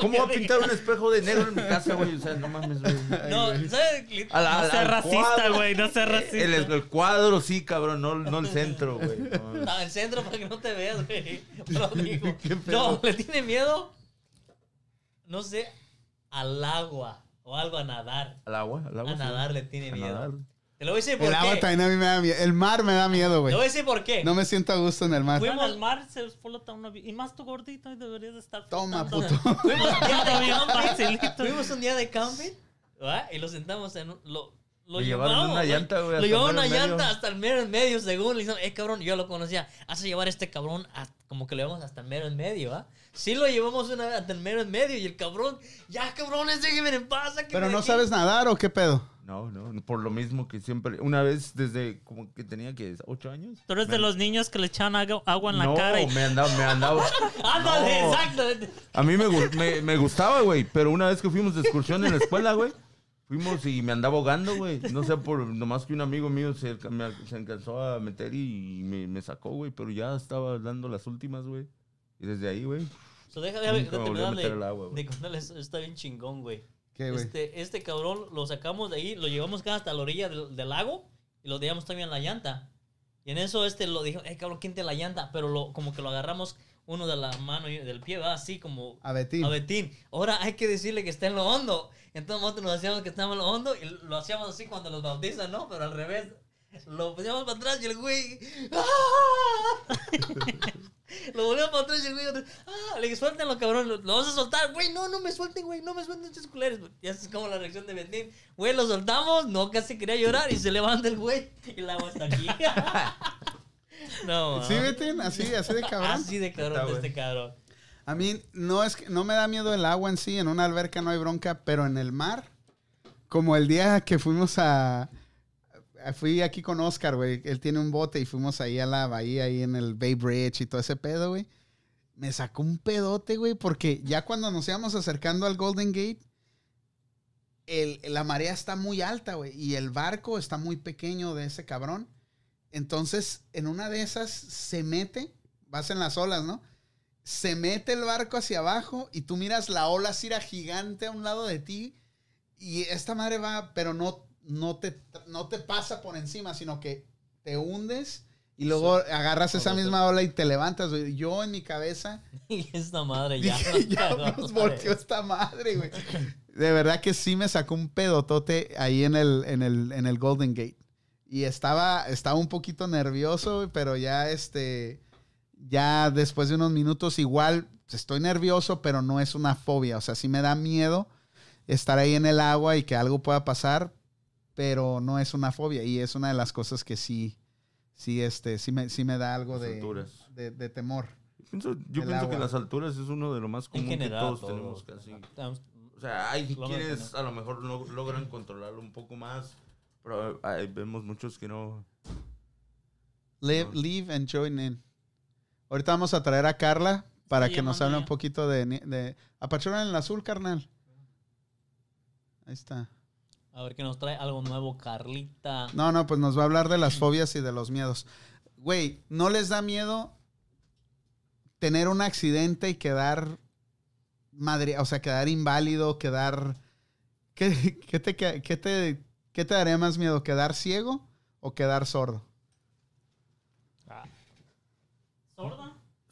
¿Cómo va a pintar un espejo de negro en mi casa, güey? O sea, no mames, güey. No, ¿sabes? No seas racista, güey. No seas racista. El, el cuadro sí, cabrón, no, no el centro, güey. No. No, el centro para que no te veas, güey. No, le tiene miedo, no sé, al agua o algo a nadar. ¿Al agua? ¿Al agua? A sí. nadar le tiene A miedo. nadar. Te lo voy a decir por El agua qué. también a mí me da miedo. El mar me da miedo, Te güey. voy a decir por qué. No me siento a gusto en el mar. Fui- Bueno, al mar se flota una... Y más tu gordito y deberías de estar Toma, puto. Fuimos un día de Bien camping. Fuimos un día de camping ¿verdad? y lo sentamos en un- lo, llevaron una llanta, güey, Lo hasta llevaron una llanta hasta el mero en medio, según. Le dijeron, eh, cabrón, yo lo conocía. Hace llevar a este cabrón a- como que lo llevamos hasta el mero en medio, ¿ah? Sí lo llevamos una vez hasta el mero en medio y el cabrón, ya cabrones, déjenme en paz. Pero no aquí". sabes nadar o qué pedo. No, no, por lo mismo que siempre. Una vez desde como que tenía que ocho años. Tú eres de los niños que le echan agua, agua en la no, cara y... me andaba, me andaba. Ándale, No. exactamente. A mí me, me, me gustaba, güey. Pero una vez que fuimos de excursión en la escuela, güey. Fuimos y me andaba ahogando, güey. No sé, por nomás que un amigo mío se, me, se alcanzó a meter y me, me sacó, güey. Pero ya estaba dando las últimas, güey. Y desde ahí, güey. So, deja de, Nunca de de- contarles, está bien chingón, güey. ¿Qué, güey? Este, este cabrón lo sacamos de ahí, lo llevamos acá hasta la orilla del, del lago y lo dejamos también en la llanta. Y en eso este lo dijo, eh, cabrón, ¿quién te la llanta? Pero lo, como que lo agarramos uno de la mano y del pie, va así como A Betín. a Betín. Ahora hay que decirle que está en lo hondo. Entonces nosotros nos hacíamos que lo hondo y lo hacíamos así cuando los bautizan, ¿no? Pero al revés. Lo poníamos para atrás y el güey. ¡ah! lo volvemos para atrás y el güey. ¡Ah! Le dije, suéltenlo, cabrón. Lo, lo vas a soltar. Güey, no, no me suelten, güey. No me suelten estos culeros. Y así es como la reacción de Betín. Güey, lo soltamos. No, casi quería llorar y se levanta el güey. Y el agua está aquí. no, ¿Sí, man. Betín? Así, así de cabrón. Así de cabrón de este cabrón. A mí no es que no me da miedo el agua en sí, en una alberca no hay bronca, pero en el mar, como el día que fuimos a, fui aquí con Oscar, güey, él tiene un bote y fuimos ahí a la bahía, ahí en el Bay Bridge y todo ese pedo, güey. Me sacó un pedote, güey, porque ya cuando nos íbamos acercando al Golden Gate, el- la marea está muy alta, güey, y el barco está muy pequeño de ese cabrón. Entonces, en una de esas se mete, vas en las olas, ¿no? Se mete el barco hacia abajo y tú miras la ola era gigante a un lado de ti y esta madre va, pero no, no, te, no te pasa por encima, sino que te hundes y luego agarras esa misma ola y te levantas. güey. Yo en mi cabeza Y esta madre ya. dije, ya nos nos volteó esta madre, güey. De verdad que sí me sacó un pedotote ahí en el, en el, en el Golden Gate. Y estaba, estaba un poquito nervioso, güey, pero ya este, ya después de unos minutos igual estoy nervioso, pero no es una fobia. O sea, sí me da miedo estar ahí en el agua y que algo pueda pasar, pero no es una fobia. Y es una de las cosas que sí, sí, este, sí me, sí me da algo de, de, de temor. Yo pienso, yo El pienso agua. que las alturas es uno de lo más En común general, que todos todo. tenemos casi. Estamos- O sea, hay Lo quienes a lo mejor lo- logran controlarlo un poco más, pero hay- vemos muchos que no. Live, No. leave and join in. Ahorita vamos a traer a Carla para que nos hable un poquito de, de apachurra en el azul, carnal. Ahí está. A ver que nos trae algo nuevo, Carlita. No, no, pues nos va a hablar de las fobias y de los miedos. Güey, ¿no les da miedo tener un accidente y quedar madre, o sea, quedar inválido, quedar ¿Qué, qué te, qué, te, ¿Qué te daría más miedo? ¿Quedar ciego o quedar sordo?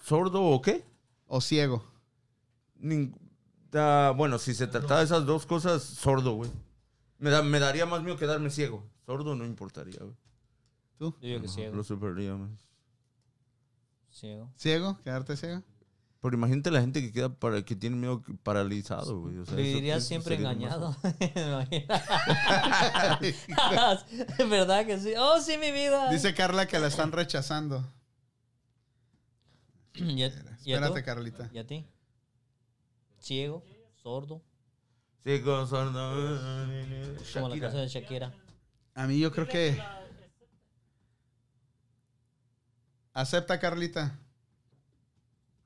¿Sordo o qué? O ciego. Ning- da- bueno, si se trataba de esas dos cosas, sordo, güey. Me, da- me daría más miedo quedarme ciego. Sordo no importaría, güey. ¿Tú? Yo digo que ciego. Lo superaría más. Ciego. ¿Ciego? ¿Quedarte ciego? Pero imagínate la gente que queda para que tiene miedo paralizado, güey. O sea, Viviría siempre engañado. Es verdad que sí. Oh, sí, mi vida. Dice Carla que la están rechazando. ¿Y a, Espérate, tú? Carlita. ¿Y a ti? Ciego, sordo. Ciego, sordo. Como la canción de Shakira. A mí yo creo que... Acepta, Carlita.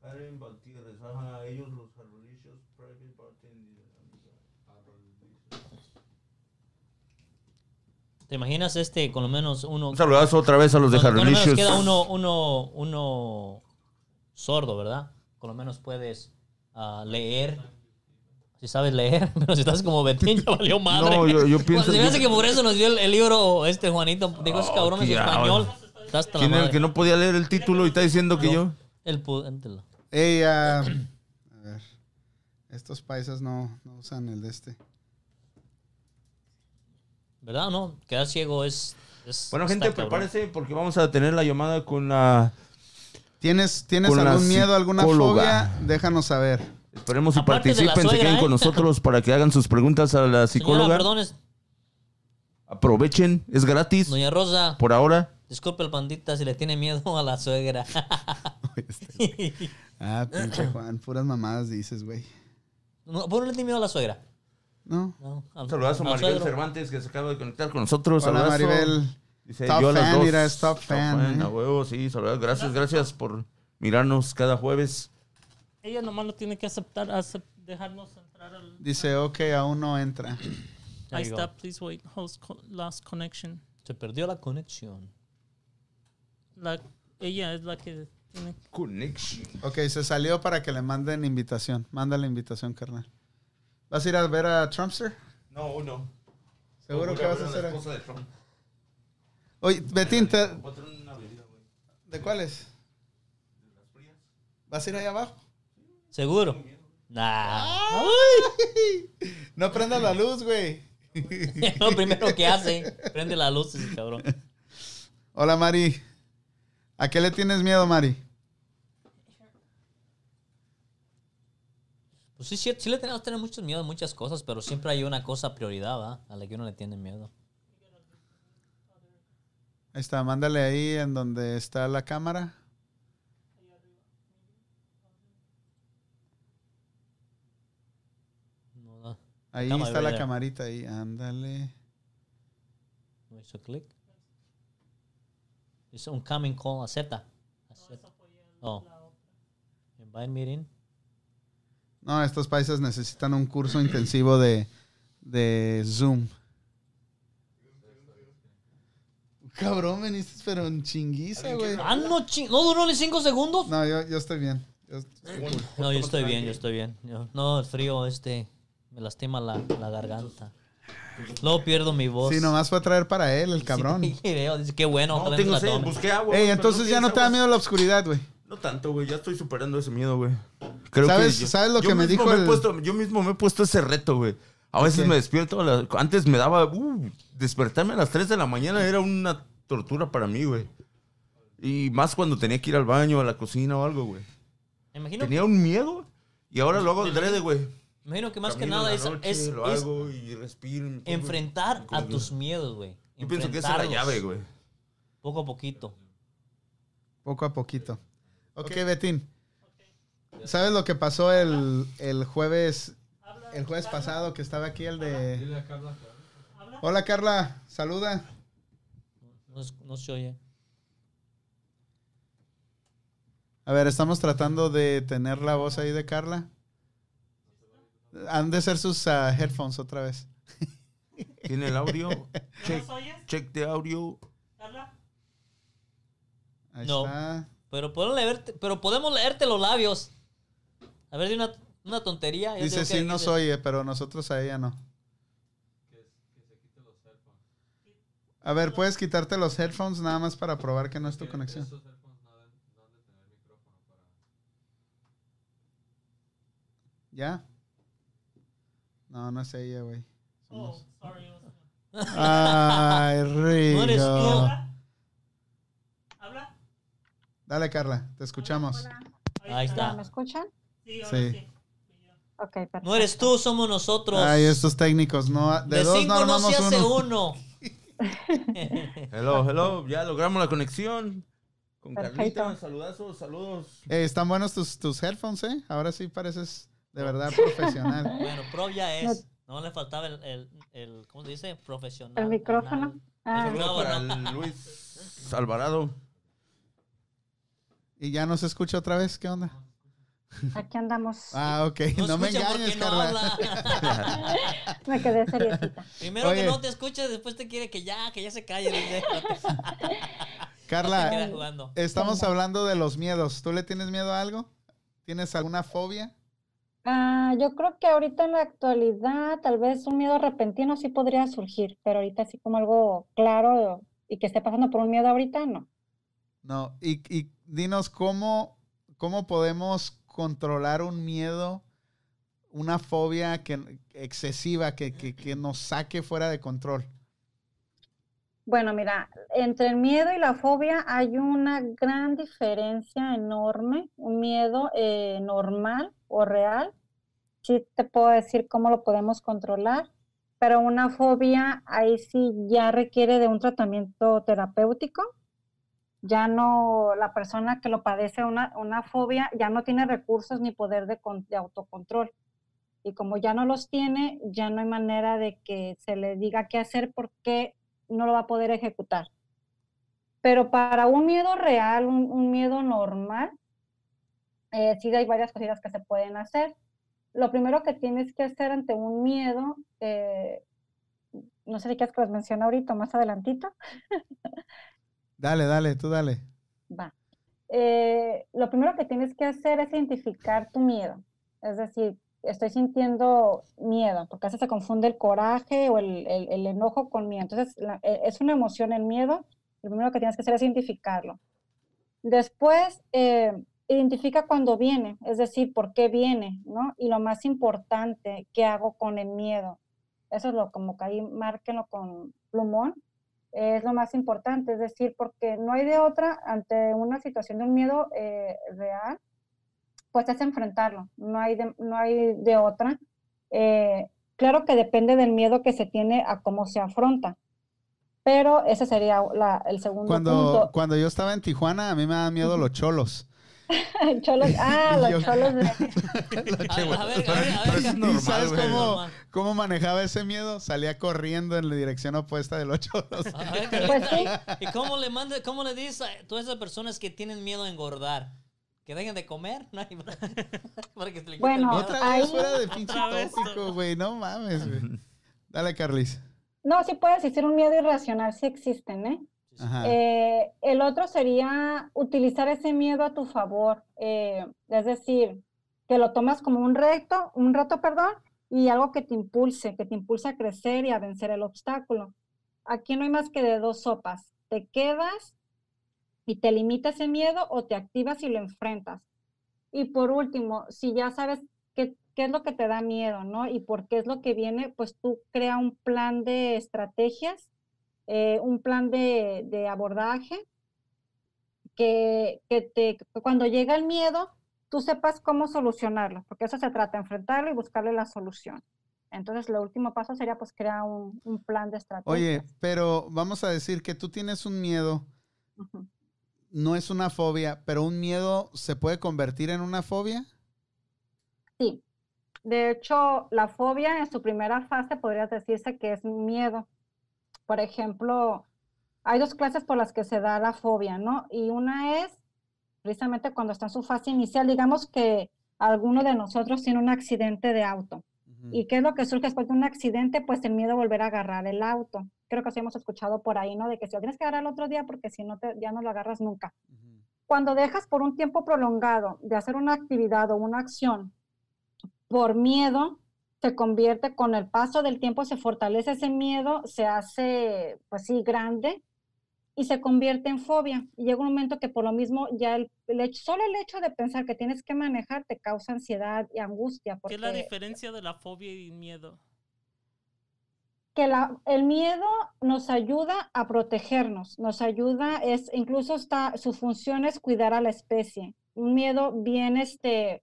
Karen Valtierres, ajá, ellos los Jarolicios, Private Bartender. ¿Te imaginas este, con lo menos uno... Un saludazo otra vez a los de Jarolicios. queda uno, uno, uno sordo, ¿verdad? Con lo menos puedes ah, leer. Si sabes leer, pero si estás como Betín, ya valió madre. No, yo- yo pienso- se me hace que por eso nos dio el, el libro este Juanito. Digo, ese Oh, cabrón es tía, español. ¿Quién es el que no podía leer el título y está diciendo que No. yo? El pu- éntelo. Ey, ah, a ver. Estos paisas no, no usan el de este. ¿Verdad o no? Quedar ciego es... es- Bueno, gente, cabrón. prepárese porque vamos a tener la llamada con la... ¿Tienes, ¿tienes Con algún miedo, alguna fobia? Déjanos saber. Esperemos Aparte la participen, se queden ¿eh? con nosotros para que hagan sus preguntas a la Señora, psicóloga. perdón, es Aprovechen, es gratis Doña Rosa. por ahora. Disculpe el pandita si le tiene miedo a la suegra. Ah, pinche Juan, puras mamadas dices, güey. no, ¿Por qué no le tiene miedo a la suegra? No. No, Un saludazo a Maribel suegro. Cervantes que se acaba de conectar con nosotros. Hola, Saludazo. Maribel. Dice, Top yo a las fan, dos. mira, es top fan, ¿eh? A huevo, sí, saludos. Gracias, gracias por mirarnos cada jueves. Ella nomás lo tiene que aceptar, acep- dejarnos entrar al... Dice, ok, aún no entra. Está, go. please wait, host co- lost connection. Se perdió la conexión. La, ella es la que tiene... Connection. Ok, se salió para que le manden invitación. Manda la invitación, carnal. ¿Vas a ir a ver a Trumpster? No, no. ¿Seguro que vas a hacer? esposa de Trump. Oye, Betín, te-. ¿de cuáles? ¿Vas a ir ahí abajo? ¿Seguro? Nah. No prendas la luz, güey. Lo primero que hace, prende la luz ese cabrón. Hola, Mari. ¿A qué le tienes miedo, Mari? Pues sí, sí, sí le tenemos que tener mucho miedo a muchas cosas, pero siempre hay una cosa prioridad, ¿va? A la que uno le tiene miedo. Ahí está, mándale ahí en donde está la cámara. Ahí Cámara, está la camarita ahí, ándale. No hizo clic. Dice un coming call, acepta. Acepta. Oh. Invite meeting. No, estos países necesitan un curso intensivo de, de Zoom. Cabrón, veniste pero en chinguiza, güey. Ah, no, ching- ¿no duró ni cinco segundos? No, yo, yo estoy bien. Yo- No, yo estoy bien, yo estoy bien. Yo- no, el frío este me lastima la, la garganta. Luego pierdo mi voz. Sí, nomás fue a traer para él, el cabrón. Sí, veo, dice, qué bueno. No, tengo sed, busqué agua. Ey, entonces ya no te da miedo la oscuridad, güey. No tanto, güey. Ya estoy superando ese miedo, güey. Creo ¿Sabes- que yo- sabes lo yo que me dijo el- puesto- yo mismo me he puesto ese reto, güey. A veces me despierto. a la- antes me daba. uh, despertarme a las 3 de la mañana era una tortura para mí, güey. Y más cuando tenía que ir al baño, a la cocina o algo, güey. Me imagino, Tenía un miedo y ahora lo hago adrede, güey. me imagino que más que Camino nada la es, noche, es- lo es hago y respiro. y me pongo- enfrentar a tus miedos, güey. Yo pienso que esa es la llave, güey. Poco a poquito. Poco a poquito. Ok, Betín. ¿Sabes lo que pasó el, el jueves el jueves pasado que estaba aquí el de... Hola, Carla. Saluda. No, es- no se oye. A ver, estamos tratando de tener la voz ahí de Carla. Han de ser sus ah, headphones otra vez. Tiene el audio. check, ¿Nos oyes, check de audio. Carla? Ahí No. está. Pero, podemos leerte, pero podemos leerte los labios. A ver, de una, una tontería. Dice, sí, nos oye, pero nosotros a ella no. Que, que se quite los headphones. A ver, ¿puedes quitarte los headphones nada más para probar que no es tu conexión? No no. ¿Ya? No, no es ella, güey. Oh, sorry. Ay, No eres tú. rico. ¿Habla? Dale, Carla, te escuchamos. Hola, Ahí está. ¿Me escuchan? Sí, Sí. sí. Ok, perfecto. No eres tú, somos nosotros. Ay, estos técnicos, no, de, de dos no cinco no armamos se hace uno. uno. Hello, hello. Ya logramos la conexión. Con Perfecto. Carlita, saludazos, saludos. Eh, están buenos tus, tus headphones, ¿eh? Ahora sí pareces de verdad profesional. bueno, pro ya es. No le faltaba el, el, el ¿cómo se dice? Profesional. ¿El micrófono? Ah, El micrófono. para Luis Alvarado. ¿Y ya nos escucha otra vez? ¿Qué onda? Aquí andamos. Ah, ok. No, me engañes, no Carla. habla. Me quedé seriecita. Primero Oye. que no te escucha, después te quiere que ya, que ya se calle. No Carla, estamos hablando de los miedos. ¿Tú le tienes miedo a algo? ¿Tienes alguna fobia? Ah, yo creo que ahorita en la actualidad tal vez un miedo repentino sí podría surgir, pero ahorita así como algo claro y que esté pasando por un miedo ahorita, no. No. Y, y dinos cómo, cómo podemos controlar un miedo, una fobia que, excesiva que, que, nos saque fuera de control. Bueno, mira, entre el miedo y la fobia hay una gran diferencia enorme. Un miedo eh, normal o real, sí te puedo decir cómo lo podemos controlar, pero una fobia ahí sí ya requiere de un tratamiento terapéutico. Ya no, la persona que lo padece una, una fobia ya no tiene recursos ni poder de, de autocontrol. Y como ya no los tiene, ya no hay manera de que se le diga qué hacer porque no lo va a poder ejecutar. Pero para un miedo real, un, un miedo normal, eh, sí hay varias cositas que se pueden hacer. Lo primero que tienes que hacer ante un miedo, eh, no sé si quieres que los mencione ahorita más adelantito, Dale, dale, tú dale. va. Eh, lo primero que tienes que hacer es identificar tu miedo. Es decir, estoy sintiendo miedo, porque a veces se confunde el coraje o el, enojo con miedo. Entonces, e- es una emoción el miedo. Lo primero que tienes que hacer es identificarlo. Después, eh, identifica cuándo viene, es decir, por qué viene, ¿no? Y lo más importante, ¿qué hago con el miedo? Eso es lo como que ahí márquenlo con plumón. Es lo más importante, es decir, porque no hay de otra ante una situación de un miedo eh, real, pues es enfrentarlo, no hay de, no hay de otra. Eh, claro que depende del miedo que se tiene a cómo se afronta, pero ese sería la- el segundo Cuando, punto. cuando yo estaba en Tijuana, a mí me daban miedo los cholos. Cholos, ah, los yo- cholos de... A, a ver, a ver, a ver, a ver, es Carlos. normal, ¿Y sabes cómo, manejaba ese miedo? Salía corriendo en la dirección opuesta de los cholos. A ver, Pues Carlita, ¿y y cómo le manda, cómo le dices a todas esas personas que tienen miedo a engordar? ¿Que dejen de comer? No, para que Bueno. Otra ahí- vez fuera de pinche tópico, güey. No mames, güey. Dale, Carlis. No, sí puede existir un miedo irracional, sí existen, ¿eh? Eh, el otro sería utilizar ese miedo a tu favor, eh, es decir, que lo tomas como un reto, un reto, perdón, y algo que te impulse, que te impulse a crecer y a vencer el obstáculo. Aquí no hay más que de dos sopas. Te quedas y te limita ese miedo o te activas y lo enfrentas. Y por último, si ya sabes qué, qué es lo que te da miedo, ¿no? Y por qué es lo que viene, pues tú crea un plan de estrategias eh, un plan de, de abordaje que, que te, que cuando llega el miedo, tú sepas cómo solucionarlo, porque eso se trata, enfrentarlo y buscarle la solución. Entonces, el último paso sería pues crear un, un plan de estrategia. Oye, pero vamos a decir que tú tienes un miedo, no es una fobia, pero un miedo se puede convertir en una fobia. Sí. De hecho, la fobia en su primera fase podría decirse que es miedo. Por ejemplo, hay dos clases por las que se da la fobia, ¿no? Y una es precisamente cuando está en su fase inicial, digamos que alguno de nosotros tiene un accidente de auto. ¿Y qué es lo que surge después de un accidente? Pues el miedo a volver a agarrar el auto. Creo que sí hemos escuchado por ahí, ¿no? De que si lo tienes que agarrar el otro día porque si no, te, ya no lo agarras nunca. Cuando dejas por un tiempo prolongado de hacer una actividad o una acción por miedo, se convierte con el paso del tiempo, se fortalece ese miedo, se hace, pues sí, grande y se convierte en fobia. Y llega un momento que por lo mismo ya el, el hecho, solo el hecho de pensar que tienes que manejar te causa ansiedad y angustia. ¿Qué Porque es la diferencia de la fobia y miedo? que la- el miedo nos ayuda a protegernos, nos ayuda, es, incluso está, su función es cuidar a la especie. Un miedo bien, este,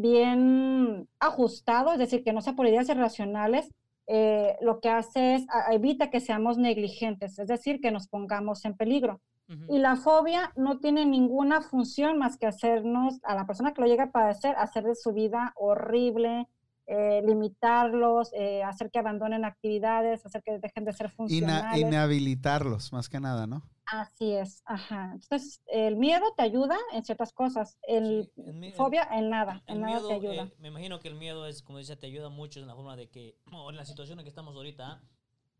bien ajustado, es decir, que no sea por ideas irracionales, eh, lo que hace es a- evita que seamos negligentes, es decir, que nos pongamos en peligro. Y la fobia no tiene ninguna función más que hacernos, a la persona que lo llega a padecer, hacer de su vida horrible, eh, limitarlos, eh, hacer que abandonen actividades, hacer que dejen de ser Ina- funcionales. inhabilitarlos, más que nada, ¿no? Así es, ajá. Entonces, el miedo te ayuda en ciertas cosas, el Sí, el mi- el- fobia en nada, El en nada miedo, te ayuda. eh, me imagino que el miedo es, como dice, te ayuda mucho en la forma de que, o en la situación en que estamos ahorita, ¿ah?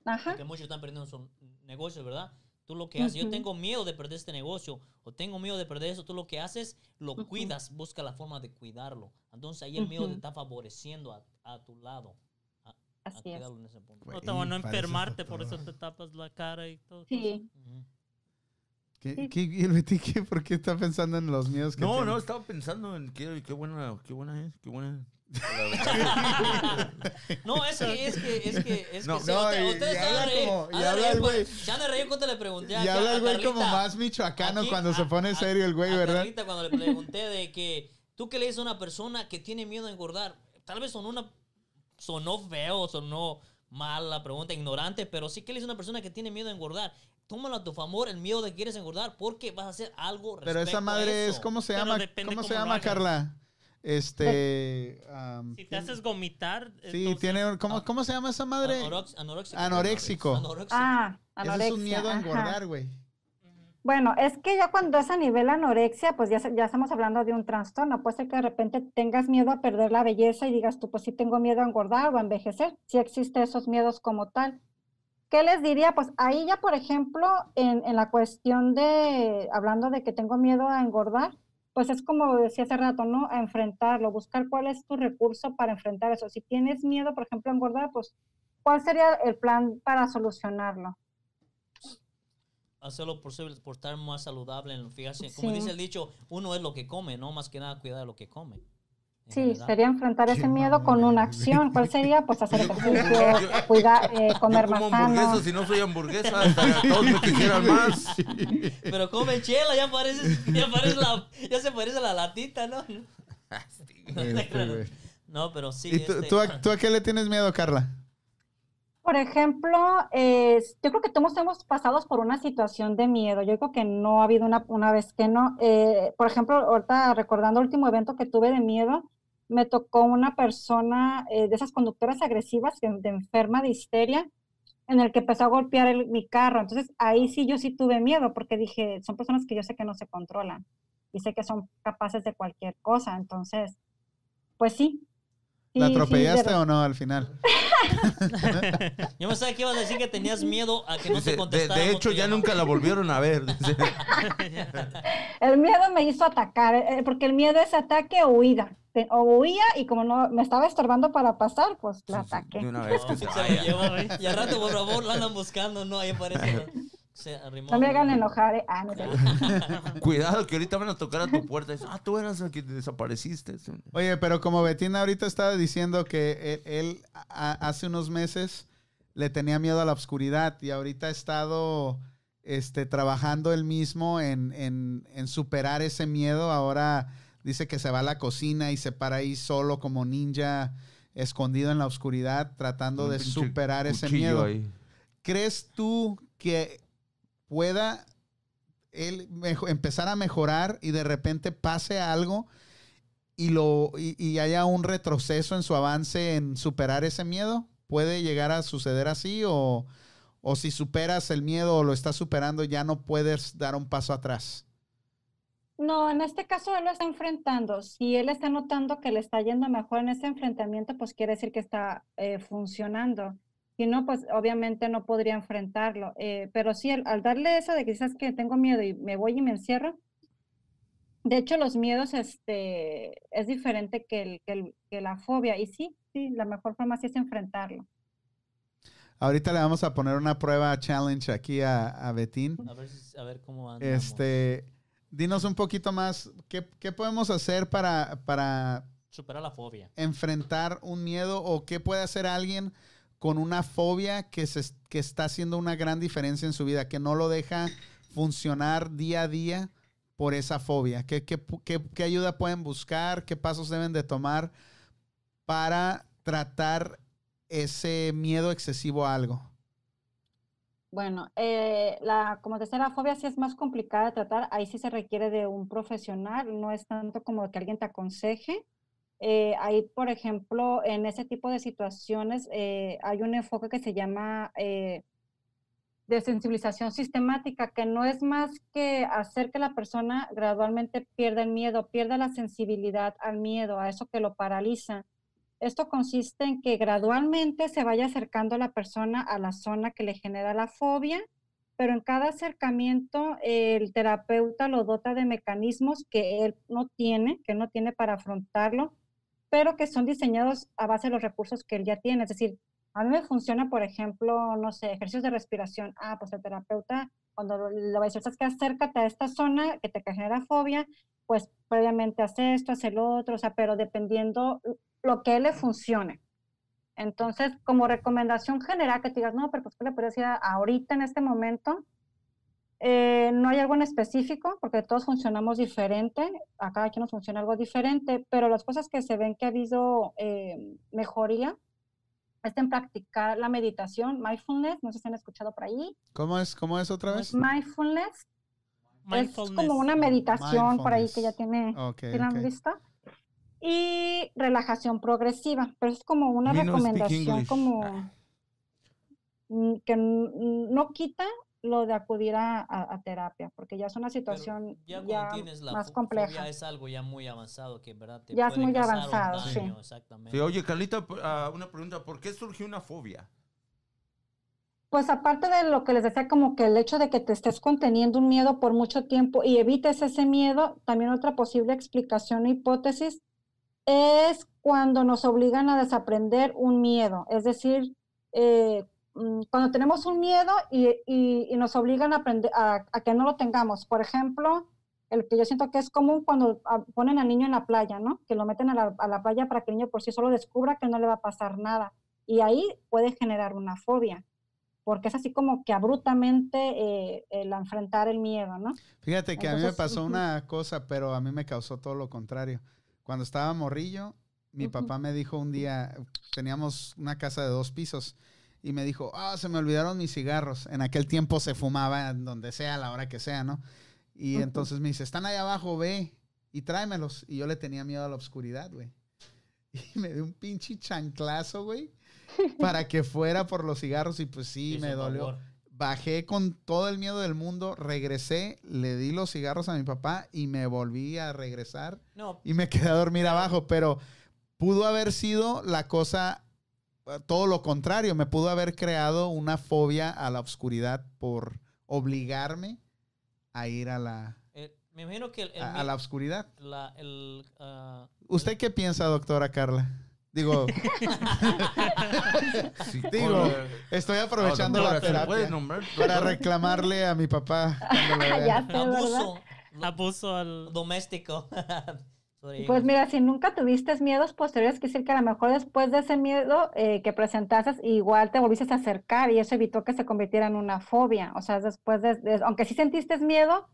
Ajá, que muchos están perdiendo sus negocios, ¿verdad? Tú lo que haces, yo Ujú. tengo miedo de perder este negocio o tengo miedo de perder eso, tú lo que haces, lo Ujú. cuidas, busca la forma de cuidarlo. Entonces ahí el miedo te Ujú. está favoreciendo a, a tu lado. A, a así es. en ese punto. No te a parece enfermarte, por eso te tapas la cara y todo. Sí, Ujú. ¿Qué, Sí. qué- y el Betty, qué- ¿Por qué está pensando en los miedos que No, tiene? no, estaba pensando en qué, qué buena, qué buena es, qué buena. No, es que, es que, es que, es No, que sí, no, usted- y- ustedes y se van a reír, como- han y de habla el por- güey- Se han reír cuando le pregunté Y acá habla a el güey como más michoacano Aquí, cuando se a- pone a- serio el güey, a ¿verdad? Carlita, cuando le pregunté de que tú qué le dices a una persona que tiene miedo a engordar, tal vez sonó una sonó feo, sonó mal la pregunta, ignorante, pero sí que le dices a una persona que tiene miedo a engordar. Tómalo a tu favor el miedo de que quieres engordar porque vas a hacer algo Pero respecto esa a madre es. ¿cómo se Pero llama? ¿Cómo se llama, hagas. Carla? Este... Si te haces vomitar, Sí, entonces- tiene... ¿cómo, ¿Cómo se llama esa madre? Anoréxico. Anoréxico. Anoréxico. Ah, anorexia. es un miedo a engordar, güey. Bueno, es que ya cuando es a nivel anorexia, pues ya, ya estamos hablando de un trastorno. Puede ser que de repente tengas miedo a perder la belleza y digas tú, pues sí tengo miedo a engordar o a envejecer. Sí existen esos miedos como tal. ¿Qué les diría? Pues ahí ya, por ejemplo, en, en la cuestión de, hablando de que tengo miedo a engordar, pues es como decía hace rato, ¿no? A enfrentarlo, buscar cuál es tu recurso para enfrentar eso. Si tienes miedo, por ejemplo, a engordar, pues, ¿cuál sería el plan para solucionarlo? hacerlo posible por estar más saludable. Fíjate, como Sí. dice el dicho, uno es lo que come, no más que nada cuidar de lo que come. Sí, sería enfrentar ese miedo con una acción. ¿Cuál sería? Pues hacer ejercicio, cuidar, eh, comer más como sano. si no soy hamburguesa, hasta todos me quisieran más. Pero come chela, ya parece, ya parece la, ya se parece a la latita, ¿no? Este. No, pero sí. ¿Y tú, este, tú a, tú a qué le tienes miedo, Carla? Por ejemplo, eh, yo creo que todos hemos pasado por una situación de miedo. Yo creo que no ha habido una, una vez que no. Eh, por ejemplo, ahorita recordando el último evento que tuve de miedo, me tocó una persona eh, de esas conductoras agresivas, que- de enferma de histeria, en el que empezó a golpear el- mi carro. Entonces, ahí sí yo sí tuve miedo, porque dije, son personas que yo sé que no se controlan y sé que son capaces de cualquier cosa. Entonces, pues sí. ¿La Sí, sí, de atropellaste o no al final? Yo me sabía que ibas a decir que tenías miedo a que no Dice, te de, hecho, ya nunca la volvieron a ver. El miedo me hizo atacar, eh, porque el miedo es ataque o huida. Te- O huía y como no me estaba estorbando para pasar, pues la ataqué. De una vez que se Se lo vaya. llevó. Y al rato, por favor, la andan buscando, ¿no? Ahí aparece. Se arrimó. No me hagan enojar, eh. Ah, no sé. Cuidado, que ahorita van a tocar a tu puerta. y ah, tú eras el que desapareciste. Oye, pero como Betina ahorita estaba diciendo que él, él a- hace unos meses le tenía miedo a la oscuridad y ahorita ha estado este, trabajando él mismo en, en- en superar ese miedo. Ahora dice que se va a la cocina y se para ahí solo como ninja, escondido en la oscuridad, tratando de superar ese miedo. ahí. ¿Crees tú que pueda él empezar a mejorar y de repente pase algo y, lo, y, y haya un retroceso en su avance en superar ese miedo? ¿Puede llegar a suceder así o, o si superas el miedo o lo estás superando ya no puedes dar un paso atrás? No, en este caso él lo está enfrentando. Si él está notando que le está yendo mejor en ese enfrentamiento, pues quiere decir que está eh, funcionando. Si no, pues obviamente no podría enfrentarlo. Eh, pero sí, al, al darle eso de que dices que tengo miedo y me voy y me encierro, de hecho los miedos este, es diferente que, el, que, el- que la fobia. Y sí, sí, la mejor forma sí es enfrentarlo. Ahorita le vamos a poner una prueba challenge aquí a, a Betín. A ver, si- a ver cómo andamos. Este, dinos un poquito más, ¿qué, qué podemos hacer para, para Superar la fobia. enfrentar un miedo o qué puede hacer alguien con una fobia que, se, que está haciendo una gran diferencia en su vida, que no lo deja funcionar día a día por esa fobia? ¿Qué, qué qué- qué ayuda pueden buscar? ¿Qué pasos deben de tomar para tratar ese miedo excesivo a algo? Bueno, eh, la, como decía, la fobia sí es más complicada de tratar, ahí sí se requiere de un profesional, no es tanto como que alguien te aconseje. Eh, ahí, por ejemplo, en ese tipo de situaciones eh, hay un enfoque que se llama eh, de sensibilización sistemática, que no es más que hacer que la persona gradualmente pierda el miedo, pierda la sensibilidad al miedo, a eso que lo paraliza. Esto consiste en que gradualmente se vaya acercando la persona a la zona que le genera la fobia, pero en cada acercamiento el terapeuta lo dota de mecanismos que él no tiene, que no tiene para afrontarlo, pero que son diseñados a base de los recursos que él ya tiene. Es decir, a mí me funciona, por ejemplo, no sé, ejercicios de respiración. Ah, pues el terapeuta, cuando le va a decir, que acércate a esta zona que te genera fobia, pues previamente hace esto, hace lo otro, o sea, pero dependiendo lo que él le funcione. Entonces, como recomendación general, que te digas, no, pero pues, ¿qué le puedes decir ahorita en este momento? Eh, no hay algo en específico, porque todos funcionamos diferente, a cada quien nos funciona algo diferente, pero las cosas que se ven que ha habido eh, mejoría es en practicar la meditación, mindfulness, no sé si han escuchado por ahí. ¿Cómo es, cómo es otra vez? Mindfulness. Mindfulness. Es como una meditación por ahí que ya tiene, Ok, ¿sí la han ok. visto? Y relajación progresiva, pero es como una recomendación como que no quita lo de acudir a, a- a terapia, porque ya es una Pero situación ya ya, cuando tienes la más compleja. fobia es algo ya muy avanzado que en verdad te Ya es muy avanzado, sí. Exactamente. Sí, oye, Carlita, ah, una pregunta. ¿Por qué surgió una fobia? Pues aparte de lo que les decía, como que el hecho de que te estés conteniendo un miedo por mucho tiempo y evites ese miedo, también otra posible explicación o hipótesis es cuando nos obligan a desaprender un miedo. Es decir, eh, mm, cuando tenemos un miedo y, y- y nos obligan a, aprender, a, a que no lo tengamos. Por ejemplo, el que yo siento que es común cuando ah, ponen al niño en la playa, ¿no? Que lo meten a la, a la playa para que el niño por sí solo descubra que no le va a pasar nada. Y ahí puede generar una fobia porque es así como que abruptamente eh, el enfrentar el miedo, ¿no? Fíjate que a mí me pasó una cosa, pero a mí me causó todo lo contrario. Cuando estaba morrillo, mi papá me dijo un día, teníamos una casa de dos pisos, y me dijo, ah, se me olvidaron mis cigarros. En aquel tiempo se fumaba en donde sea, a la hora que sea, ¿no? Y entonces me dice, están ahí abajo, ve y tráemelos. Y yo le tenía miedo a la oscuridad, güey. Y me dio un pinche chanclazo, güey, para que fuera por los cigarros y pues sí, me dolió favor. Bajé con todo el miedo del mundo, regresé, le di los cigarros a mi papá y me volví a regresar No, y me quedé a dormir abajo, pero pudo haber sido la cosa, todo lo contrario, me pudo haber creado una fobia a la oscuridad por obligarme a ir a la, eh, me imagino que el, el a, la oscuridad. la- ah, ¿Usted qué piensa, doctora Carla? Digo, Digo, estoy aprovechando la terapia para reclamarle a mi papá. cuando lo vea. Ya sé, ¿verdad? abuso Abuso al... doméstico. Pues mira, si nunca tuviste miedos posteriores, quiere decir que a lo mejor después de ese miedo eh, que presentaste, igual te volviste a acercar y eso evitó que se convirtiera en una fobia. O sea, después de, de- aunque sí sentiste miedo,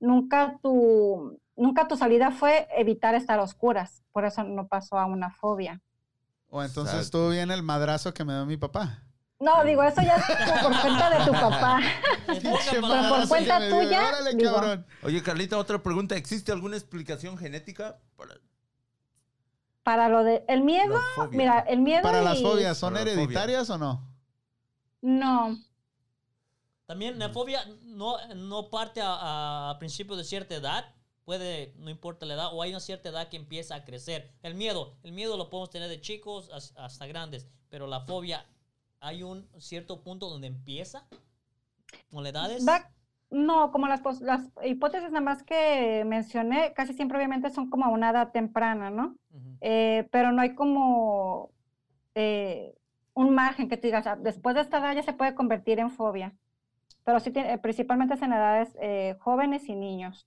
nunca tu, nunca tu salida fue evitar estar a oscuras. Por eso no pasó a una fobia. O entonces Exacto. estuvo bien el madrazo que me dio mi papá. No, digo, eso ya es por cuenta de tu papá. Por cuenta tuya, Órale, digo. cabrón. Oye, Carlita, otra pregunta. ¿Existe alguna explicación genética para Para lo de el miedo, mira, el miedo Para las y- fobias, ¿son Para la fobia. hereditarias o no? No, También la fobia no, no parte a, a principios de cierta edad. Puede, no importa la edad, o hay una cierta edad que empieza a crecer. El miedo, el miedo lo podemos tener de chicos has- hasta grandes, pero la fobia, hay un cierto punto donde empieza con la edades. Va- no, como las, las hipótesis nada más que mencioné, casi siempre obviamente son como a una edad temprana, ¿no? Eh, pero no hay como eh, un margen que tú digas, "Ah, después de esta edad ya se puede convertir en fobia. Pero sí, tiene- principalmente es en edades eh, jóvenes y niños.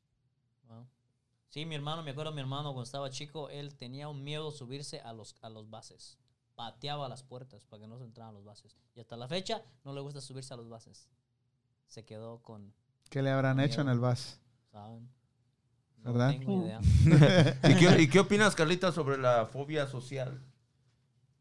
Sí, mi hermano, me acuerdo mi hermano cuando estaba chico, él tenía un miedo subirse a los, a los bases. Pateaba las puertas para que no se entraran los bases. Y hasta la fecha no le gusta subirse a los bases. Se quedó con, ¿Qué le habrán hecho en el bus? ¿saben? No ¿Verdad? tengo idea. ¿Y qué, y qué opinas, Carlita, sobre la fobia social?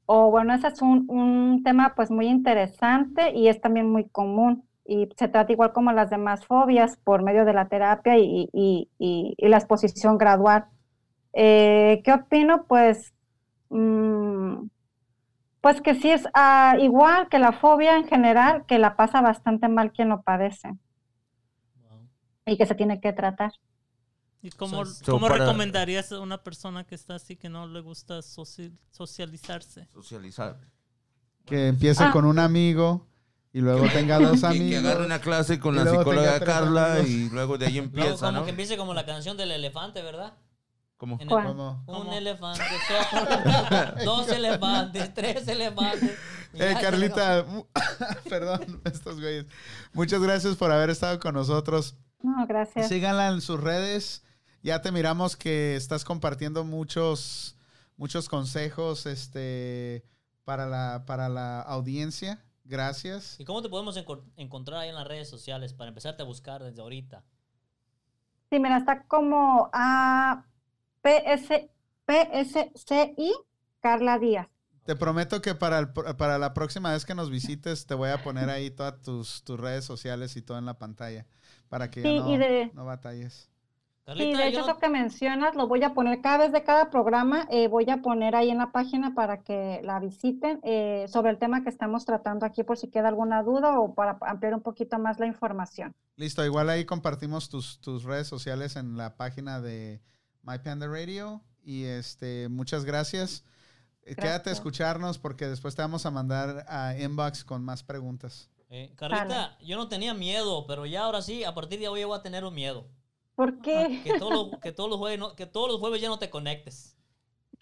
O bueno, ese es un, un tema pues muy interesante y es también muy común. Y se trata igual como las demás fobias por medio de la terapia y, y- y- y la exposición gradual. Eh, ¿qué opino? Pues mm, Pues que sí es ah, igual que la fobia en general, que la pasa bastante mal quien lo padece Wow. y que se tiene que tratar. ¿Y cómo, So, cómo para- recomendarías a una persona que está así que no le gusta soci- socializarse? Socializar. Que empiece Ah. con un amigo y luego tenga dos Que, que amigos. agarre una clase con la luego psicóloga Carla amigos. y luego de ahí Luego, empieza, como ¿no? que empiece como la canción del elefante, ¿verdad? ¿Cómo? El-. ¿Cómo? Un elefante, dos elefantes, tres elefantes. Eh, Carlita, perdón, estos güeyes. Muchas gracias por haber estado con nosotros. No, gracias. Síganla en sus redes. Ya te miramos que estás compartiendo muchos, muchos consejos este, para, la, para la audiencia. Gracias. ¿Y cómo te podemos enco- encontrar ahí en las redes sociales para empezarte a buscar desde ahorita? Sí, mira, está como a PS, PSCI Carla Díaz. Te prometo que para, el para la próxima vez que nos visites te voy a poner ahí todas tus, tus redes sociales y todo en la pantalla para que ya no, y de- no batalles. Sí, Carlita, de yo hecho, no- eso que mencionas lo voy a poner cada vez de cada programa, eh, voy a poner ahí en la página para que la visiten eh, sobre el tema que estamos tratando aquí por si queda alguna duda o para ampliar un poquito más la información. Listo, igual ahí compartimos tus, tus redes sociales en la página de My Panda Radio. Y este, muchas gracias. Eh, Quédate a escucharnos porque después te vamos a mandar a inbox con más preguntas. Eh, Carlita, yo no tenía miedo, pero ya ahora sí, a partir de hoy voy a tener un miedo. ¿Por qué? Que, todos los- que, todos los jueves no- que todos los jueves ya no te conectes.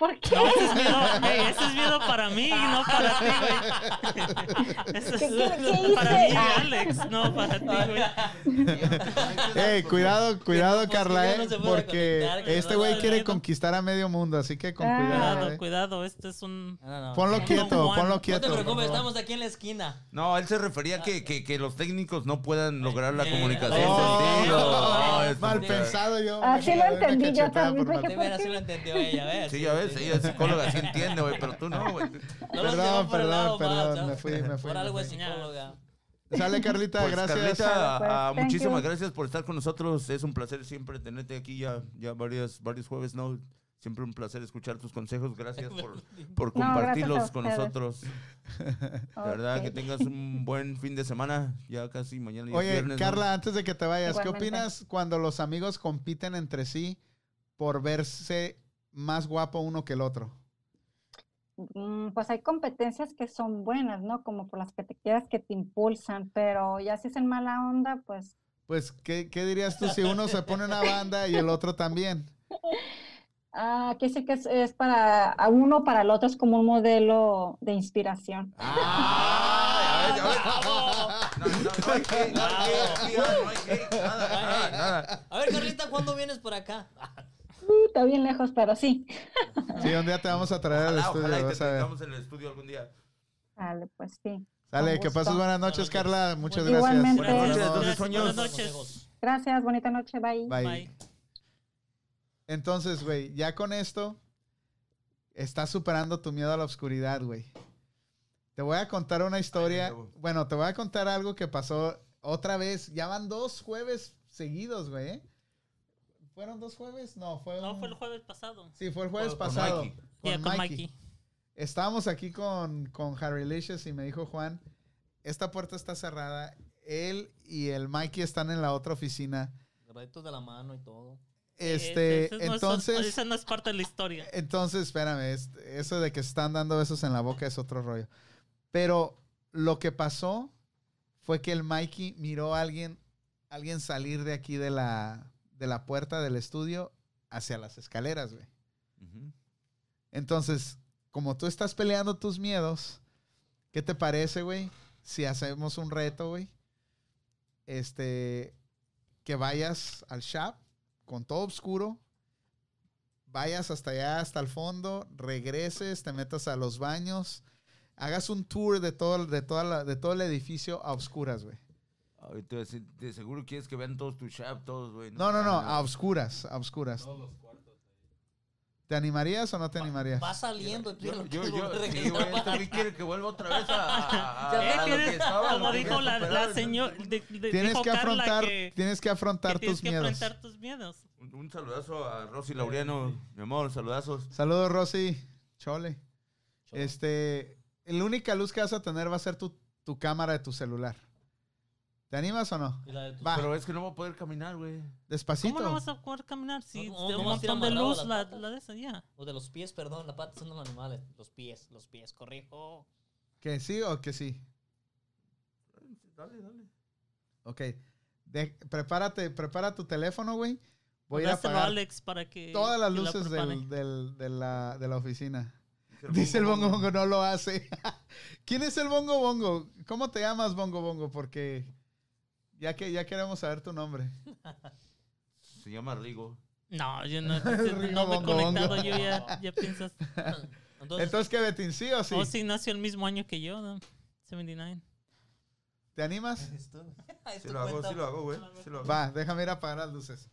¿Por qué? No, ese es miedo, ey, ese es miedo para mí, no para ti, güey. Ese ¿Qué- es qué- qué para mí. Alex, no para ti, güey. Ey, cuidado, cuidado, pues, Carla, eh, no porque este güey quiere miedo. conquistar a medio mundo, así que con Ah. cuidado. Cuidado, eh. cuidado, este es un... No, Ponlo quieto, ponlo No te quieto. preocupes, estamos aquí en la esquina. No, él se refería que, que, que los técnicos no puedan lograr la Eh, comunicación oh, Mal pensado yo. Así lo entendí yo también, por dije, De mal- veras sí lo entendió ella, ¿ves? Sí, ya ves, ella es psicóloga, sí entiende, güey, pero tú no, güey. No Perdón, perdón, lado perdón, mal, me fui, me fui, Por me algo fui. es psicóloga. Sale, Carlita, Pues, gracias. Carlita, Pues, ah, thank muchísimas you. gracias por estar con nosotros. Es un placer siempre tenerte aquí ya, ya varios, varios jueves, ¿no? Siempre un placer escuchar tus consejos. Gracias por, por No, gracias compartirlos con nosotros. La verdad, que tengas un buen fin de semana. Ya casi mañana Oye, viernes, ¿no? Carla, antes de que te vayas, ¿qué opinas cuando los amigos compiten entre sí por verse más guapo uno que el otro? Mm, Pues hay competencias que son buenas, ¿no? Como por las que te quieras que te impulsan, pero ya si es en mala onda, pues Pues, ¿qué, qué dirías tú si uno se pone una banda y el otro también? ah, que sí que es, es para a uno, para el otro es como un modelo de inspiración. Ah, ves, ya ves. No, no, no hay que, no hay que, tía, no hay que, nada, nada, nada. A ver, Carlita, ¿cuándo vienes por acá? Uh, está bien lejos, pero sí. Sí, un día te vamos a traer al estudio, ojalá y te vas a ver. en el estudio algún día. Vale, pues sí. Sale, Con que pases buenas noches, noches. Carla. Muchas Igualmente. gracias. Buenas noches, sueños. Buenas noches. Gracias, bonita noche, bye. Bye. Bye. Entonces, güey, ya con esto estás superando tu miedo a la oscuridad, güey. Te voy a contar una historia. Ay. Bueno, te voy a contar algo que pasó otra vez. Ya van dos jueves seguidos, güey. ¿Eh? ¿Fueron dos jueves? No, fue No, un- fue el jueves pasado. Sí, fue el jueves Con- con pasado. Mikey. Con Mikey. Mikey. Estábamos aquí con, con Harry Licious y me dijo Juan, esta puerta está cerrada. Él y el Mikey están en la otra oficina. Agarraditos de la mano y todo. Este, Ese- ese no es- entonces... esa no es parte de la historia. Entonces, espérame, es- eso de que se están dando besos en la boca es otro rollo. Pero lo que pasó fue que el Mikey miró a alguien, alguien salir de aquí de la, de la puerta del estudio hacia las escaleras, güey. Entonces, como tú estás peleando tus miedos, ¿qué te parece, güey? Si hacemos un reto, güey. Este, que vayas al shop con todo oscuro, vayas hasta allá, hasta el fondo, regreses, te metas a los baños, hagas un tour de todo, de toda la- de todo el edificio a oscuras, güey. De seguro quieres que vean todos tus shop, todos, güey. No, no, no, a oscuras, a oscuras. Todos los cuartos. ¿Te animarías o no te animarías? Va saliendo. ya Yo, yo, yo, sí, güey, para- güey quiere que vuelva otra vez a, a- a- Ya a ves, lo tienes- que estaba. como dijo la, la señora, Tienes dijo que afrontar, que, tienes que afrontar que tienes tus que miedos. enfrentar tus miedos. Un, un saludazo a Rosy Laureano, mi amor, saludazos. Saludos, Rosy. Chole. Chole. Este, la única luz que vas a tener va a ser tu, tu cámara de tu celular. ¿Te animas o no? Va, Pero es que no voy a poder caminar, güey. despacito. ¿Cómo no vas a poder caminar si No, no, de un montón de luz la, la de esa? Ya. O de los pies, perdón, la pata son los animales. Los pies, los pies, corrijo. ¿Que sí o que sí? Dale, dale. Ok. De- prepárate, prepara tu teléfono, güey. Voy a apagar Alex para que. todas las la luces del, del- de, la, de la oficina. Dice Dice el bongo bongo, no lo hace. ¿Quién es el bongo bongo? ¿Cómo te llamas bongo bongo? Porque ya que ya queremos saber tu nombre. Se llama Rigo. No, yo no, Rigo no me he bongo conectado. bongo. Yo ya, ya piensas. Entonces, Entonces, ¿qué, Betín? ¿Sí o sí? Oh, sí, nació el mismo año que yo, ¿no? 79. ¿Te animas? tu lo hago, sí lo hago, güey. Sí lo hago. Va, déjame ir a apagar las luces.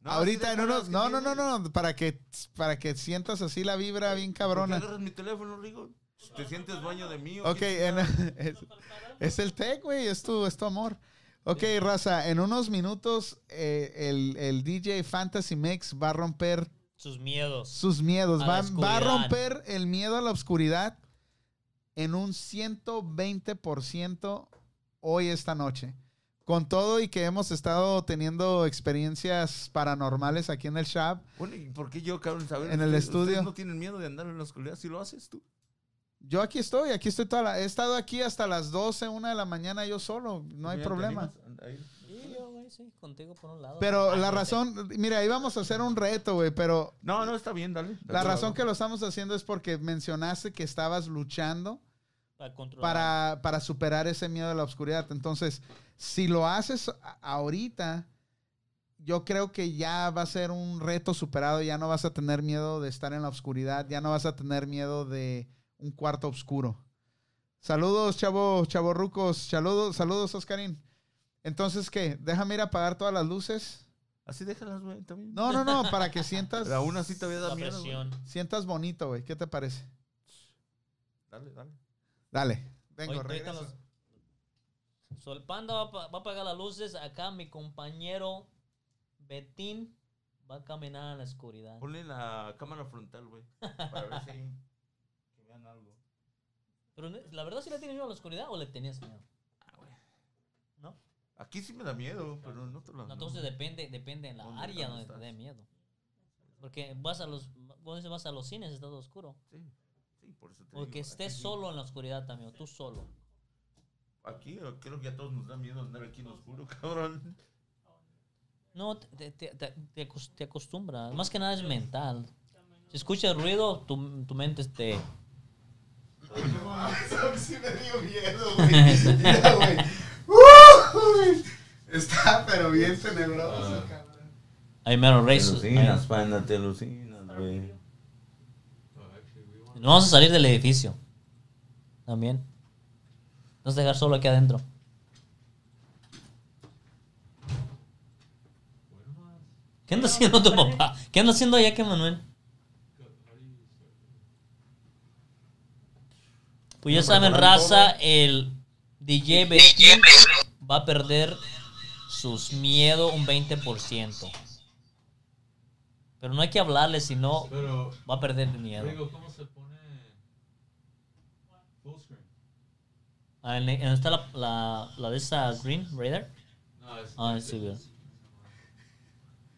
No, Ahorita en unos... No, no, no, no. Para que, para que sientas así la vibra bien ¿Por qué cabrona. agarras mi teléfono, Rigo? ¿Te sientes dueño de mí? o Ok, en- es, es el tech, güey, es tu, es tu amor. Ok, raza, en unos minutos eh, el, el DJ Fantasy Mix va a romper Sus miedos. sus miedos, A va, va a romper el miedo a la oscuridad en un 120% hoy esta noche. Con todo y que hemos estado teniendo experiencias paranormales aquí en el shop, Bueno, ¿y por qué yo, cabrón, saber? En el estudio. no tienen miedo de andar en la oscuridad si lo haces tú. Yo aquí estoy, aquí estoy toda la, he estado aquí hasta las 12, 1 de la mañana yo solo, no hay Mira, ¿te problema. Sí, yo, güey, sí, contigo por un lado. Pero Ah, la razón, mira, íbamos a hacer un reto, güey, pero No, no, está bien, dale. la razón que lo estamos haciendo es porque mencionaste que estabas luchando Para para, para superar ese miedo a la oscuridad. Entonces, si lo haces ahorita, yo creo que ya va a ser un reto superado, ya no vas a tener miedo de estar en la oscuridad, ya no vas a tener miedo de un cuarto oscuro. Saludos, chavo, chavorrucos, saludos, saludos, Oscarín. Entonces, ¿qué? Déjame ir a apagar todas las luces. Así déjalas, güey, también. No, no, no, para que sientas, Pero aún así te voy a la dar miedo. presión. sientas bonito, güey. ¿Qué te parece? Dale, dale. Dale, vengo, regreso. los- So, el panda va, va a apagar las luces. Acá mi compañero Betín va a caminar en la oscuridad. Ponle la cámara frontal, güey. Para ver si. Pero la verdad, si le tienes miedo a la oscuridad o le tenías miedo? Ah, güey. ¿No? Aquí sí me da miedo, pero no te lo No, entonces depende, depende en la ¿Dónde- área dónde donde te estás? dé miedo. Porque vas a los, dices, vas a los cines, está todo oscuro. Sí, sí, por eso te O que digo, estés aquí sí. solo en la oscuridad también, o tú solo. Aquí creo que a todos nos da miedo andar aquí en oscuro, cabrón. No, te, te, te, te acos- te acostumbras. Más que nada es mental. Si escuchas ruido, tu, tu mente te... Sí me dio miedo, güey. Mira, güey. Uh, Está pero bien tenebroso, cabrón. Ahí mero Te rey. alucinas, panda, te alucinas, güey. No, vamos a salir del edificio. También. No vas a dejar solo aquí adentro. ¿Qué anda haciendo tu papá? ¿Qué anda haciendo allá que Manuel? Pues ya saben, raza, el DJ Betín va a perder sus miedos un 20%. Pero no hay que hablarle, sino Pero, va a perder el miedo. Rigo, ¿cómo se pone full screen? Ah, ¿en- en- ¿Está la, la, la de esa Green Raider? No, es. Ah, sí.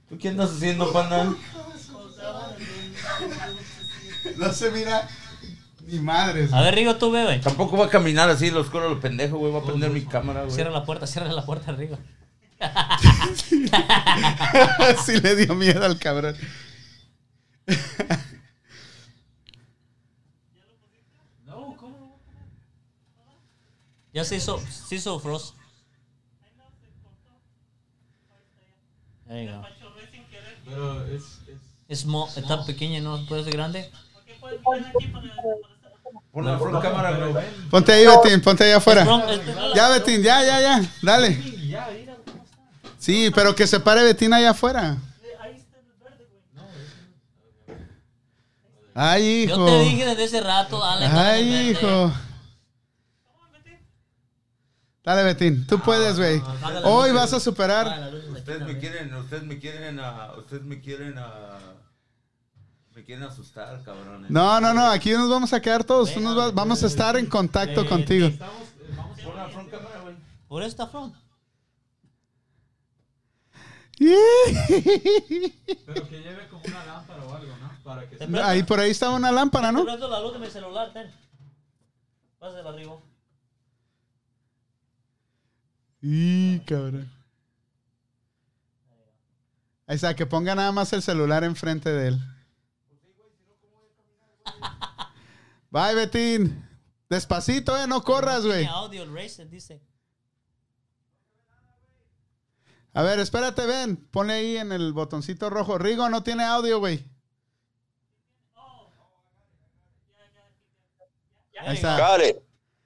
¿Tú qué andas haciendo, panda? No se mira ni madres. A ver, Rigo, tú bebe. Tampoco va a caminar así lo oscuro lo pendejo, güey. Va a prender mi cámara, güey. Cierra la puerta, cierra la puerta, Rigo. sí le dio miedo al cabrón. No, ¿cómo? Ya se hizo, se hizo Frost. There you go. Pero es. es Es mo- está pequeña, ¿no? ¿Puede ser grande? Pon la cámara. Ponte ahí, Betín, ponte allá afuera. Este, Ya, Betín, ya, ya, ya. Dale. Sí, pero que se pare Betín allá afuera. Ay, hijo. Yo te dije desde ese rato, dale. dale, Ay, verde. hijo. Dale, Betín, tú puedes, güey. Hoy vas a superar. Ustedes me quieren, ustedes me quieren, ah, ustedes me quieren Me quieren asustar, cabrones. No, no, no, aquí nos vamos a quedar todos. Tú nos va- vamos a estar en contacto Eh, contigo. Estamos, eh, vamos Pon la front cámara, güey. Por esta front. Pero que lleve como una lámpara o algo, ¿no? Para que Te se... Ahí por ahí estaba una lámpara, Estoy ¿no? prendo la luz de mi celular, ten. Pásala arriba. Y cabrón. Ahí está, que ponga nada más el celular enfrente de él. Bye, Betín. Despacito, eh, no corras, güey. Tiene audio el racer, dice. A ver, espérate, ven. Ponle ahí en el botoncito rojo. Rigo no tiene audio, güey. Ahí está. Got it.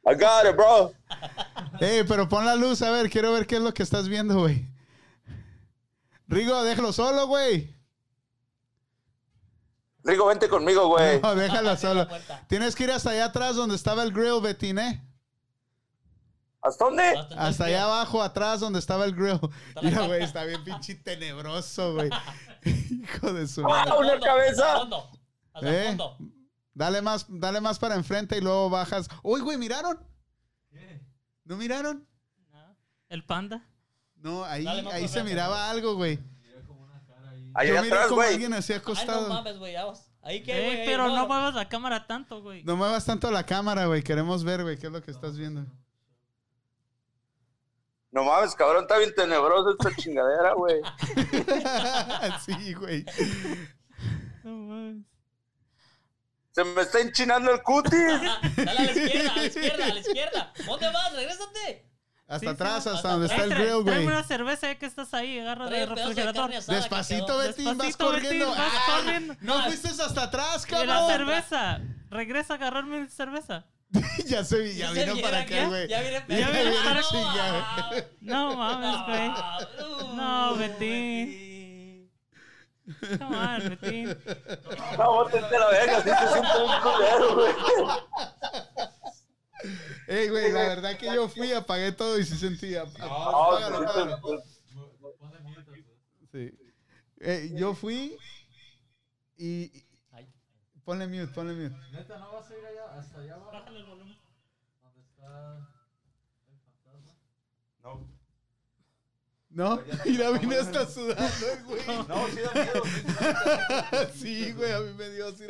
I got it, bro. Ey, pero pon la luz, a ver, quiero ver qué es lo que estás viendo, güey. Rigo, déjalo solo, güey. Rigo, vente conmigo, güey. No, déjalo Abre solo. la puerta. Tienes que ir hasta allá atrás donde estaba el grill, Betín, ¿eh? ¿Hasta dónde? Hasta allá abajo, atrás donde estaba el grill. Mira, güey, está bien pinche tenebroso, güey. Hijo de su ¡Ah, madre. una Fondo, cabeza! fondo, Hasta el ¿Eh? fondo. Dale más, dale más para enfrente y luego bajas. Uy, güey, ¿miraron? ¿No miraron? El panda. No, ahí, ahí se miraba algo, güey. Ahí Yo miré atrás, como güey. alguien así Ay, no acostado. mames, güey. vas. Ahí que, güey. pero no no, muevas la cámara tanto, güey. No muevas tanto la cámara, güey. Queremos ver, güey, qué es lo que estás viendo. No mames, cabrón, está bien tenebroso esta chingadera, güey. sí, güey. No mames. Se me está enchinando el cutis. Dale a la izquierda, a la izquierda, a la izquierda. ¿Dónde vas? Regrésate. Hasta Sí, sí, atrás, hasta hasta donde está el Eh, grill, tráeme güey. una cerveza ya que estás ahí, agarra de refrigerador. Despacito. Betín, vas Despacito, corriendo. Betín, vas ¡Ah! corriendo. No fuiste hasta atrás, Y la cabrón. cerveza. Regresa a agarrarme mi cerveza. ya se vi, ya se vino para acá, güey. Ya viene Ya viene para chinga. No mames, güey. No, Betín. Come on, Betín. No, bótense la verga, se siente un culero, güey. Ey, güey, la verdad que yo fui, apagué todo y sí sentía. No, Apágalo. Sí. Eh, yo fui y. Ponle mute, ponle mute. Neta, ¿no vas a ir allá, hasta allá abajo? ¿Dónde está el fantasma? No, ¿No? Y la vine hasta sudando, güey. no, sí da miedo. sí, güey, a mí me dio así.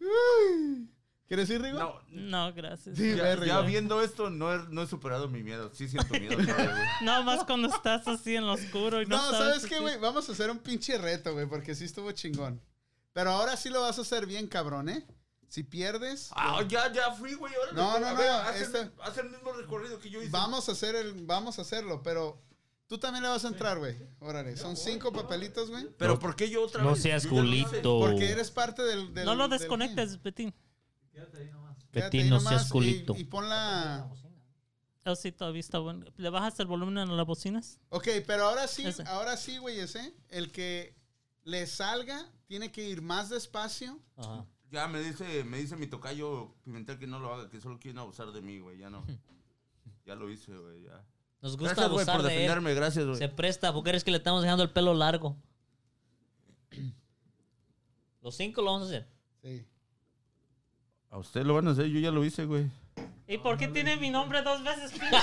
Uy. ¿Quieres ir, Rigo? No, No, gracias. Sí, ya, ya viendo esto, no he, no he superado mi miedo. Sí siento miedo todavía. No, más cuando estás así en lo oscuro y no, No, sabes. ¿sabes qué, güey? Vamos a hacer un pinche reto, güey, porque sí estuvo chingón. Pero ahora sí lo vas a hacer bien, cabrón, ¿eh? Si pierdes, Ah, ya, ya fui, güey. No, no, no, el- este- haz el mismo recorrido que yo hice. vamos a hacer el, vamos a hacerlo, pero tú también le vas a entrar, güey. Órale, son cinco papelitos, güey. Pero ¿por qué yo otra No vez? seas lo hice. culito. Porque eres parte del, del- No lo del desconectes, Betín. Quédate ahí nomás. team. Quédate Betín, ahí no nomás seas y- culito. Y, pon la... Oh, sí, todavía está bueno. ¿Le bajas el volumen a las bocinas? Ok, pero ahora sí, Ese. ahora sí, güey, ese. El que le salga tiene que ir más despacio. Ajá. Ya me dice, me dice mi tocayo Pimentel que no lo haga, que solo quieren abusar de mí, güey. Ya no. Ya lo hice, güey. Ya. Nos gusta Gracias, güey, abusar por de él. defenderme. Gracias, güey. Se presta, porque eres que le estamos dejando el pelo largo. Los cinco lo vamos a hacer. Sí. A usted lo van a hacer, yo ya lo hice, güey. ¿Y por qué tiene mi nombre dos veces, pinche?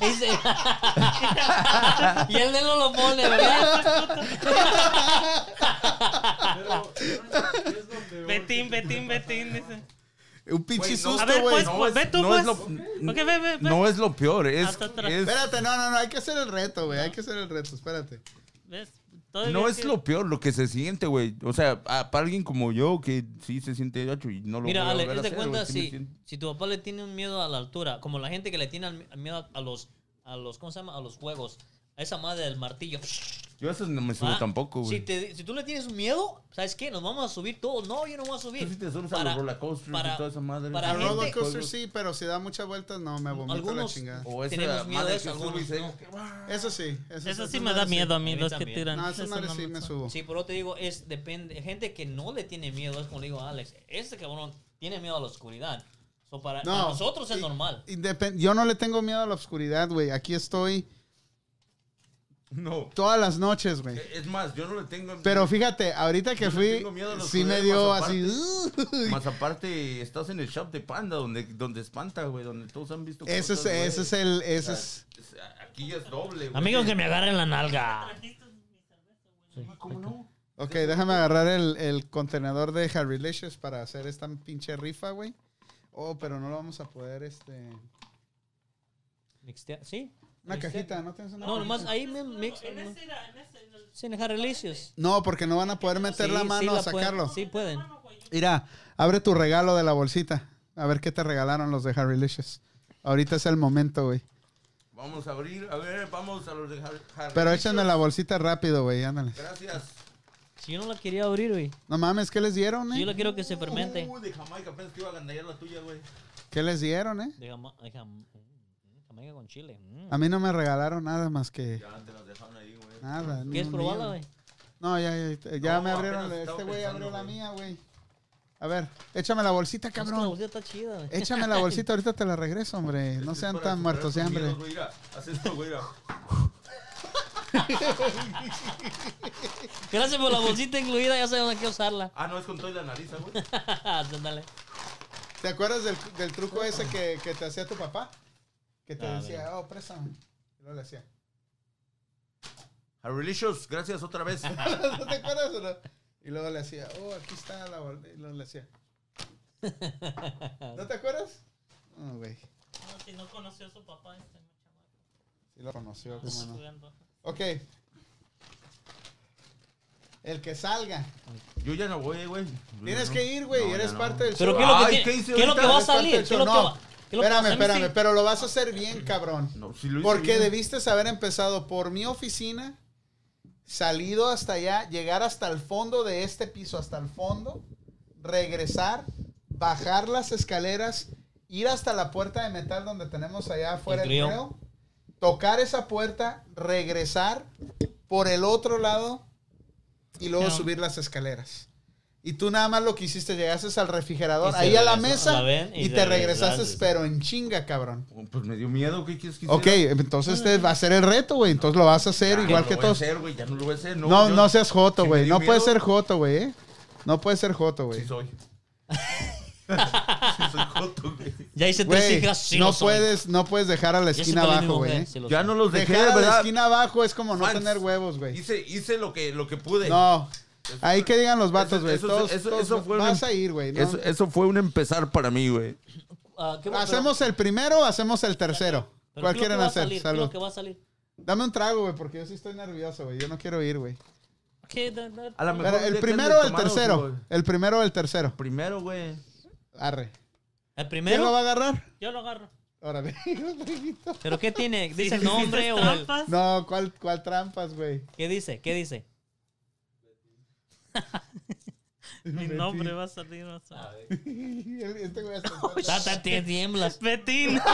Dice- y él de no lo pone, ¿verdad? Pero, es donde Betín, Betín, Betín, dice. Un pinche Güey, no. susto, güey. pues, No pues, es- ve tú, no pues. es lo- Ok, ve, ve, ve. No es lo peor, es, es- Espérate, no, no, no, hay que hacer el reto, güey. Hay que hacer el reto, espérate. ¿Ves? Todavía no es que- lo peor, lo que se siente, güey. O sea, a- para alguien como yo que sí se siente gacho y no lo Mira, voy a Ale, volver a hacer, cuenta me si, siento- si tu papá le tiene un miedo a la altura, como la gente que le tiene miedo a los, a los, ¿cómo se llama? A los juegos. A esa madre del martillo. Yo a veces no me subo ¿va? tampoco, güey. Si, te- si tú le tienes miedo, ¿sabes qué? Nos vamos a subir todos. No, yo no voy a subir. Tú sí te subes a Para- los roller coasters para- y toda esa madre. para A gente- roller coaster sí, pero si da muchas vueltas, no, me vomito la chingada. O esa tenemos miedo madre de eso, que sube y se- va. Eso sí. Eso, Eso sí me da miedo a mí, A mí los que también. tiran. No, Eso madres no sí me subo. Sí, pero te digo, es depende. Gente que no le tiene miedo, es como le digo a Alex, este cabrón tiene miedo a la oscuridad. So, para No, para nosotros es y- normal. Yo no le tengo miedo a la oscuridad, güey. Aquí estoy No. Todas las noches, güey. Es más, yo no le tengo. Pero fíjate, ahorita que Yo fui, tengo miedo a los sí me dio más así. Más aparte, estás en el shop de Panda, donde, donde espanta, güey, donde todos han visto Ese es, ese es el, ese es. Aquí ya es doble, güey. Amigos que me agarren la nalga. ¿Cómo no? Ok, déjame agarrar el, el contenedor de Harry Licious para hacer esta pinche rifa, güey. Oh, pero no lo vamos a poder, este... ¿Sí? Una Mixtea- cajita, ¿no tienes una No, cajita? nomás ahí me mix. En ese era, en ese, en el- Sin dejar delicios. No, porque no van a poder meter la mano a sacarlo. sí pueden. Mira, abre tu regalo de la bolsita. A ver qué te regalaron los de Harry Licious. Ahorita es el momento, güey. Vamos a abrir, a ver, vamos a los de Harry. Harry Pero échenme la bolsita rápido, güey, ándale. Gracias. Si yo no la quería abrir, güey. No mames, ¿qué les dieron, Si yo eh? la quiero que se fermente. Uh, de Jamaica, apenas te iba a gandallar la tuya, güey. ¿Qué les dieron, eh? De jama- de jam- Jamaica con chile. mm. A mí no me regalaron nada más que... Ya te las dejaron ahí, güey. Nada. ¿Quieres no, probarla, güey? No, ya, ya, ya No, me abrieron. Este güey abrió la mía, güey. A ver, échame la bolsita, Es que la cabrón. bolsita está chida, güey. Échame la bolsita, ahorita te la regreso, hombre. No Este sean para tan muertos de hambre. Haz esto, güey. Gracias por la bolsita incluida, ya dónde hay que usarla. Ah, no, es con toda la nariz, güey. Ándale. ¿Te acuerdas del, del truco ese que, que te hacía tu papá? Que te Ah, decía, oh, préstame. Y luego le hacía. Harry Licious, gracias otra vez. ¿No te acuerdas o no? Y luego le hacía, oh, aquí está la bolsita. Y luego le hacía. ¿No te acuerdas? No, güey. No, si no conoció a su papá, este chamaco. Sí lo conoció, cómo no. Jugando. Ok. El que salga. Yo ya no voy, güey. Tienes No. que ir, güey. No, Eres ya no. parte del Pero show. ¿qué es lo que, Ay, tiene- ¿qué hice ¿qué es lo que ahorita? va a Eres parte salir? del ¿Qué es lo show. que va, lo que Espérame, espérame, pero lo vas a hacer bien, cabrón. No, si lo hice Porque bien. debiste haber empezado por mi oficina, salido hasta allá, llegar hasta el fondo de este piso, hasta el fondo, regresar, bajar las escaleras, ir hasta la puerta de metal donde tenemos allá afuera el El grill. grill, tocar esa puerta, regresar por el otro lado y luego subir las escaleras. Y tú nada más lo que hiciste, llegaste al refrigerador, ahí a la mesa la ven, y te regresaste, regresaste. pero en chinga, cabrón. Oh, Pues me dio miedo, ¿qué quieres que Ok, hiciera? entonces este va a ser el reto, güey. Entonces lo vas a hacer Ya, igual no que lo voy a todos. hacer, güey, ya no lo voy a hacer. No, No, yo- no seas joto, güey. No puedes ser joto, güey. ¿eh? No puedes ser joto, güey. Sí soy. sí soy joto, güey. Ya hice tres hijas, sí no soy. puedes, no puedes dejar a la esquina abajo, güey. sí lo Ya no los dejé, Dejar a la esquina abajo es como no Fans, tener huevos, güey. Hice, hice lo que, lo que pude. No. Ahí que digan los vatos, güey. eso- fue vas un- a ir, güey. ¿no? Eso, eso fue un empezar para mí, güey. Ah, ¿qué va- ¿Hacemos el primero o hacemos el tercero? pero ¿Cuál ¿qué es lo quieren hacer? Salud. que va a salir? Dame un trago, güey, porque yo sí estoy nervioso, güey. Yo no quiero ir, güey. A lo mejor ¿El primero o el tercero? El primero o el tercero. Primero, güey. Arre. ¿El ¿Quién lo va a agarrar? Yo lo agarro. Órale. ¿Pero qué tiene? ¿Dice el nombre o el...? No, ¿cuál, cuál trampas, güey? ¿Qué dice? ¿Qué dice? Mi nombre va a salir. va a salir. Este güey hasta- Tata, te tiemblas. Betín.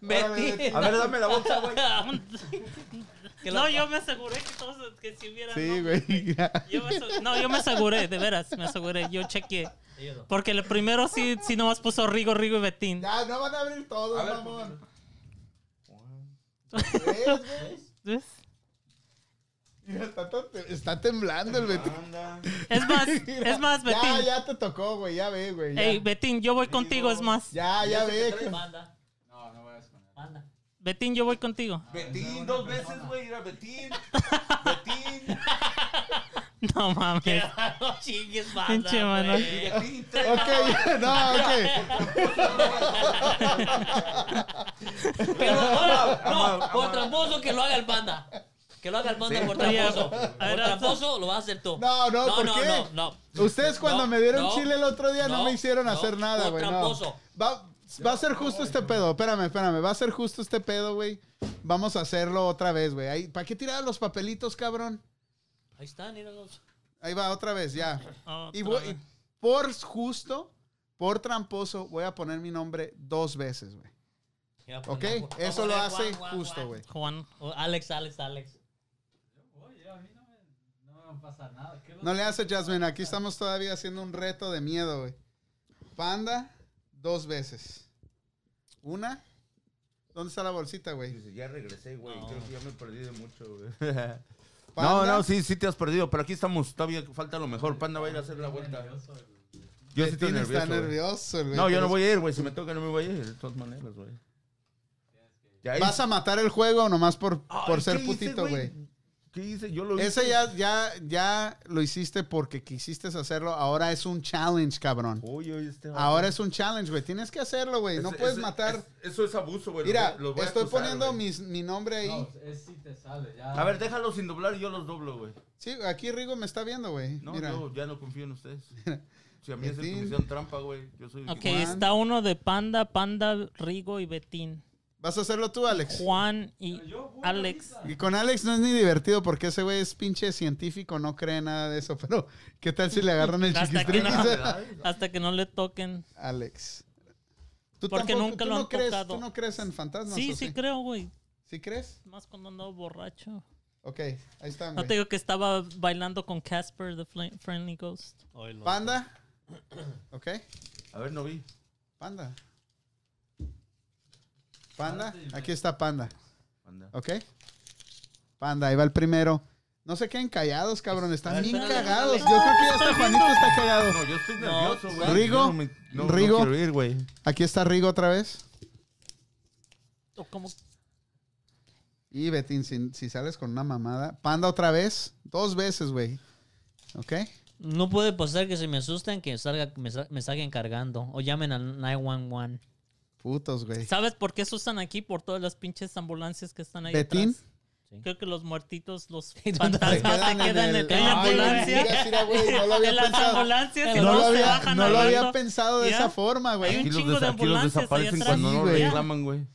Betty. A ver, dame la bolsa, güey. Lo- No, yo me aseguré que todos, que si hubiera. Sí, güey. no, yo me aseguré, de veras, me aseguré. Yo chequeé. Porque el primero sí, sí nomás puso Rigo, Rigo y Betín. Ya, no van a abrir todos, A ver, mamón. ¿Ves? ¿Ves? Está, temblando el Betín. Es más, es más, Ya, Betín. ya te tocó, güey. Ya ve, güey. ya. Ey, Betín, yo voy contigo, es más. Ya, ya ve. Manda, No, no con él. manda. Betín, yo voy contigo. Betín dos veces, güey. Era Betín. Betín. No mames. No chingues. Pinche mano. Ok, no, ok. Pero ahora, no, por ama- tramposo que lo haga el panda. Que lo haga el Sí. por tramposo. a Por ver, tramposo lo vas a hacer tú. No, no, ¿por no, qué? No, no, Ustedes cuando No, me dieron no, chile el otro día no, no, me hicieron no, hacer nada, güey. No. tramposo. Va, va a ser justo este pedo. Espérame, espérame. Va a ser justo este pedo, güey. Vamos a hacerlo otra vez, güey. ¿Para qué tirar los papelitos, cabrón? Ahí están, míralos. Ahí va, otra vez, ya. Otra Y, voy- vez. y por justo, por tramposo, voy a poner mi nombre dos veces, güey. ¿Ok? Eso lo hace Juan, Juan, justo, güey. Juan. O Alex, Alex, Alex. Oye, a mí no me, no me va a pasar nada. ¿Qué No le hace Jasmine. Aquí estamos todavía haciendo un reto de miedo, güey. Panda, dos veces. Una, ¿Dónde está la bolsita, güey? Ya regresé, güey. No. Creo que ya me perdí de mucho, güey. No, Panda. no, sí, sí te has perdido, pero aquí estamos, todavía falta lo mejor. Panda va a ir a hacer la vuelta. Yo sí estoy nervioso. está güey. nervioso, güey. No, yo no voy a ir, güey. Si me toca, no me voy a ir. De todas maneras, güey. ¿Vas a matar el juego nomás por, Ay, por ser ¿qué hice, putito, güey? ¿Qué hice? Yo lo Ese hice. ya, ya, ya lo hiciste porque quisiste hacerlo. Ahora es un challenge, cabrón. Uy, uy, este. Ahora es un challenge, güey. Tienes que hacerlo, güey. No Ese- puedes ese- matar. es- eso es abuso, güey. Mira, voy- los voy a estoy acusar, poniendo güey. mis- mi nombre ahí. No, es si te sale. Ya. A ver, déjalo sin doblar y yo los doblo, güey. Sí, aquí Rigo me está viendo, güey. No, Mira. yo ya no confío en ustedes. Si a mí es el que Betín. trampa, güey. Yo soy. Ok, Juan. está uno de Panda, Panda, Rigo y Betín. ¿Vas a hacerlo tú, Alex? Juan y Alex. Y con Alex no es ni divertido porque ese güey es pinche científico, no cree nada de eso. Pero, ¿qué tal si le agarran el Hasta que no- chiquistriquis? Hasta que no le toquen. Alex. ¿Tú Porque tampoco- nunca tú lo no han crees, tocado. ¿Tú no crees en fantasmas? Sí, sí creo, güey. ¿Sí crees? Más cuando andaba borracho. Ok, ahí están, No te digo que estaba bailando con Casper, the Friendly Ghost. Panda. Ok, A ver, no vi. panda. Panda, aquí está Panda. Anda. ¿Ok? Panda, ahí va el primero. No se queden callados, cabrón. Están bien espérale, cagados. Yo creo que ya hasta Juanito está cagado. No, yo estoy nervioso, güey. Rigo, Yo no me- no- no Rigo. quiero ir, güey. Aquí está Rigo otra vez. O como Y Betín, si, si sales con una mamada. Panda otra vez. Dos veces, güey. ¿Ok? No puede pasar que se me asusten, que salga, me, me salgan cargando. O llamen al 911. Putos, güey. ¿Sabes por qué se usan aquí? Por todas las pinches ambulancias que están ahí. Betín. atrás. Creo que los muertitos, los ¿Y dónde fantasmas se quedan en quedan en, el- la Ay, ambulancia. mira, mira, güey, no lo había en las pensado. ambulancias y No luego lo se había, bajan no lo había hablando. pensado de ¿Ya? esa forma, Hay güey. un Aquí chingo des- de aquí los ambulancias desaparecen cuando no reclaman, güey.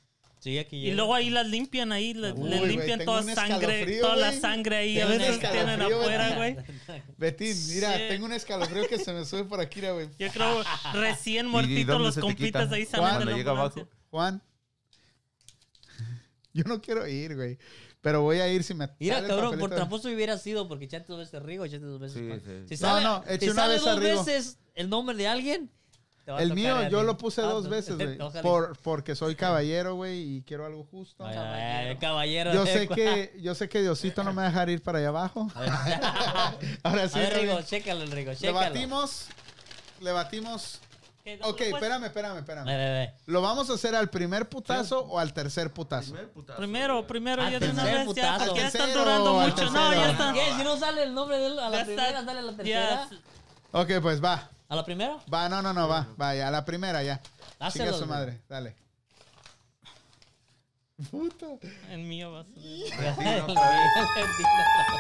Sí, aquí Y luego ahí las limpian ahí, le, Uy, le güey, limpian toda sangre, toda la sangre ahí, a veces tienen afuera, güey. Betín, mira, Sí. tengo un escalofrío que se me sube por aquí, güey. Yo creo recién ¿Y muertitos los compitas ahí salen de la abajo. Juan. Yo no quiero ir, güey. Pero voy a ir si me. Mira, cabrón, por tramposo hubiera sido porque echaste dos veces Rigo, echaste dos veces. Sí. Si sale, no, eché si una sale vez a dos veces el nombre de alguien, El mío, yo lo puse Ah, dos veces, güey. Por, porque soy caballero, güey, y quiero algo justo. Ay, ay, ay, caballero. Yo sé que, yo sé que Diosito no me va a dejar ir para allá abajo. Ahora sí. A ver, Rigo, chécalo, Rigo, Le chécalo. batimos. Le batimos. ¿Qué, no Ok, espérame, espérame, espérame. Ve, ve, ve. ¿Lo vamos a hacer al primer putazo o al tercer putazo? Primer putazo, Primero, primero, Al ya de una vez, ya, putazo. porque ya Al están tercero, durando al mucho. No, ya están. ¿Qué? Si no sale el nombre de él a la ya primera, está- sale a la tercera. Ok, pues va. ¿A la primera? Va, no, no, no, va. Va, ya, a la primera ya. Hácelo, Chinga su madre, dale. Puta. El mío va a ser.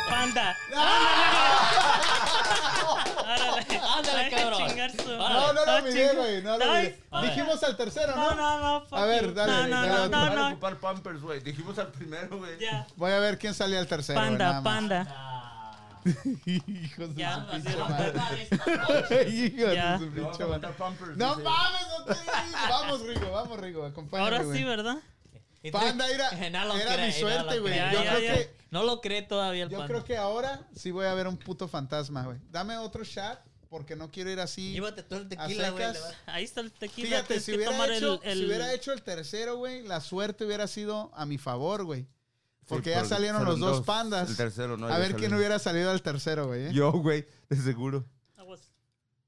¡Panda! ¡Ándale! Ándale, cabrón. No, no Ah, lo miré, güey. No lo miré. Dijimos al tercero, ¿no? No, no, no. A ver, dale, No, no, no, no, Van a no. ocupar Pampers, güey. Dijimos al primero, güey. Ya. Voy a ver quién salía al tercero. Panda, más. panda. Hijos de Ya, su pinche madre. Hijos de su pinche madre. No mames, no te Vamos, Rigo, vamos, Rigo. Acompáñame, Ahora sí, ¿verdad? Panda, era, No lo era cree, mi suerte, güey. Yo, creo que, No lo cree todavía el yo panda. creo que ahora sí voy a ver un puto fantasma, güey. Dame otro shot porque no quiero ir así. Llévate todo el tequila, güey. Ahí está el tequila. Fíjate, si hubiera, el- hecho, el- si hubiera hecho el tercero, güey, la suerte hubiera sido a mi favor, güey. Porque Sí, ya salieron los fueron dos pandas. El tercero, no. a ver quién hubiera salido al tercero, güey. ¿eh? Yo, güey, de seguro. Aguas.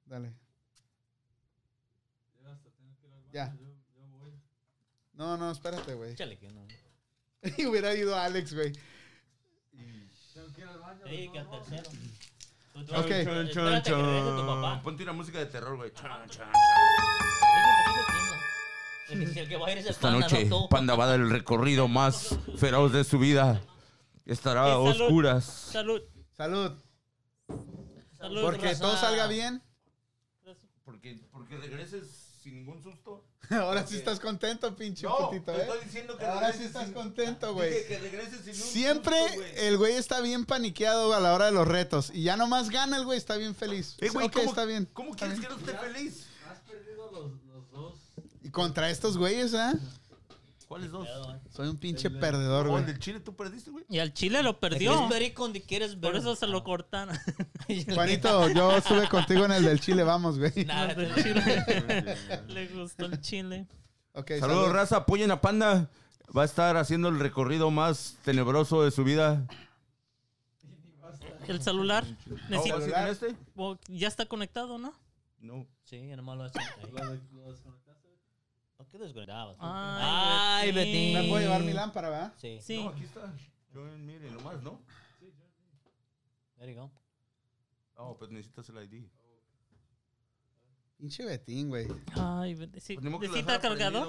Dale. Yo hasta tengo que ir al baño, Ya. Yo, yo voy. No, no, espérate, güey. Échale que no. Y hubiera ido Alex, güey. Tengo que ir al baño. Sí, que al tercero. Ok. Regrese tu papá. Ponte una música de terror, güey. Chan, chan, chan. El que- el que va a ir es el Esta panda, noche, no. Panda va a dar el recorrido más feroz de su vida. Estará a salud. oscuras. Salud. Salud. Salud. Porque raza. todo salga bien. Porque, porque regreses sin ningún susto. Ahora sí estás contento, pinche putito, te ¿eh? estoy diciendo que Ahora sí estás sin- contento, güey. que regreses sin un Siempre susto, güey. el güey está bien paniqueado a la hora de los retos. Y ya nomás gana el güey, está bien feliz. Eh, güey, ok, ¿cómo, está bien. ¿Cómo quieres que no esté feliz? Has perdido los, los dos. Y contra estos güeyes, ¿eh? ¿Cuáles dos? Soy un pinche perdedor, Oh, güey. el del Chile tú perdiste, güey. Y al Chile lo ¿Quieres perdió. ver y con quieres ver? Por eso se lo cortaron. Juanito, yo estuve contigo en el del Chile, vamos, güey. Nada, Del Chile. Le gustó el Chile. Ok, Saludos, salud. raza. Apoyen a Panda. va a estar haciendo el recorrido más tenebroso de su vida. El celular. Oh, Necesito- ¿sí con este? o- ya está conectado, ¿no? No. Sí, nomás lo hacen ahí. ¿Por qué desconectabas? Ay, Ay, Betín. Betín. ¿Me puedo llevar mi lámpara, verdad? Sí. Sí. No, aquí está. Yo, mire, nomás, ¿no? There you go. No, pues necesitas el ID. Pinche Betín, güey. Ay, Betín. Sí. Pues ¿Necesita dejara cargador?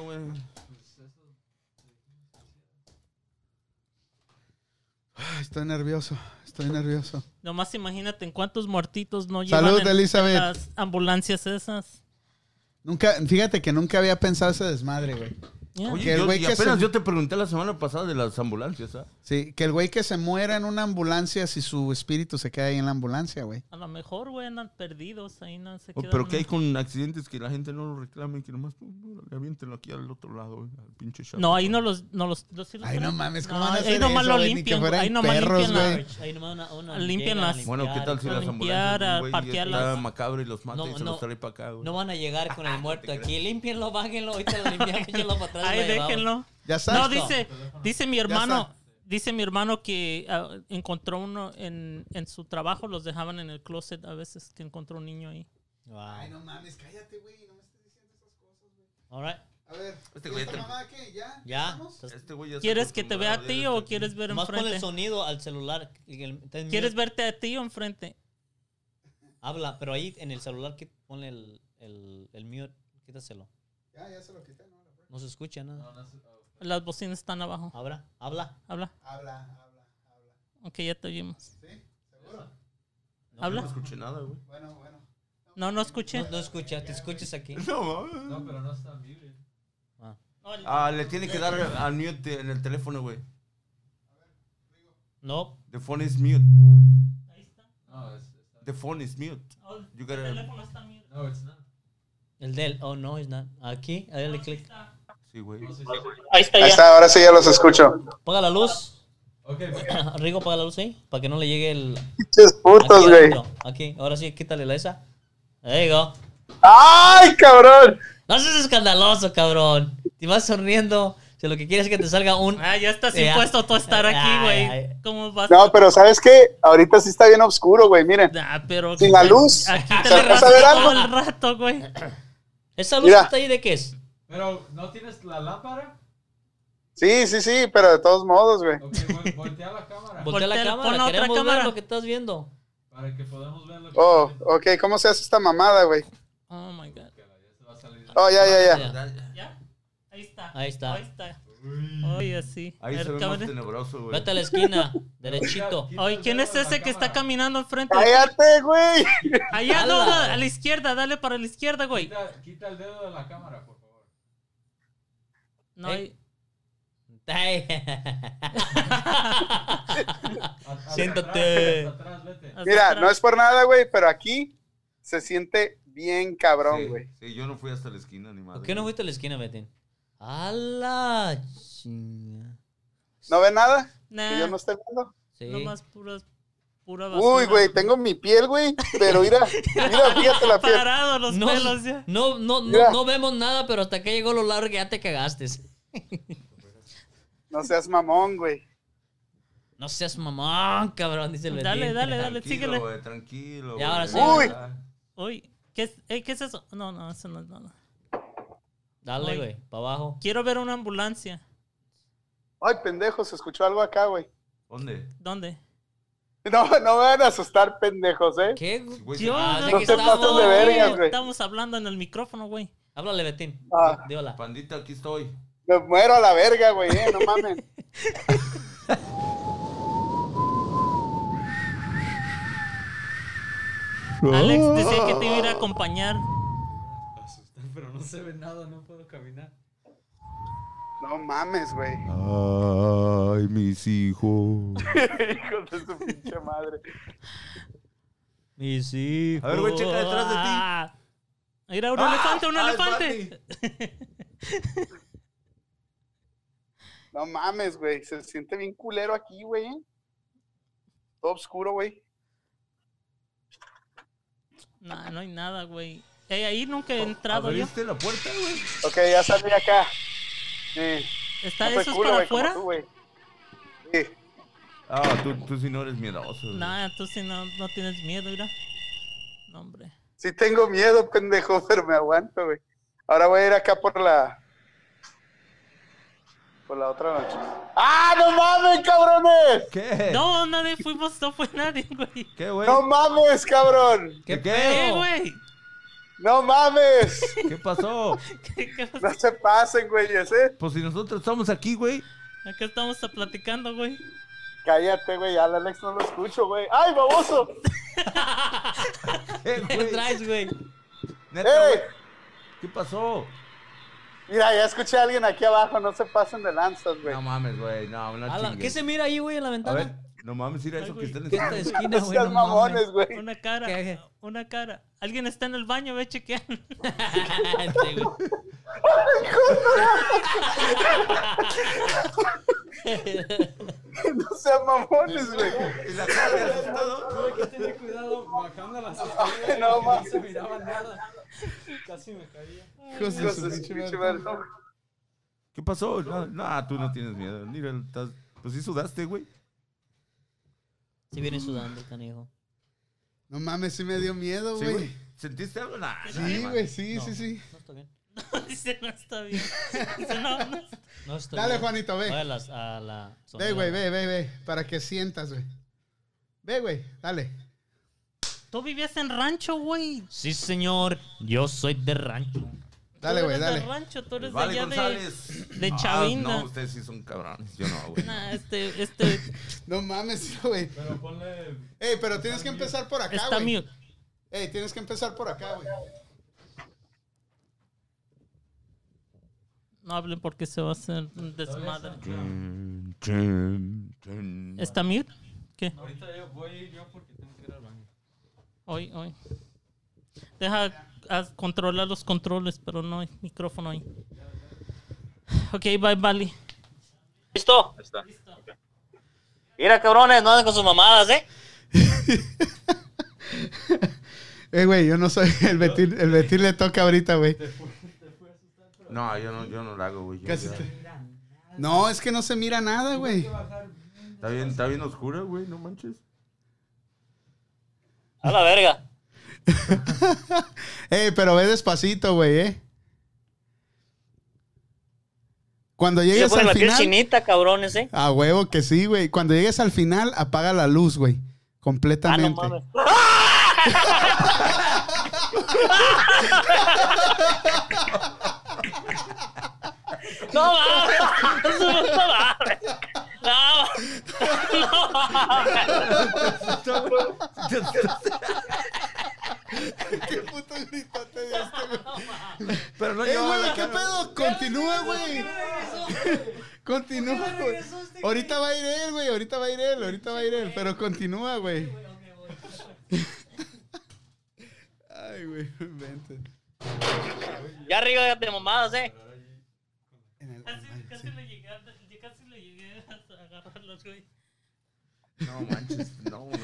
Ay, estoy nervioso. Estoy nervioso. Nomás imagínate en cuántos muertitos no Salud, llevan en- en Elizabeth. las ambulancias esas. Nunca, fíjate que nunca había pensado ese desmadre, güey. Oye, Que el yo- güey y que apenas se- yo te pregunté la semana pasada de las ambulancias, ¿ah? Sí, que el güey que se muera en una ambulancia si su espíritu se queda ahí en la ambulancia, güey. A lo mejor, güey, andan perdidos. Ahí no se Oh, quedan. pero ¿qué hay con accidentes que la gente no lo reclame y que nomás pum, le avienten aquí al otro lado, güey, al pinche chapo? No, ahí no los. No los, los- sí los Ay, no mames, ¿cómo No, van a ahí hacer nomás eso, lo güey? Que limpian. fueran Ahí nomás perros, limpian la- güey. Ahí nomás una, una Limpian llega a las- Bueno, ¿qué tal si las limpiar, ambulancias, güey, parquear está las- macabro y los mata No, y se no. los trae para acá, güey? No van a llegar con el muerto aquí. Límpienlo, bájenlo. Ahorita lo limpiamos, échenlo para atrás. Ahí déjenlo. Ya No, sabes. dice, dice mi hermano, está. dice mi hermano que ah, encontró uno en, en su trabajo, los dejaban en el closet a veces que encontró un niño ahí. Wow. no mames, cállate, güey. No me estés diciendo esas cosas, güey. All right. A ver, Este ¿y güey esta te- mamá qué? ¿Ya? Ya. Este güey ya está ¿Quieres que te vea a ti o está- quieres ver Nomás pon el enfrente? sonido al celular. está ¿Quieres verte a ti o enfrente? Habla, pero ahí en el celular que ponle el, el, el mute. Quítaselo. Ya, ya se lo quité, ¿no? No se escucha nada. No, no sé. oh. Las bocinas están abajo. Habla, habla. Habla. Habla, habla, habla. Ok, ya te oímos. ¿Sí? ¿Seguro? No Habla. escuché nada, güey. Bueno, bueno. No, no escuché. No, no escucha, te escuchas aquí. No, No, pero no está muted. Ah, le tiene que dar a mute en el teléfono, güey. No, The phone is mute. Ahí está. No, it's, it's not. The phone is mute. Oh, You el gotta- teléfono está mute. No, it's not. el del. Oh, no, es not. Aquí, dale clic. Sí, güey. Ahí está Ahí ya. está, ahora sí ya los escucho. Apaga la luz. Ok, pero- Rigo, apaga la luz ahí. Para que no le llegue el. Pinches putos, Aquí, güey. Aquí, ahora sí, quítale la esa. You go. ¡Ay, cabrón! No seas escandaloso, cabrón. Te vas sonriendo. Si lo que quieres es que te salga un. Ah, ya estás Ya. impuesto tú a estar aquí, Ay, güey. ¿Cómo vas? No, pero ¿sabes qué? Ahorita sí está bien oscuro, güey, miren. Ah, pero Sin la luz. Aquí ¿Se te alcanza a ver todo algo? el rato, güey. ¿Esa luz Mira. que está ahí de qué es? Pero ¿no tienes la lámpara? Sí, sí, sí, pero de todos modos, güey. Ok, vol- voltea la cámara. Voltea la cámara. pon la otra cámara. lo que estás viendo. Para que podamos ver lo que Oh, ok, ¿cómo se hace esta mamada, güey? Oh my god. Oh, ya, ya, ya. Ya. Ahí está. Ahí está. Ahí está. Oye, sí. Ahí se ve tenebroso, güey. Vete a la esquina. Derechito. Oye, ¿quién es de la ese que está caminando enfrente? ¡Cállate, güey! Allá, no, a la izquierda, dale para la izquierda, güey. Quita, quita el dedo de la cámara, por favor. No, Ey. hay- Siéntate. Mira, no es por nada, güey, pero aquí se siente bien cabrón, Sí, güey. sí, yo no fui hasta la esquina ni madre. ¿Por qué no fuiste a la esquina, Betín? A la chinga. ¿No ve nada? Nah, Que yo no estoy viendo. Sí. nomás puras, pura basura. Uy, güey, tengo mi piel, güey. Pero mira, mira, fíjate la piel. Parado los No, pelos ya. no, no, no, vemos nada, pero hasta que llegó lo largo ya te cagaste. No seas mamón, güey. No seas mamón, cabrón, dice el Dale, dale, dale, Tranquilo, síguele. güey, tranquilo. Y ahora güey. sí. Uy. Uy, ¿qué es, ey, ¿qué es eso? No, no, eso no es nada. Dale, güey, para abajo. Quiero ver una ambulancia. Ay, pendejo, se escuchó algo acá, güey. ¿Dónde? ¿Dónde? No, no me van a asustar, pendejos, ¿eh? ¿Qué? Yo, Ah, no, te estamos. pases de vergas, güey. Estamos hablando en el micrófono, güey. Háblale, Betín. Ah. Di hola. Pandita, aquí estoy. Me muero a la verga, güey, ¿eh? No mames. Alex decía que te iba a ir a acompañar. Asustar, pero no se ve nada, no puedo caminar. No mames, güey. Ay, mis hijos. Hijos de su pinche madre. Mis hijos. A ver, güey, checa detrás de ti. Ah. Mira, un Ah, elefante, un ah, elefante. No mames, güey. Se siente bien culero aquí, güey. ¿eh? Todo oscuro, güey. No, no hay nada, güey. Ey, ahí nunca he entrado yo. ¿Abriste la puerta, güey? Ok, ya salí acá. Sí. ¿Está No eso es culo, para afuera? tú. Sí. Ah, tú, tú sí no eres miedoso. güey. Nah, tú sí no, no tienes miedo, mira. No, hombre. Sí tengo miedo, pendejo, pero me aguanto, güey. Ahora voy a ir acá por la... Por la otra noche. ¡Ah, no mames, cabrones! ¿Qué? No, nadie fuimos, no fue nadie, güey. ¿Qué, güey? ¡No mames, cabrón! ¿Qué, ¿Qué, qué? güey? ¡No mames! ¿Qué pasó? ¿Qué, qué pasó? No se pasen, güeyes, ¿eh? Pues si nosotros estamos aquí, güey. Acá estamos platicando, güey. Cállate, güey, al Alex no lo escucho, güey. ¡Ay, baboso! ¿Qué, ¿Qué güey? traes, güey? ¿Qué pasó? Mira, ya escuché a alguien aquí abajo, no se pasen de lanzas, güey. No mames, güey. No, no chingues. ¿Qué se mira ahí, güey, en la A ventana? ver, no mames, mira eso que güey. está en ¿Qué el esta esquina, No güey? No mamones, güey. Una cara, ¿Qué? una cara. Alguien está en el baño, ve chequear. Sí. No sean mamones, güey. Y la cara de asustado. Tuve que tener cuidado bajando las escaleras no, no se miraba nada. Casi me caía. Madre. ¿Qué pasó? No, no, tú no tienes miedo. Mira, estás... pues sí sudaste, güey. Sí viene sudando, canijo. No mames, sí me dio miedo, güey. ¿Sentiste algo? Nah, Sí, güey, sí, No. sí, sí. No está bien. Dice, no está bien. Dice, no, no. No estoy Dale, bien. Juanito, a, ve. las, a la Ve, güey, ve, ve, ve. Para que sientas, güey. Ve, güey, dale. Tú vivías en rancho, güey. Sí, señor. Yo soy de rancho. Dale, güey, dale. de rancho, tú eres de Vale, allá de... González. de Ah, Chavinda. No, ustedes sí son cabrones. Yo no, güey. Nah, este, este, No mames, güey. Pero ponle. Ey, pero tienes que empezar por acá, está güey. mute. Ey, tienes que empezar por acá, güey. No hablen porque se va a hacer un desmadre. ¿Está mute? ¿Qué? Ahorita yo voy a ir yo porque tengo que ir al baño. Hoy, hoy. Deja a controlar los controles, pero no hay micrófono ahí. Ok, bye, Bali. ¿Listo? Mira, cabrones, no anden con sus mamadas, ¿eh? Eh, güey, yo no soy. El Betín, el Betín le toca ahorita, güey. No, yo no, yo no lo hago, güey. Casi No, es que no se mira nada, güey. Está bien, está bien oscura, güey, no manches. A la verga. Ey, pero ve despacito, güey, eh. Cuando llegues al la piel final. chinita, cabrones, ¿eh? A huevo que sí, güey. Cuando llegues al final, apaga la luz, güey. Ah, no Completamente. mames. No mames. No mames. No. No mames. ¿Qué puto gritote diste, güey? Pero no ¡Eh, llevaba güey, la qué cara- pedo! Continúa, güey. Continúa, güey. Ahorita va a ir él, güey. Ahorita va a ir él. Ahorita va a ir él. Pero continúa, güey. Ay, güey. Vente. Ya arriba de mamadas, ¿eh? En el- Casi, casi sí. le llegué, a- casi le llegué a agarrarlos, güey. No manches, no, no.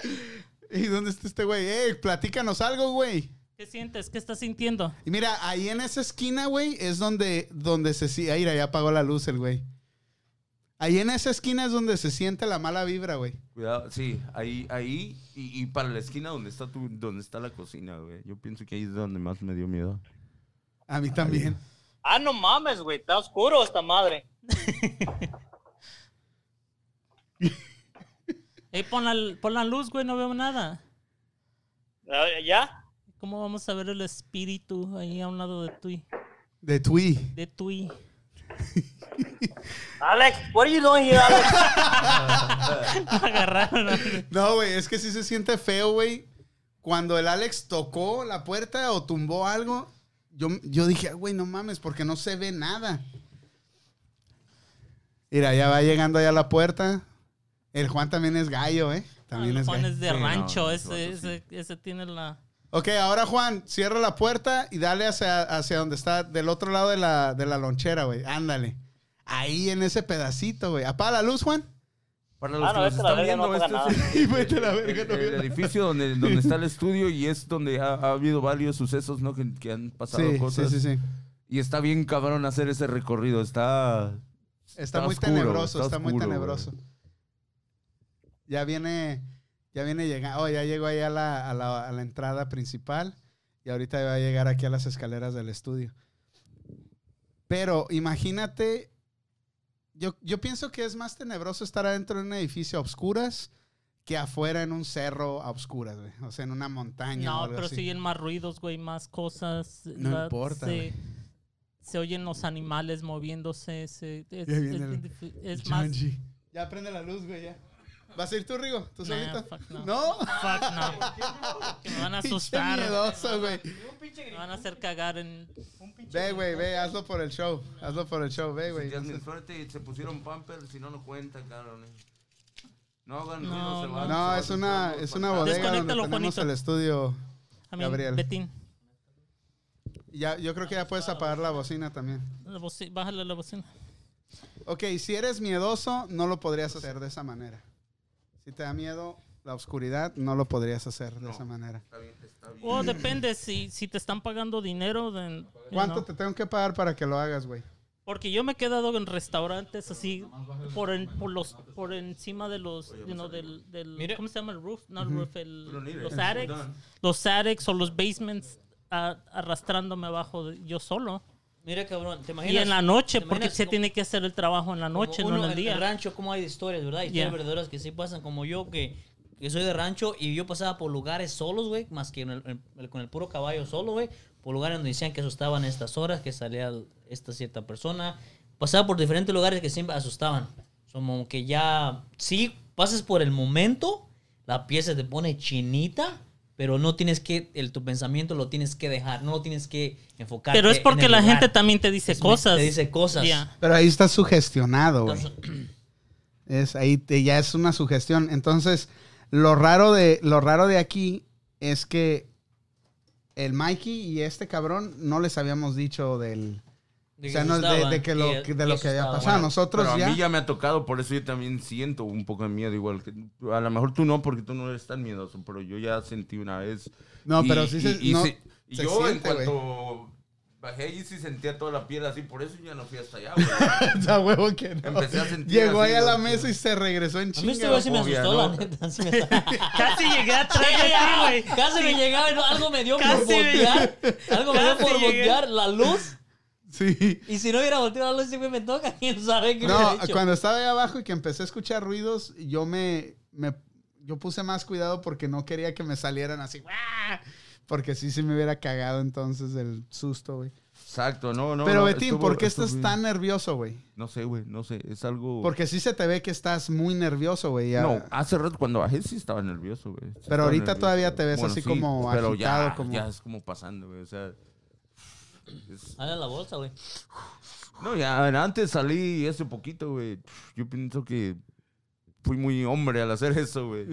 ¿Y dónde está este güey? ¡Eh, platícanos algo, güey! ¿Qué sientes? ¿Qué estás sintiendo? Y mira, ahí en esa esquina, güey, es donde, donde se... si- Ahí, ya apagó la luz el güey. Ahí en esa esquina es donde se siente la mala vibra, güey. Cuidado, sí, ahí, ahí, y, y para la esquina donde está tu, donde está la cocina, güey. Yo pienso que ahí es donde más me dio miedo. A mí también. Ah, no mames, güey. Está oscuro esta madre. Ey, pon la, pon la luz, güey, no veo nada. Ah, ¿Ya? ¿Cómo vamos a ver el espíritu ahí a un lado de Tui? De Tui. De Tui. Alex, what are you doing here, Alex? Agarraron. a- No, güey, es que sí se siente feo, güey. Cuando el Alex tocó la puerta o tumbó algo, yo, yo dije, "Ah, güey, no mames, porque no se ve nada. Mira, ya va llegando allá a la puerta. El Juan también es gallo, ¿eh? También Ah, es Juan gallo. es de Sí, no, rancho, ese ese, vato ese, ese tiene la... Ok, ahora Juan, cierra la puerta y dale hacia, hacia donde está, del otro lado de la, de la lonchera, güey. Ándale. Ahí en ese pedacito, güey. Apaga la luz, Juan. Para los Ah, no, que nos vete a la están no viendo, este es Y el, la el- no el edificio donde, donde está el estudio y es donde ha, ha habido varios sucesos, ¿no? Que, que han pasado Sí, sí, cosas. sí, sí. Y está bien cabrón hacer ese recorrido. Está. Está, Está muy oscuro, tenebroso, está está, muy tenebroso. Ya viene, ya viene llegando, oh, ya llegó ahí a la, a, la, a la entrada principal y ahorita va a llegar aquí a las escaleras del estudio. Pero imagínate, yo, yo pienso que es más tenebroso estar adentro de un edificio a oscuras que afuera en un cerro a oscuras, güey. O sea, en una montaña. o No, algo pero así. siguen más ruidos, güey, más cosas. No importa, Se, oyen los animales moviéndose. Se, es, es- el- es más. Ya prende la luz, güey, ya. ¿Vas a ir tú, Rigo? ¿Tú Nah, solito? fuck no. ¿No? Fuck no. Que me van a Pinche asustar. miedoso, güey. Me van a hacer cagar en. Ve, güey, ve, hazlo por el show. Hazlo por el show, ve, güey. Ya es suerte y se pusieron pampers si no no cuenta, cabrón. No hagan No, ruido, se no. van. No, es una, es una bodega donde tenemos Juanito. el estudio. I mean, Gabriel. Betín, Ya, yo creo que ya puedes apagar la bocina también. la boci- bájale la bocina. Ok, si eres miedoso, no lo podrías hacer de esa manera. Si te da miedo la oscuridad, no lo podrías hacer de No. esa manera. Está bien, está bien. O depende, si, si te están pagando dinero, then, you ¿Cuánto know. te tengo que pagar para que lo hagas, güey? Porque yo me he quedado en restaurantes así por, en- por los por encima de los you know, del, del. ¿cómo se llama el roof? No el roof, el, los attics, los attics o los basements a- arrastrándome abajo de- yo solo. Mira, cabrón, ¿te imaginas? Y en la noche, ¿te porque se tiene que hacer el trabajo en la noche, no uno en el día. rancho, como hay historias, ¿verdad? Historias Yeah. verdaderas que sí pasan, como yo, que, que soy de rancho y yo pasaba por lugares solos, güey, más que en el- en el- con el puro caballo solo, güey, por lugares donde decían que asustaban estas horas, que salía esta cierta persona. Pasaba por diferentes lugares que siempre asustaban. Como que ya, sí, pasas por el momento, la piel se te pone chinita. Pero no tienes que, el, tu pensamiento lo tienes que dejar, no lo tienes que enfocar. Pero es porque la gente también te dice cosas. Te dice cosas. Yeah. Pero ahí estás sugestionado, güey. Es ahí te- ya es una sugestión. Entonces, lo raro de lo raro de aquí es que el Mikey y este cabrón no les habíamos dicho del de o sea, no, de, que lo, y- que- de lo que había pasado. Bueno, Nosotros pero ya, a mí ya me ha tocado, por eso yo también siento un poco de miedo igual que a lo mejor tú no porque tú no eres tan miedoso, pero yo ya sentí una vez. No, y- pero sí se- y, y no, sí- y se yo siente, en cuanto bajé ahí sí sentía toda la piel así, por eso ya no fui hasta allá. güey. a huevo que no. Empecé a sentir Llegó ahí a la mesa y se regresó en A mí chinga. este güey sí me asustó, ¿no? la neta. sí me- Casi llegué atrás de ti, güey. Casi me llegaba, algo me dio por Casi voltear. Algo me dio por voltear la luz. Sí. Y si no hubiera volteado la luz, güey me toca. ¿Quién sabe qué No, hecho? cuando estaba ahí abajo y que empecé a escuchar ruidos, yo me, me yo puse más cuidado porque no quería que me salieran así. Porque sí, sí me hubiera cagado entonces el susto, güey. Exacto, no, no. Pero no, Betín, estuvo- ¿por qué estás bien. tan nervioso, güey? No sé, güey, no sé, es algo... Porque sí se te ve que estás muy nervioso, güey. ya. No, hace rato cuando bajé sí estaba nervioso, güey. Sí Pero ahorita nervioso. todavía te ves así como pero agitado, ya, como- ya es como pasando, güey, o sea... Dale la bolsa, güey. No, ya antes salí hace poquito, güey. Yo pienso que fui muy hombre al hacer eso, güey.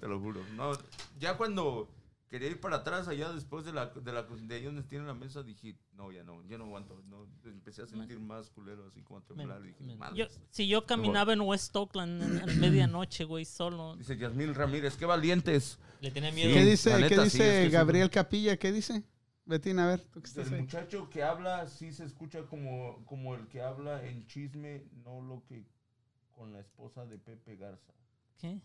Te lo juro. No, ya cuando quería ir para atrás, allá después de la de, la, de ahí donde tiene la mesa, dije, no, ya no, ya no aguanto. No, empecé a sentir más culero, así como a temblar. Dije. Yo, si yo caminaba en West Oakland en, en medianoche, güey, solo. Dice Yasmín Ramírez, qué valientes. Le tenía Sí. miedo. ¿Qué dice, neta, ¿qué sí, dice es que sí, Gabriel Capilla? ¿Qué dice? Betín, a ver, tú que estás el ahí. muchacho que habla sí se escucha como, como el que habla en chisme, no lo que con la esposa de Pepe Garza. ¿Qué?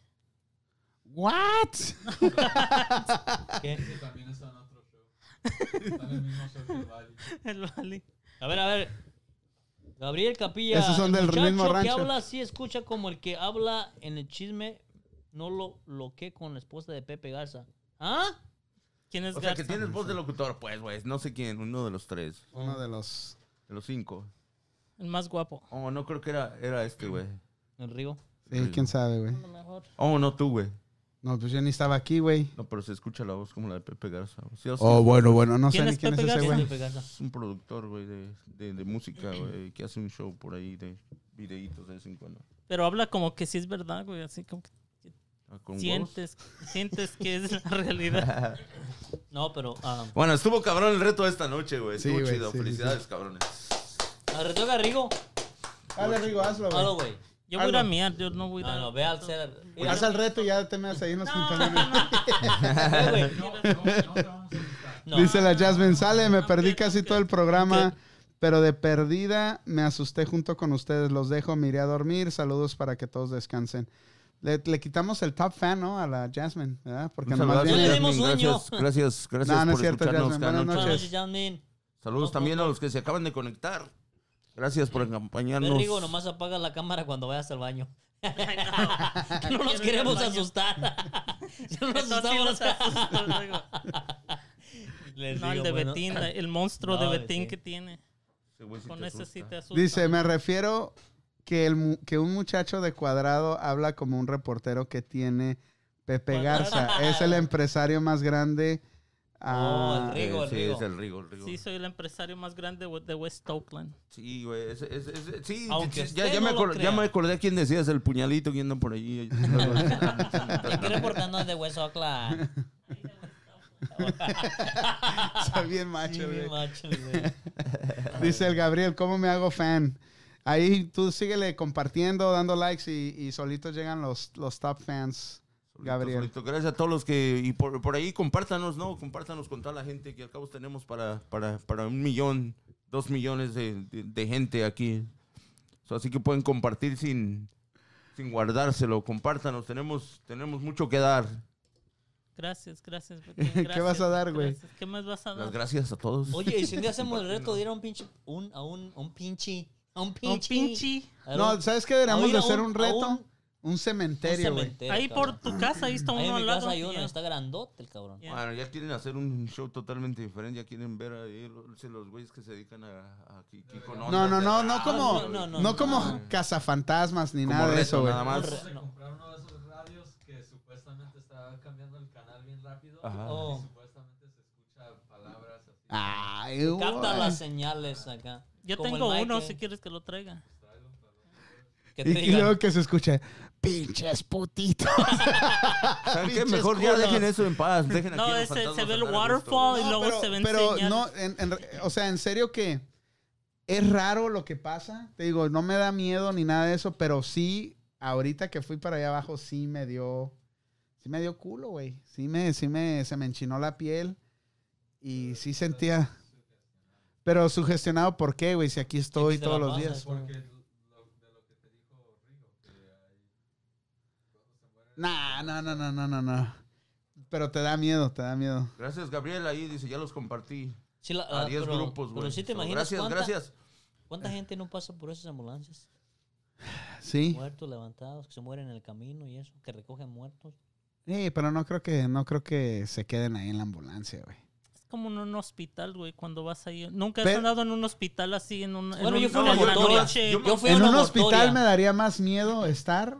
¿What? ¿Qué? Ese también está en otro show. Está en el mismo show que el Valley. El Valley. A ver, a ver. Gabriel Capilla. Esos son el del mismo muchacho rancho. que habla así escucha como el que habla en el chisme, no lo lo que con la esposa de Pepe Garza. ¿Ah? ¿Quién es O sea, que tienes voz de locutor, pues, güey. No sé quién, uno de los tres, Uno de los... de los cinco. El más guapo. Oh, no creo que era, era este, güey. El río. Sí, quién sabe, güey. A lo mejor. Oh, no tú, güey. No, pues yo ni estaba aquí, güey. No, pero se escucha la voz como la de Pepe Garza. güey. Sí, o sea, Oh, bueno, bueno, no sé ¿Quién ni quién es ese güey. Es un productor, güey, de, de, de música, güey, que hace un show por ahí de videitos de vez en cuando. Pero habla como que sí es verdad, güey. Así como que Ah, huevos. sientes, sientes que es la realidad. No, pero. ah, Bueno, estuvo cabrón el reto de esta noche, güey. Sí, Estuvo chido. sí, sí, Felicidades, cabrones. al reto de Rigo. Dale, Rigo, hazlo, güey. Halo, güey. Yo voy a ir a miar, yo no voy a ir No, a... no, ve al ser. Mira, Haz al reto y ya te meas ahí en los pantalones. ve, güey. No, no, no te vamos a gustar. No. Dice la Jasmine, sale, me perdí casi todo el programa, pero de perdida me asusté junto con ustedes. Los dejo, me iré a dormir. Saludos para que todos descansen. Le, le quitamos el top fan, ¿no? A la Jasmine, ¿verdad? Porque Un nomás le viene... Jasmine. Gracias, gracias, gracias No, no es por cierto, escucharnos Jasmine. Buenas noche. Buenas noches. noches, Jasmine. Saludos también a los que se acaban de conectar. Gracias por acompañarnos. Rigo, nomás apaga la cámara cuando vayas al baño. No. no nos queremos asustar. Ya nos asustamos. Les No, el digo, de bueno. Betín, el monstruo No, de Betín sí. que tiene. Sí Con ese sí te asusta. Dice, me refiero que, el, mu- que un muchacho de cuadrado habla como un reportero que tiene Pepe. Garza. Es el empresario más grande. ah, Oh, el Rigo, el sí, Rigo. es el Rigo, el Rigo. Sí, soy el empresario más grande de West Oakland. Sí, güey. ese- ese- sí, Aunque sí, ya, ya, me no lo acor- ya me acordé a quién decías, el puñalito que anda por allí. Aquí reportando de West Oakland. Soy bien macho, Sí, güey. bien macho, güey. Dice el Gabriel, ¿cómo me hago fan? Ahí tú síguele compartiendo, dando likes y, y solitos llegan los, los top fans. Gabriel. Solito. Gracias a todos los que. Y por, por ahí compártanos, ¿no? Compártanos con toda la gente que al cabo tenemos para, para, para un millón, dos millones de, de- de gente aquí. So, así que pueden compartir sin, sin guardárselo. Compártanos. Tenemos, tenemos mucho que dar. Gracias, gracias. Betín, ¿Qué gracias, vas a dar, güey? gracias. ¿Qué más vas a Las dar? gracias a todos. Oye, y si un día hacemos el reto de ir a un pinche. Un, a un, a un pinche. A un Un pinche. No, ¿sabes qué? Deberíamos de hacer un- un reto. un- Un un cementerio, güey. Ahí por tu casa, ahí está Ahí uno en al mi lado. casa hay uno, está grandote el cabrón. Ya. Bueno, ya quieren hacer un show totalmente diferente. Ya quieren ver ahí los, los güeyes que se dedican a, a con No, no, de- no, no Ah, como, no, no, no, no, como no. cazafantasmas ni Como nada de reto, eso, güey. nada más. No. comprar uno de esos radios que supuestamente está cambiando el canal bien rápido. Ajá. Oh. Y supuestamente se escucha palabras así. Ay, Capta las señales acá. Yo Como tengo uno si quieres que lo traiga. que Y, luego que se escuche, pinches putitos. ¿Saben qué? Mejor ya culos. dejen eso en paz. Dejen No, aquí ese- se ve el waterfall y luego pero, se ven pero señales. no, en- en- o sea, en serio que es raro lo que pasa. Te digo, no me da miedo ni nada de eso, pero sí, ahorita que fui para allá abajo, sí me dio, sí me dio culo, güey. Sí me, sí me, se me enchinó la piel y sí sentía. Pero sugestionado, ¿por qué, güey? Si aquí estoy todos los días. Porque lo, de lo que te dijo Rigo, que hay. Cuando se muere. Nah, no, no, no, no, no, no. Pero te da miedo, te da miedo. Gracias, Gabriel. Ahí dice, ya los compartí. sí, la- A ah, 10 pero- grupos, güey. Pero sí te imaginas Gracias, cuánta, gracias. cuánta gente no pasa por esas ambulancias. Sí. Muertos, levantados, que se mueren en el camino y eso, que recogen muertos. Sí, pero no creo que, no creo que se queden ahí en la ambulancia, güey. Como en un hospital, güey, cuando vas ahí. Nunca has Pero- andado en un hospital así, en un. en Bueno, un- yo fui en una una mortoria. noche. Yo- Yo fui En una un hospital me daría más miedo estar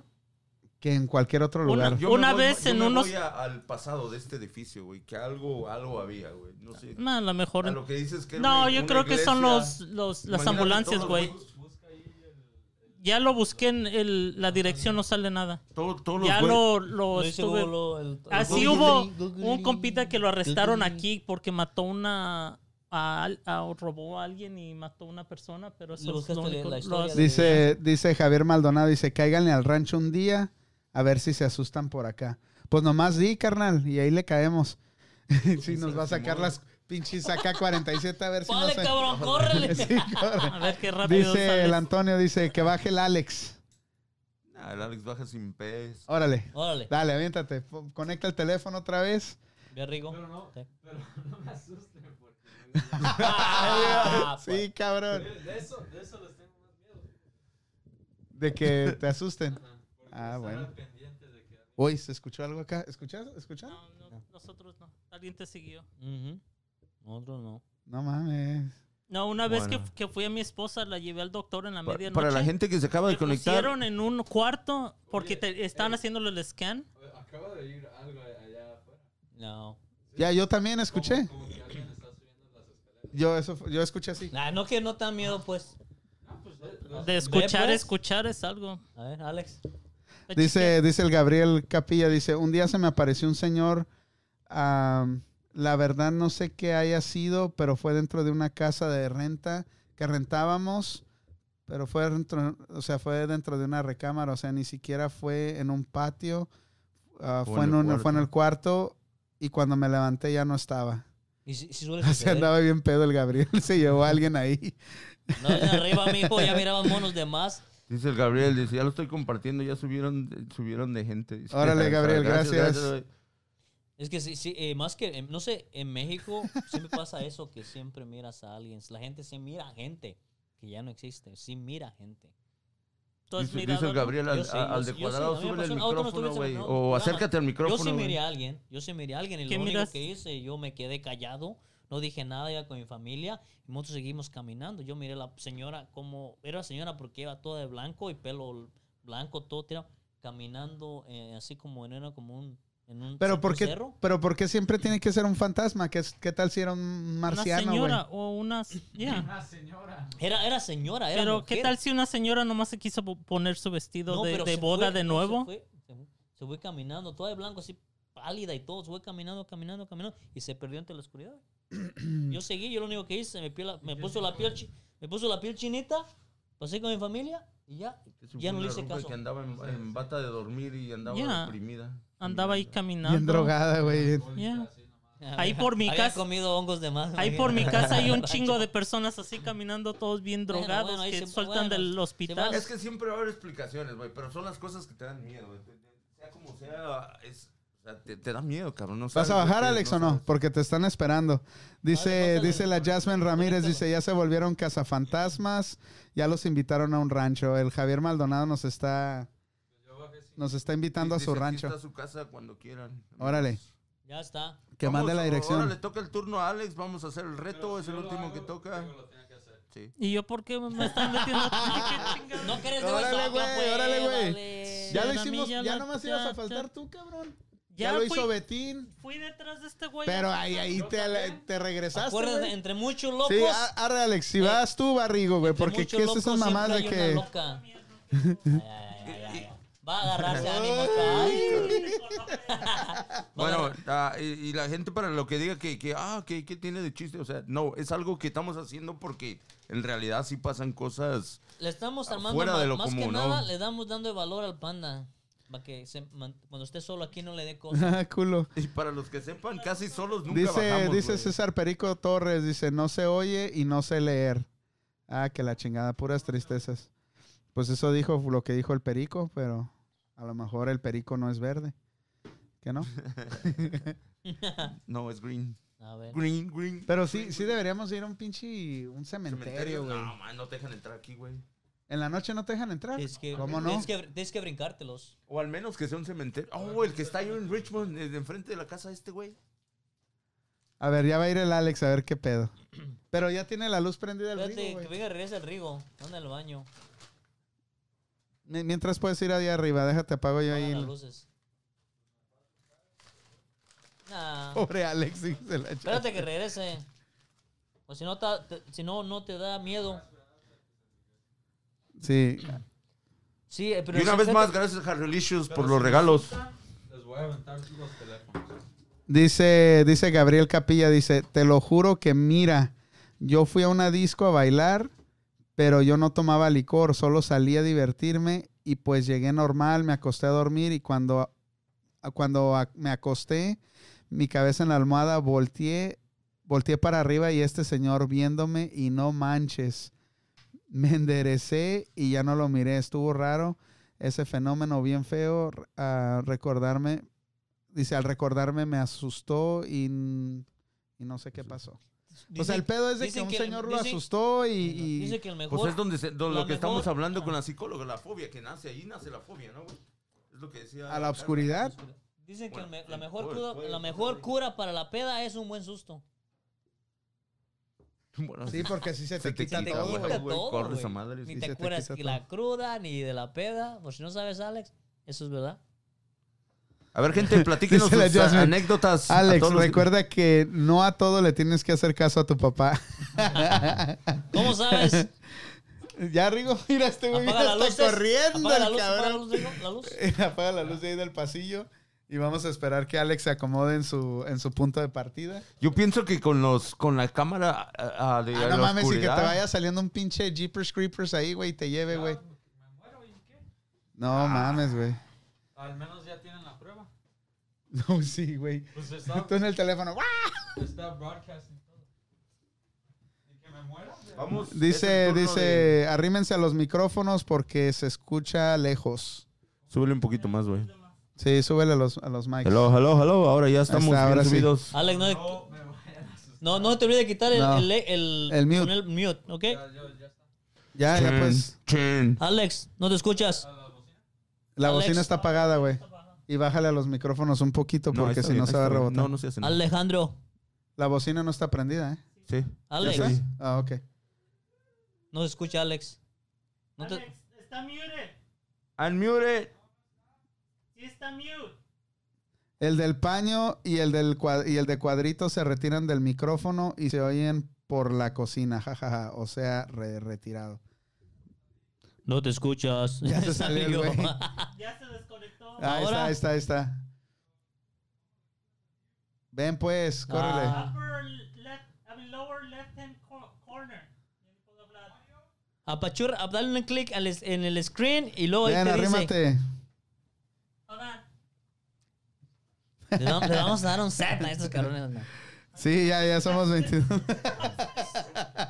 que en cualquier otro Una- lugar. Yo me Una voy- vez yo en me unos- voy a- al pasado de este edificio, güey. Que algo, algo había, güey. No sé. No, a lo mejor. A lo que dices que era No, una- yo una creo que son los, los las Imagínate ambulancias, güey. Ya lo busqué en el, la dirección, no sale nada. Todo- todos los Ya lo, lo estuve. Google, el- el Así Google. hubo un compita que lo arrestaron aquí porque mató una. A, a- robó a alguien y mató a una persona, pero eso ¿Le es lo único. Dice, dice Javier Maldonado, dice, cáiganle al rancho un día a ver si se asustan por acá. Pues nomás di, carnal, y ahí le caemos. si nos va a sacar las pinches acá 47 a ver si no se... cabrón, córrele. Sí, corre. A ver qué rápido Dice sales. el Antonio, dice que baje el Alex. Ah, el Alex baja sin pez. Órale, Órale, dale, aviéntate. Conecta el teléfono otra vez. ve Rigo. Pero no, Sí. pero no me asusten porque. Ah, sí, cabrón. De eso, de eso les tengo más miedo. De que te asusten. Ajá, Ah, bueno. Uy, ¿se escuchó algo acá? ¿Escuchas? ¿Escuchas? No, no, nosotros no. Alguien te siguió. Ujú. Nosotros no. No mames. No, una vez Bueno. que, que fui a mi esposa, la llevé al doctor en la Pa- medianoche. para la gente que se acaba de Me conectar. pusieron en un cuarto porque Oye, te, estaban eh. haciéndole el scan. Acaba de ir algo allá afuera. No. Ya, yo también escuché. Como, como que alguien está subiendo las escaleras. Yo eso yo escuché así. Ah, no que no te da miedo, pues. De escuchar, pues. escuchar es algo. A ver, Alex. Dice, dice el Gabriel Capilla, dice, un día se me apareció un señor, am, la verdad no sé qué haya sido, pero fue dentro de una casa de renta que rentábamos, pero fue dentro, o sea, fue dentro de una recámara, o sea, ni siquiera fue en un patio, ah, Fue en un- fue en el cuarto y cuando me levanté ya no estaba. Y si, si suele Se andaba bien pedo el Gabriel. Se llevó a alguien ahí. No, arriba, mijo, ya miraban monos de más. Dice el Gabriel, dice, ya lo estoy compartiendo, ya subieron, subieron de gente. Dice, Órale, Gabriel, gracias. Es que sí, sí, eh, más que, eh, no sé, en México siempre pasa eso, que siempre miras a alguien. La gente sí mira a gente, que ya no existe. Sí mira a gente. ¿Tú has Dice, mirado dice el? Gabriel al, Yo sí, al sí, de sí, cuadrado, me súbele el no micrófono, güey. el O acércate al micrófono. Yo sí miré a alguien, yo sí miré a alguien y ¿Qué lo único miras? que hice, yo me quedé callado, no dije nada ya con mi familia y nosotros seguimos caminando. Yo miré a la señora como, era señora porque iba toda de blanco y pelo blanco, todo tirado, caminando eh, así como en, era como un, en un, Pero ¿por qué, cerro. pero ¿por qué siempre tiene que ser un fantasma? ¿Qué, qué tal si era un Una marciano, güey? señora o una... yeah. Una señora. Era, era señora, era Pero ¿qué tal si una señora nomás se quiso po- poner su vestido No, de, boda fue, de nuevo? Se fue, se fue, se fue caminando, toda de blanco, así pálida y todo. Se fue caminando, caminando, caminando y se perdió entre la oscuridad. yo seguí, yo lo único que hice, me, piel- la- me puso la piel, me puso la piel chinita, pasé con mi familia y ya, ya no le una hice caso. Que andaba en, en bata de dormir y andaba deprimida. Andaba ahí caminando. Bien drogada, güey. Yeah. Ahí por mi Había casa- comido hongos de más. Ahí por mi casa hay un chingo de personas así caminando, todos bien drogados, bueno, que se- sueltan bueno, del hospital. Es que siempre va a haber explicaciones, güey, pero son las cosas que te dan miedo, güey. Sea como sea, es, o sea, te, te da miedo, cabrón. No ¿Vas a bajar, Alex, o no? sabes. Porque te están esperando. Dice, pásale, dice la Jasmine Ramírez, dice, ya se volvieron cazafantasmas, ya los invitaron a un rancho. El Javier Maldonado nos está, nos está invitando a su aquí rancho. está su casa cuando quieran. Órale. Ya está. Que Vamos, mande la Ahora dirección. le toca el turno a Alex, vamos a hacer el reto, es el último que toca. Sí. ¿Y yo por qué me están metiendo? ¿Qué chingada? No querés de Órale, güey, órale, güey. Ya lo hicimos, ya ya nomás ibas a ya- faltar tú, cabrón. Ya Ya, lo fui- hizo Betín. Fui detrás de este güey. Pero ahí, ahí te, te regresaste, Acuérdate, güey. entre muchos locos. Sí, arre, Alex, si Eh, vas tú, Barrigo, güey, porque ¿qué es esas mamás de que... una loca. Ay, ay, ay, ay, ay. Va a agarrarse ánimo acá. Ay. Bueno, ah, y, y la gente para lo que diga que, que ah, que, que tiene de chiste, o sea, no, es algo que estamos haciendo porque en realidad sí pasan cosas. Le estamos armando Fuera de lo más que común, ¿no? nada, le damos dando valor al panda. Para que se man- cuando esté solo aquí no le dé cosas. Ah, culo. Y para los que sepan, casi solos nunca Dice, bajamos, dice güey. César Perico Torres, dice, no se oye y no sé leer. Ah, que la chingada, puras tristezas. Pues eso dijo lo que dijo el Perico, pero a lo mejor el Perico no es verde. ¿Qué no? No, es green. A ver. Green, green. Pero sí, sí deberíamos ir a un pinche, un cementerio, güey. No, man, no te dejan entrar aquí, güey. ¿En la noche no te dejan entrar? Tienes que, ¿Cómo no? Tienes que, tienes que brincártelos. O al menos que sea un cementerio. Oh, el que está ahí en Richmond, de enfrente de la casa de este güey. A ver, ya va a ir el Alex a ver qué pedo. Pero ya tiene la luz prendida el Espérate, Rigo, que venga, regresa el Rigo. Anda al baño. Mi- Mientras puedes ir allá arriba, déjate apago yo ahí. las luces. Nah. Pobre Alex, la. Espérate que regrese. O si no, te, si no, no te da miedo. Sí. Sí, eh, pero Y una vez más, gracias a Harrelicious por los regalos. Les voy a aventar los teléfonos. Dice, dice Gabriel Capilla, dice, te lo juro que mira, yo fui a una disco a bailar, pero yo no tomaba licor, solo salía a divertirme y pues llegué normal, me acosté a dormir y cuando, cuando a- me acosté, mi cabeza en la almohada, volteé, volteé para arriba y este señor viéndome y no manches, me enderecé y ya no lo miré, estuvo raro ese fenómeno bien feo, a recordarme Dice, al recordarme me asustó y, y no sé qué pasó. O sea, el pedo es de que un que- señor lo dicen- asustó y... y- Dice que el mejor. Pues es donde se- do- lo que estamos hablando ah. con la psicóloga, la fobia que nace ahí, nace la fobia, ¿no, güey? Es lo que decía. a la oscuridad. Dicen que el me- Bueno, la mejor, puede- cura, puede- la mejor cura para la peda es un buen susto. Bueno, Sí, porque así se te, se te quita, quita, todo, güey, todo, madre. Ni sí, te se te quita ni la cruda ni de la peda. Por si no sabes, Alex, eso es verdad. A ver, gente, platíquenos la sus Jasmine, anécdotas. a Alex, los- recuerda que no a todo le tienes que hacer caso a tu papá. ¿Cómo sabes? ya, Rigo, mira, este güey la está luz. corriendo Apaga la el luz, apaga la luz, Rigo, la luz. Apaga la luz de ahí del pasillo y vamos a esperar que Alex se acomode en su, en su punto de partida. Yo pienso que con los con la cámara ah, ah, de Ah, la no mames, y que te oscuridad- vaya saliendo un pinche Jeepers Creepers ahí, güey, y te lleve, güey. No mames, güey. Al menos ya la prueba. No, sí, güey. Pues está. Tú en el teléfono. Está broadcasting todo. ¿Y que me muera? Vamos. Dice, dice, de- arrímense a los micrófonos porque se escucha lejos. Súbele un poquito más, güey. Sí, súbele a los, a los mics. Hello, hello, hello. Ahora ya estamos está, ahora bien sí. subidos. Alex, no, No no, no te olvides de quitar el, No. el, el, El mute. el mute, ¿ok? Ya, ya está. Ya, ya pues. Chin. Alex, no te escuchas. ¿A la bocina? La Alex. bocina está apagada, güey. Y bájale a los micrófonos un poquito No, porque si no se va a rebotar. No, no se hace nada. Alejandro, La bocina no está prendida, ¿eh? Sí. Alex, ¿Ya Sí. Ah, ok. no se escucha Alex. No te- Alex, está muted. Unmute. Sí está mute. El del paño y el, del y el de cuadrito se retiran del micrófono y se oyen por la cocina, jajaja. O sea, re- retirado. No te escuchas. Ya se salió el güey. Ya se desconectó. Ahí Ahora. está, ahí está, ahí está. Ven pues, córrele. Ah. Upper left, I mean lower left hand co- corner. Ya no puedo hablar. Apachurra, a darle un clic al es- en el screen y luego ahí Ven, te dice. arrímate. Hold on. Le vamos, le vamos a dar un set a estos cabrones. Sí, ya, ya somos 22.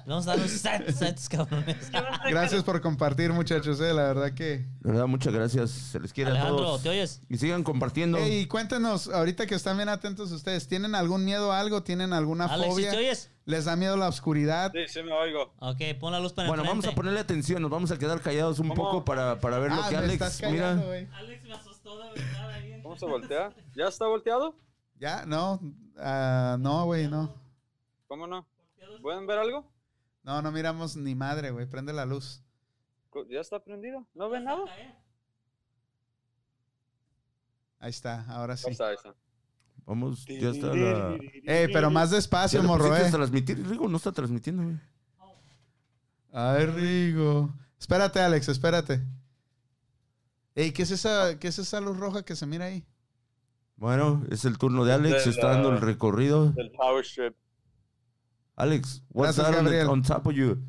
Le vamos a dar un set a estos cabrones. Gracias por compartir, muchachos. eh, La verdad que. De verdad, muchas gracias. Se les quiere a Alejandro, todos. ¿te oyes? Y sigan compartiendo. Ey, cuéntenos, ahorita que están bien atentos ustedes, ¿tienen algún miedo a algo? ¿Tienen alguna Alex, ¿sí fobia? te oyes? ¿Les da miedo la oscuridad? Sí, sí me oigo. Ok, pon la luz para Bueno, vamos a ponerle atención. Nos vamos a quedar callados un ¿Cómo? poco para, para ver lo Ah, que me estás Alex. Mira. güey. Alex me asustó de verdad ahí. ¿Cómo se voltea? ¿Ya está volteado? ¿Ya? No. Ah, no, güey, no. ¿Cómo no? ¿Pueden ver algo? No, no miramos ni madre, güey. Prende la luz. ¿Ya está prendido? ¿No ven nada? Ahí está, ahora sí. Ahí está, ahí está. Vamos, ya está la. Ey, pero más ¿Ya despacio, morro, eh. transmitir? Rigo no está transmitiendo, güey. Ay, Rigo. Espérate, Alex, espérate. Ey, ¿qué es esa, qué es esa luz roja que se mira ahí? Bueno, es el turno de Alex. Está dando el recorrido. Del Power Strip. Alex, what's Gracias, that on, the- Gabriel. on top of you?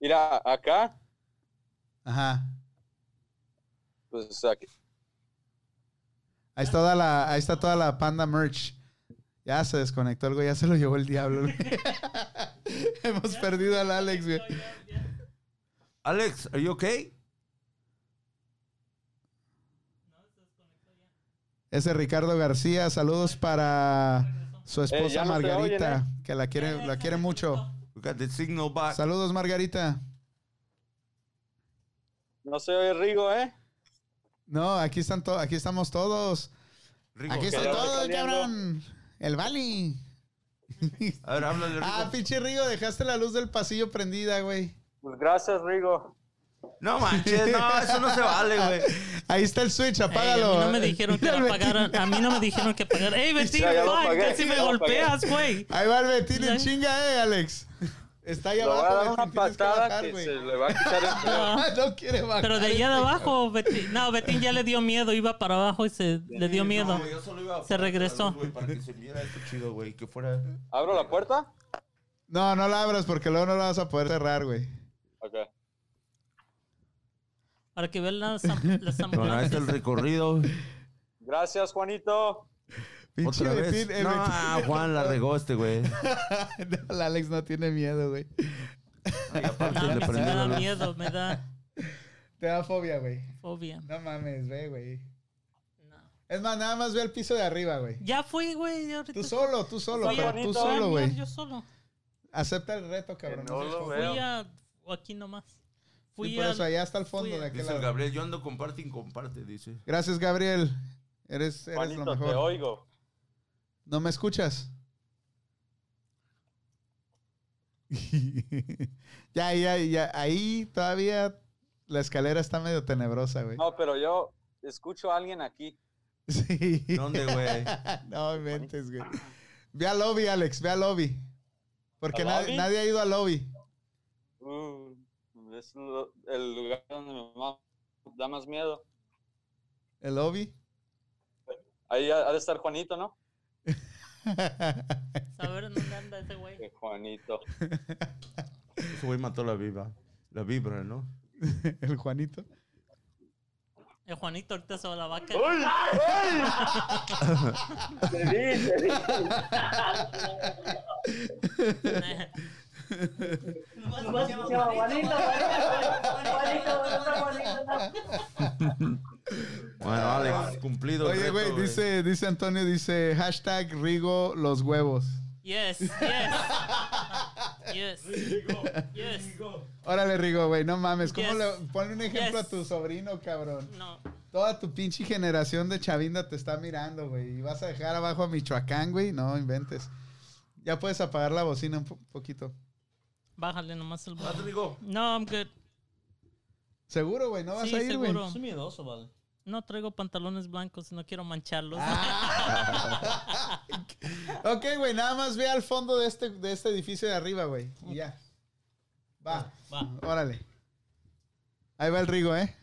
Mira, acá, Ajá. pues aquí. Ahí está toda la, ahí está toda la panda merch. Ya se desconectó güey, ya se lo llevó el diablo. güey. Hemos perdido al Alex, güey. Alex, are you okay? Ese Ricardo García, saludos para su esposa Eh, no Margarita, oyen, que la quiere, la quiere mucho. We got the signal back. Saludos, Margarita. No se oye Rigo, ¿eh? No, aquí están to- aquí estamos todos. Rigo, Aquí que está ya va todo, saliendo. cabrón. El Bali. A ver, háblale, Rigo. Ah, pinche Rigo, dejaste la luz del pasillo prendida, güey. Pues gracias, Rigo. No manches, no, eso no se vale, güey. Ahí está el switch, Ey, apágalo. a mí no me dijeron que apagaran. A mí no me dijeron que apagaran. ¡Ey, Betín! Ya, ya lo fuck, Casi me golpeas, güey. Ahí va el Betín en chinga, eh, Alex. Está ahí Le voy a abajo. dar una que patada bajar, que güey. se le va a quitar el Ah, no quiere bajar. Pero de allá de este abajo, Betín. No, Betín ya le dio miedo. Iba para abajo y se le dio miedo. No, yo solo iba a Se regresó. luz, güey, para que se viera esto chido, güey. Que fuera. ¿Abro la puerta? No, no la abras porque luego no la vas a poder cerrar, güey. Ok. Para que vean las, las Bueno, ahí está el recorrido. Gracias, Juanito. Pinche Otra vez. No, Betín. ah, Juan la regó este, güey. No, el Alex no tiene miedo, güey. Ay, aparte No, le a mí sí prendió me da miedo, me da Te da fobia, güey. fobia. No mames, ve, güey. No. Es más, nada más ve el piso de arriba, güey. Ya fui, güey. Tú solo, tú solo, pero tú solo, güey. Yo solo. Acepta el reto, cabrón. Que no seas lo veo. Fui a... aquí nomás. Fui Sí, por al- eso, allá hasta el fondo fui de aquel Dice el lado. Gabriel, yo ando comparte y comparte, dice. Gracias, Gabriel. Eres, eres Juanito, lo te mejor. oigo. ¿No me escuchas? ya, ya, ya. Ahí todavía la escalera está medio tenebrosa, güey. No, pero yo escucho a alguien aquí. Sí. ¿Dónde, güey? no inventes, güey. Ve al lobby, Alex, ve al lobby. Porque ¿Al na- lobby? nadie ha ido al lobby. Es lo- el lugar donde me da más miedo. ¿El lobby? Ahí ha, ha de estar Juanito, ¿no? Saber dónde anda ese güey. Que Juanito. Ese güey mató la viva. La vibra, ¿no? el Juanito. El Juanito ahorita se va a la vaca. Te vi. Nomás se llama Juanito, Juanito, Juanito, Juanito. Bueno, Alex, cumplido. Oye, reto, güey, dice, dice Antonio, dice hashtag Rigo los huevos. Yes, yes. Yes. Yes. Órale, Rigo, güey, no mames. ¿Cómo Yes. le, ponle un ejemplo Yes. a tu sobrino, cabrón? No. Toda tu pinche generación de chavinda te está mirando, güey. Y vas a dejar abajo a Michoacán, güey. No inventes. Ya puedes apagar la bocina un po- poquito. Bájale nomás el Vas, Rigo. No, I'm good. Seguro, güey, no vas Sí, a ir, güey. seguro. Soy miedoso, vale. No traigo pantalones blancos, no quiero mancharlos. Ah. ok, güey, nada más ve al fondo de este, de este edificio de arriba, güey. Y ya. Va. Va. Órale. Ahí va el Rigo, ¿eh?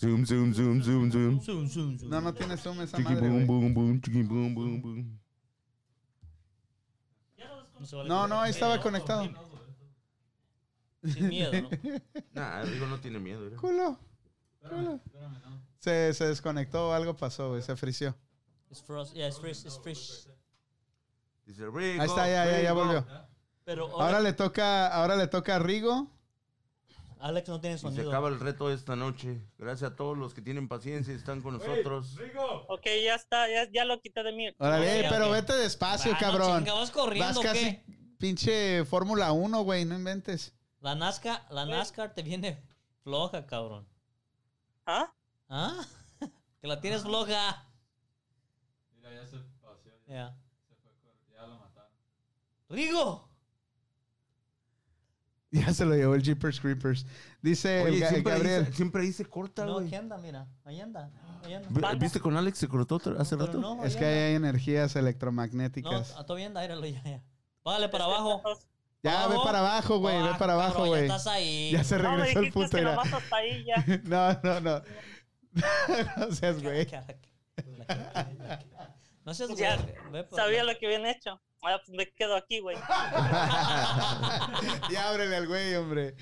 Zoom, zoom, zoom, zoom, zoom. Zoom, zoom, zoom. No, no tiene zoom esa Chiqui madre, boom, güey. boom, boom, chiqui boom, boom, boom. No, se vale No, ahí estaba conectado. Sin miedo, ¿no? Nah, Rigo no tiene miedo. mira. Culo. culo. Se, se desconectó o algo pasó, güey. Se frició. It's frost. Yeah, it's fresh. It's fresh. Dice Rigo. Ahí está, ya, ya, ya volvió. Pero Ahora le toca, ahora le toca a Rigo. Alex no tiene Y se sonido. acaba el reto esta noche. Gracias a todos los que tienen paciencia y están con nosotros. ok, ya está, ya, ya lo quité de mí. Órale, Ok, pero vete despacio, Ah, cabrón. chinga, ¿vas corriendo Vas casi qué? pinche Fórmula 1, güey, no inventes. La NASCAR, la NASCAR te viene floja, cabrón. ¿Ah? ¿Ah? que la tienes floja. Mira, ya se paseó, ya se fue, ya lo mataron. Rigo. Ya se lo llevó el Jeepers Creepers. Dice el Oye, Ga- siempre, Gabriel. se, siempre ahí se corta, No, güey. aquí anda, mira. Ahí anda. Ahí anda. Vi- ¿Viste con Alex se cortó otra- hace Pero rato? no, Es que ahí hay energías No, electromagnéticas. a- todavía anda, míralo ya, ya. Págale para abajo. ya, ve abajo. para abajo, güey, ve para abajo, cabrón, güey. Ya estás ahí. Ya se No, me regresó el dijiste puto. que mira. nomás hasta ahí ya. No, no, no. no seas güey. No seas Ya, güey, ve por- Sabía lo que habían hecho. Pues me quedo aquí, güey. ya ábrele al güey, hombre.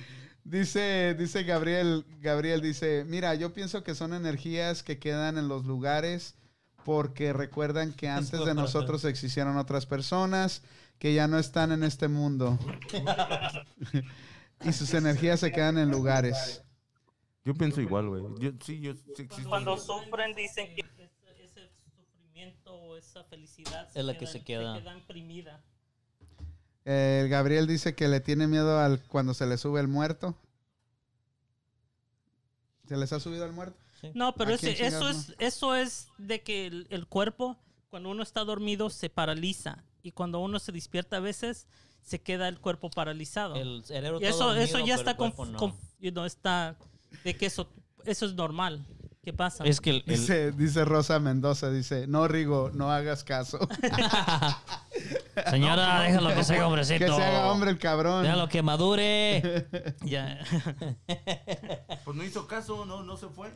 Dice, dice Gabriel, Gabriel dice, mira, yo pienso que son energías que quedan en los lugares porque recuerdan que antes de nosotros existieron otras personas que ya no están en este mundo. y sus energías se quedan en lugares. Yo pienso igual, güey. Yo, sí, yo sí. Cuando sufren dicen que o esa felicidad Es la que se queda. se queda imprimida. El Gabriel dice que le tiene miedo al cuando se le sube el muerto. ¿Se les ha subido el muerto? No, pero ¿A quién ese- eso, es, eso es de que el, el cuerpo, cuando uno está dormido, se paraliza. Y cuando uno se despierta a veces, se queda el cuerpo paralizado. El cerebro y está eso, eso ya pero está, conf- no. conf- you know, está de que eso, eso es normal. ¿Qué pasa? Es que el, el- Dice, dice Rosa Mendoza, dice, no, Rigo, no hagas caso. Señora, déjalo que se haga hombrecito. que se haga hombre el cabrón. Déjalo que madure. Ya. Pues no hizo caso, no, no se fue.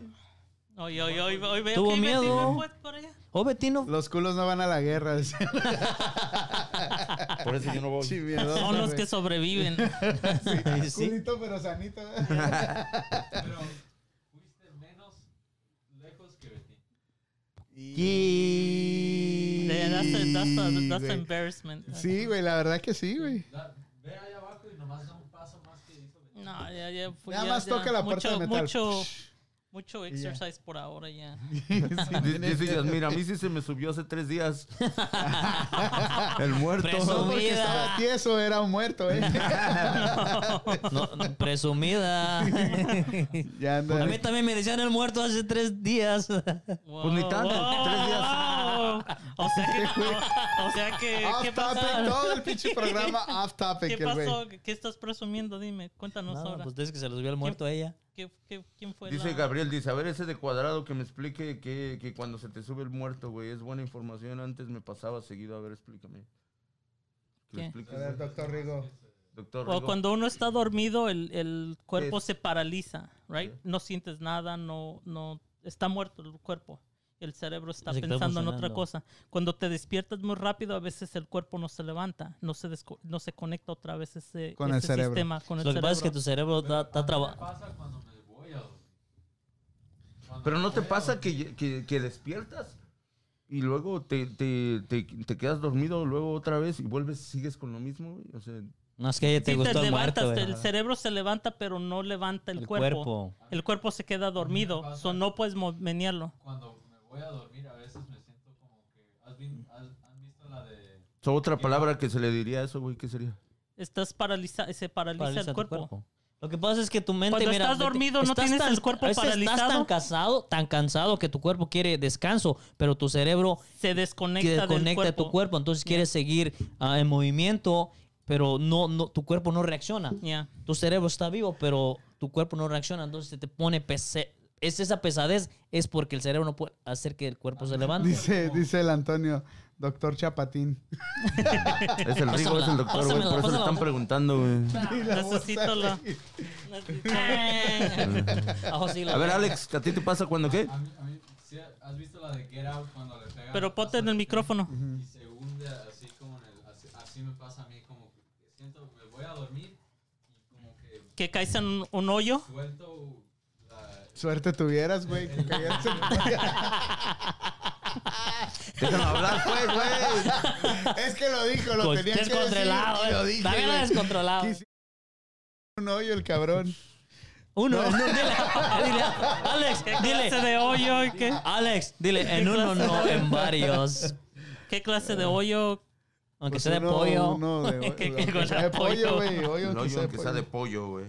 Hoy, hoy, hoy, hoy veo Tuvo que miedo. fue por allá. Oh, Betino. Los culos no van a la guerra. Por eso yo no voy. Son los que sobreviven. Sí. Culito pero sanito. Pero fuiste menos lejos que Betty. Yeah, that's, a, that's, a, that's embarrassment. Sí, güey, la verdad que sí, güey. Ve allá abajo y nomás da un paso más que hizo. No, ya, ya. Nada ya- más ya. toca la puerta mucho, de metal. Mucho, mucho exercise por ahora ya. Dice Yasmira, a mí sí se me subió hace tres días. el muerto. Presumida. estaba tieso, era un muerto, ¿eh? No, no, presumida. ya anda. A mí también me decían el muerto hace tres días. Pues ni tanto, tres días. O sea que, o, sea que, Off ¿qué topic, pasó? todo el pinche programa off topic, ¿Qué pasó? ¿Qué estás presumiendo? Dime, cuéntanos No, ahora. pues que se le subió el muerto a ella. ¿Qué, qué, quién fue Dice la- Gabriel, dice, a ver ese de cuadrado que me explique que, que cuando se te sube el muerto, güey, es buena información. Antes me pasaba seguido, a ver, explícame. ¿Qué? A ver, doctor Rigo. doctor. O Rigo. cuando uno está dormido, el, el cuerpo Es- se paraliza, right? Sí. No sientes nada, no, no, está muerto el cuerpo. El cerebro está pensando en otra cosa. Cuando te despiertas muy rápido, a veces el cuerpo no se levanta, no se, desco- no se conecta otra vez ese, Con el ese cerebro. sistema con el Lo que cerebro. pasa es que tu cerebro está, trabajando. pasa cuando me voy a dormir. Pero no te pasa que, que, que despiertas y luego te, te, te, te quedas dormido luego otra vez y vuelves, sigues con lo mismo. O sea, No es que te Sí, gustó te el muerto, levantas, güey. el cerebro se levanta, pero no levanta el, El cuerpo. cuerpo. El cuerpo se queda dormido, pasa- so no puedes menearlo. Cuando me voy a dormir, a veces me siento como que. ¿Has, vi- has- han visto la de.? so, otra palabra que se le diría a eso, güey, ¿qué sería? Estás paralizado, se paraliza, Paraliza el cuerpo. cuerpo. Lo que pasa es que tu mente, Cuando mira, estás dormido, no estás tienes el cuerpo a veces Estás paralizado. tan cansado, tan cansado que tu cuerpo quiere descanso, pero tu cerebro Se desconecta, del desconecta cuerpo. tu cuerpo, entonces quieres seguir ah, en movimiento, pero no, no, tu cuerpo no reacciona. Tu cerebro está vivo, pero tu cuerpo no reacciona, entonces se te pone pese es esa pesadez es porque el cerebro no puede hacer que el cuerpo se levante. Dice, dice el Antonio, doctor Chapatín. Es el Rigo, es el doctor, güey. Por eso le están preguntando, güey. Necesito la... Ah, sí, lo- A ver, Alex, ¿a ti te pasa cuando qué? A mí, a mí, ¿sí ¿has visto la de Get Out cuando le pegan? Pero ponte en el micrófono. Y se hunde así como en el. Así, así me pasa a mí, como que siento, me voy a dormir y como que Que caes en un, un hoyo. suelto la. Suerte tuvieras, güey, que cayeras en- Déjame hablar, pues, güey. Es que lo dijo, lo tenía que decir. descontrolado, y lo eh. dije, Dame güey. descontrolado. Un hoyo el cabrón. Uno, no, dile, dile, Alex, ¿Qué dile, clase de hoyo? y ¿Qué, Alex, dile, en uno no, en varios. qué clase de hoyo? Aunque Pues sea de uno- pollo. uno de, que sea de pollo, güey. Hoyo, de que sea de pollo. pollo, güey.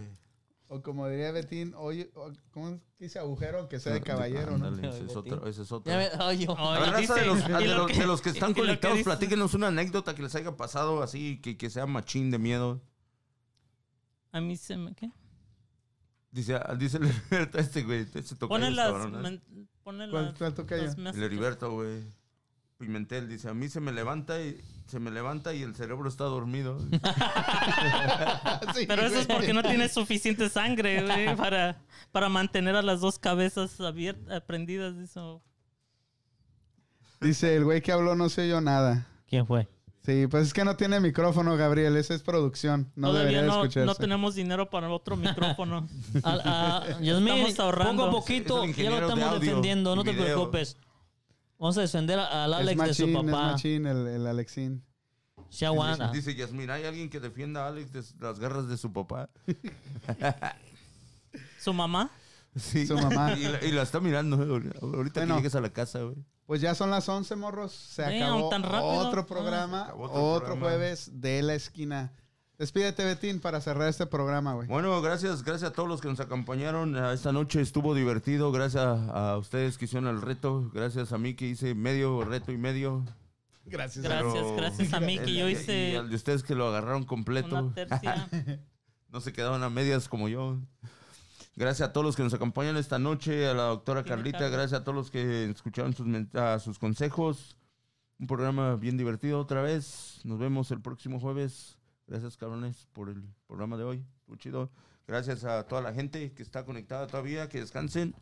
O como diría Betín, hoyo, o- ¿cómo dice agujero? Aunque sea de caballero, ¿no? Ándale, ese es otro, ese es Ya otro. ve- ay, yo. A ver, y raza, de, dice- los, y de lo los- que- de los que y están lo que conectados, dice- platíquenos una anécdota que les haya pasado así, que, que sea machín de miedo. A mí se me... ¿Qué? Dice, ah, dice el Heriberto este, güey. Este toca Pone las... ¿eh? men- Pone ¿Cuál, las... cuál toca yo? las El messages. Heriberto, güey. Pimentel dice, a mí se me levanta y se me levanta y el cerebro está dormido. Sí, Pero eso es porque no tienes suficiente sangre, güey, para, para mantener a las dos cabezas abiertas, prendidas. Eso. Dice, el güey que habló no se oyó nada. ¿Quién fue? Sí, pues es que no tiene micrófono, Gabriel. Esa es producción. No Todavía debería de no, escucharse. no tenemos dinero para otro micrófono. Al- a- Yasmín, Estamos ahorrando. poco a poquito ya lo de estamos audio defendiendo, no te preocupes. Vamos a defender a- al Es Alex de su machín, es papá. machín el, el Alexín. Se aguanta. Dice Yasmín, ¿hay alguien que defienda a Alex de las garras de su papá? ¿Su mamá? Sí. Su mamá. Y la, y la está mirando, güey. Ahorita Bueno. que llegues a la casa, güey. Pues ya son las 11, morros. Se Damn, acabó tan rápido. otro Ah. programa, Acabó otro, otro programa. jueves de la esquina. Despídete, Betín, para cerrar este programa, güey. Bueno, gracias, gracias a todos los que nos acompañaron a esta noche. Estuvo divertido. Gracias a ustedes que hicieron el reto. Gracias a mí que hice medio reto y medio. Gracias. Gracias, Pero- gracias a mí que yo Y hice al de ustedes que lo agarraron completo. una tercia. no se quedaron a medias como yo. Gracias a todos los que nos acompañan esta noche, a la doctora Carlita, gracias a todos los que escucharon sus, sus consejos. Un programa bien divertido otra vez. Nos vemos el próximo jueves. Gracias, cabrones, por el programa de hoy. Estuvo chido. Gracias a toda la gente que está conectada todavía, que descansen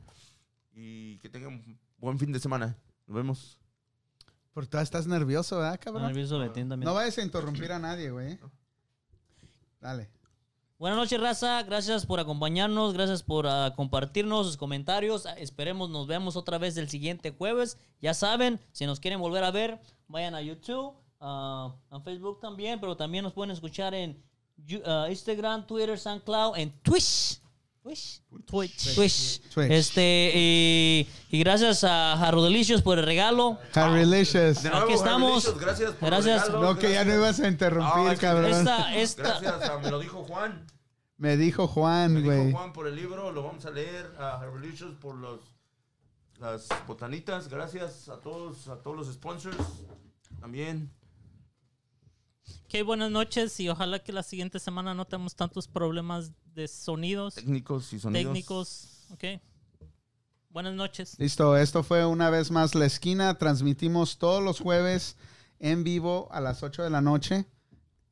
y que tengan un buen fin de semana. Nos vemos. Por todo estás nervioso, ¿verdad, cabrón? Nervioso Betín también. No vayas a interrumpir a nadie, güey. Dale. Buenas noches, raza. Gracias por acompañarnos. Gracias por ah, compartirnos sus comentarios. Ah, Esperemos nos veamos otra vez el siguiente jueves. Ya saben, si nos quieren volver a ver, vayan a YouTube, ah, a Facebook también, pero también nos pueden escuchar en ah, Instagram, Twitter, SoundCloud, en Twitch. Twitch. Twitch. Twitch. Twitch. Este, y, y gracias a Jarro Delicious por el regalo. Harrylicious. De Aquí estamos. Gracias por Gracias. el regalo, No, que ya no gracias. ibas a interrumpir, Ah, que- cabrón. Esta, esta, Gracias, a- me lo dijo Juan. Me dijo Me Juan, dijo güey. Juan por el libro, lo vamos a leer. A Herbalicious por los, las botanitas. Gracias a todos, a todos los sponsors. También. Ok, buenas noches y ojalá que la siguiente semana no tengamos tantos problemas de sonidos Técnicos y sonidos. técnicos. Ok. Buenas noches. Listo, esto fue una vez más La Esquina. Transmitimos todos los jueves en vivo a las 8 de la noche.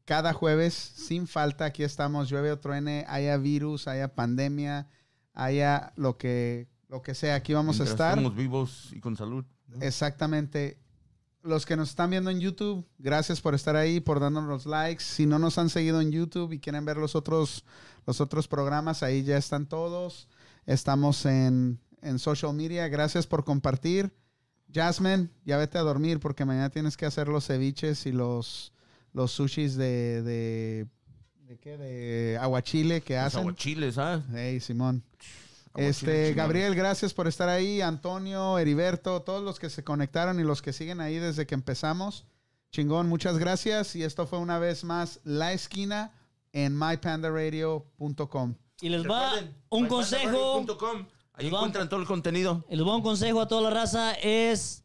Cada jueves, sin falta, aquí estamos. Llueve o truene, haya virus, haya pandemia, haya lo que, lo que sea. Aquí vamos Mientras a estar. Estamos vivos y con salud. Exactamente. Los que nos están viendo en YouTube, gracias por estar ahí, por darnos los likes. Si no nos han seguido en YouTube y quieren ver los otros, los otros programas, ahí ya están todos. Estamos en, en social media. Gracias por compartir. Jasmine, ya vete a dormir porque mañana tienes que hacer los ceviches y los, los sushis de, de, ¿de qué? De aguachile que Los hacen. aguachiles, ¿ah? Hey, Simón. Este. Gabriel, gracias por estar ahí. Antonio, Heriberto, todos los que se conectaron y los que siguen ahí desde que empezamos. Chingón, muchas gracias. Y esto fue una vez más La Esquina en mypandaradio.com. Y les va Recuerden, un consejo. Ahí Les va un- encuentran todo el contenido. El buen consejo a toda la raza es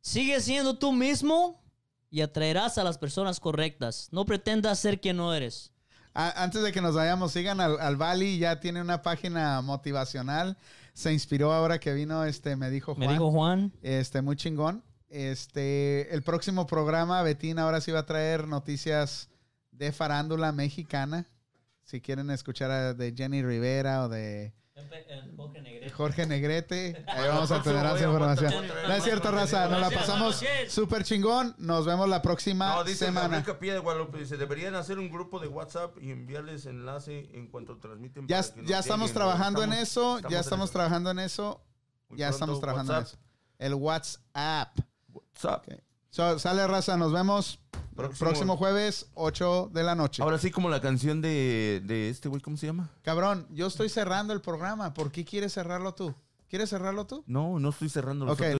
sigue siendo tú mismo y atraerás a las personas correctas. No pretendas ser quien no eres. A- Antes de que nos vayamos, sigan al, al Bali, ya tiene una página motivacional. Se inspiró ahora que vino, este, me dijo Juan. Me dijo Juan. Este, muy chingón. Este, el próximo programa, Betín ahora sí va a traer noticias de farándula mexicana. Si quieren escuchar a- de Jenny Rivera o de Jorge Negrete, ahí vamos a tener esa información. No es cierto, raza, nos la pasamos súper chingón. Nos vemos la próxima No, dice semana. Gabriel Capilla de Guadalupe, dice, deberían hacer un grupo de WhatsApp y enviarles enlace en cuanto transmiten. Ya, ya estamos lleguen. trabajando en eso, estamos ya estamos trabajando en eso, ya estamos trabajando en WhatsApp. eso. El WhatsApp. WhatsApp. Ok. So, sale raza, nos vemos Próximo- próximo jueves, 8 de la noche. Ahora sí, como la canción de, de este güey, ¿cómo se llama? Cabrón, yo estoy cerrando el programa. ¿Por qué quieres cerrarlo tú? ¿Quieres cerrarlo tú? No, no estoy cerrando. Ok,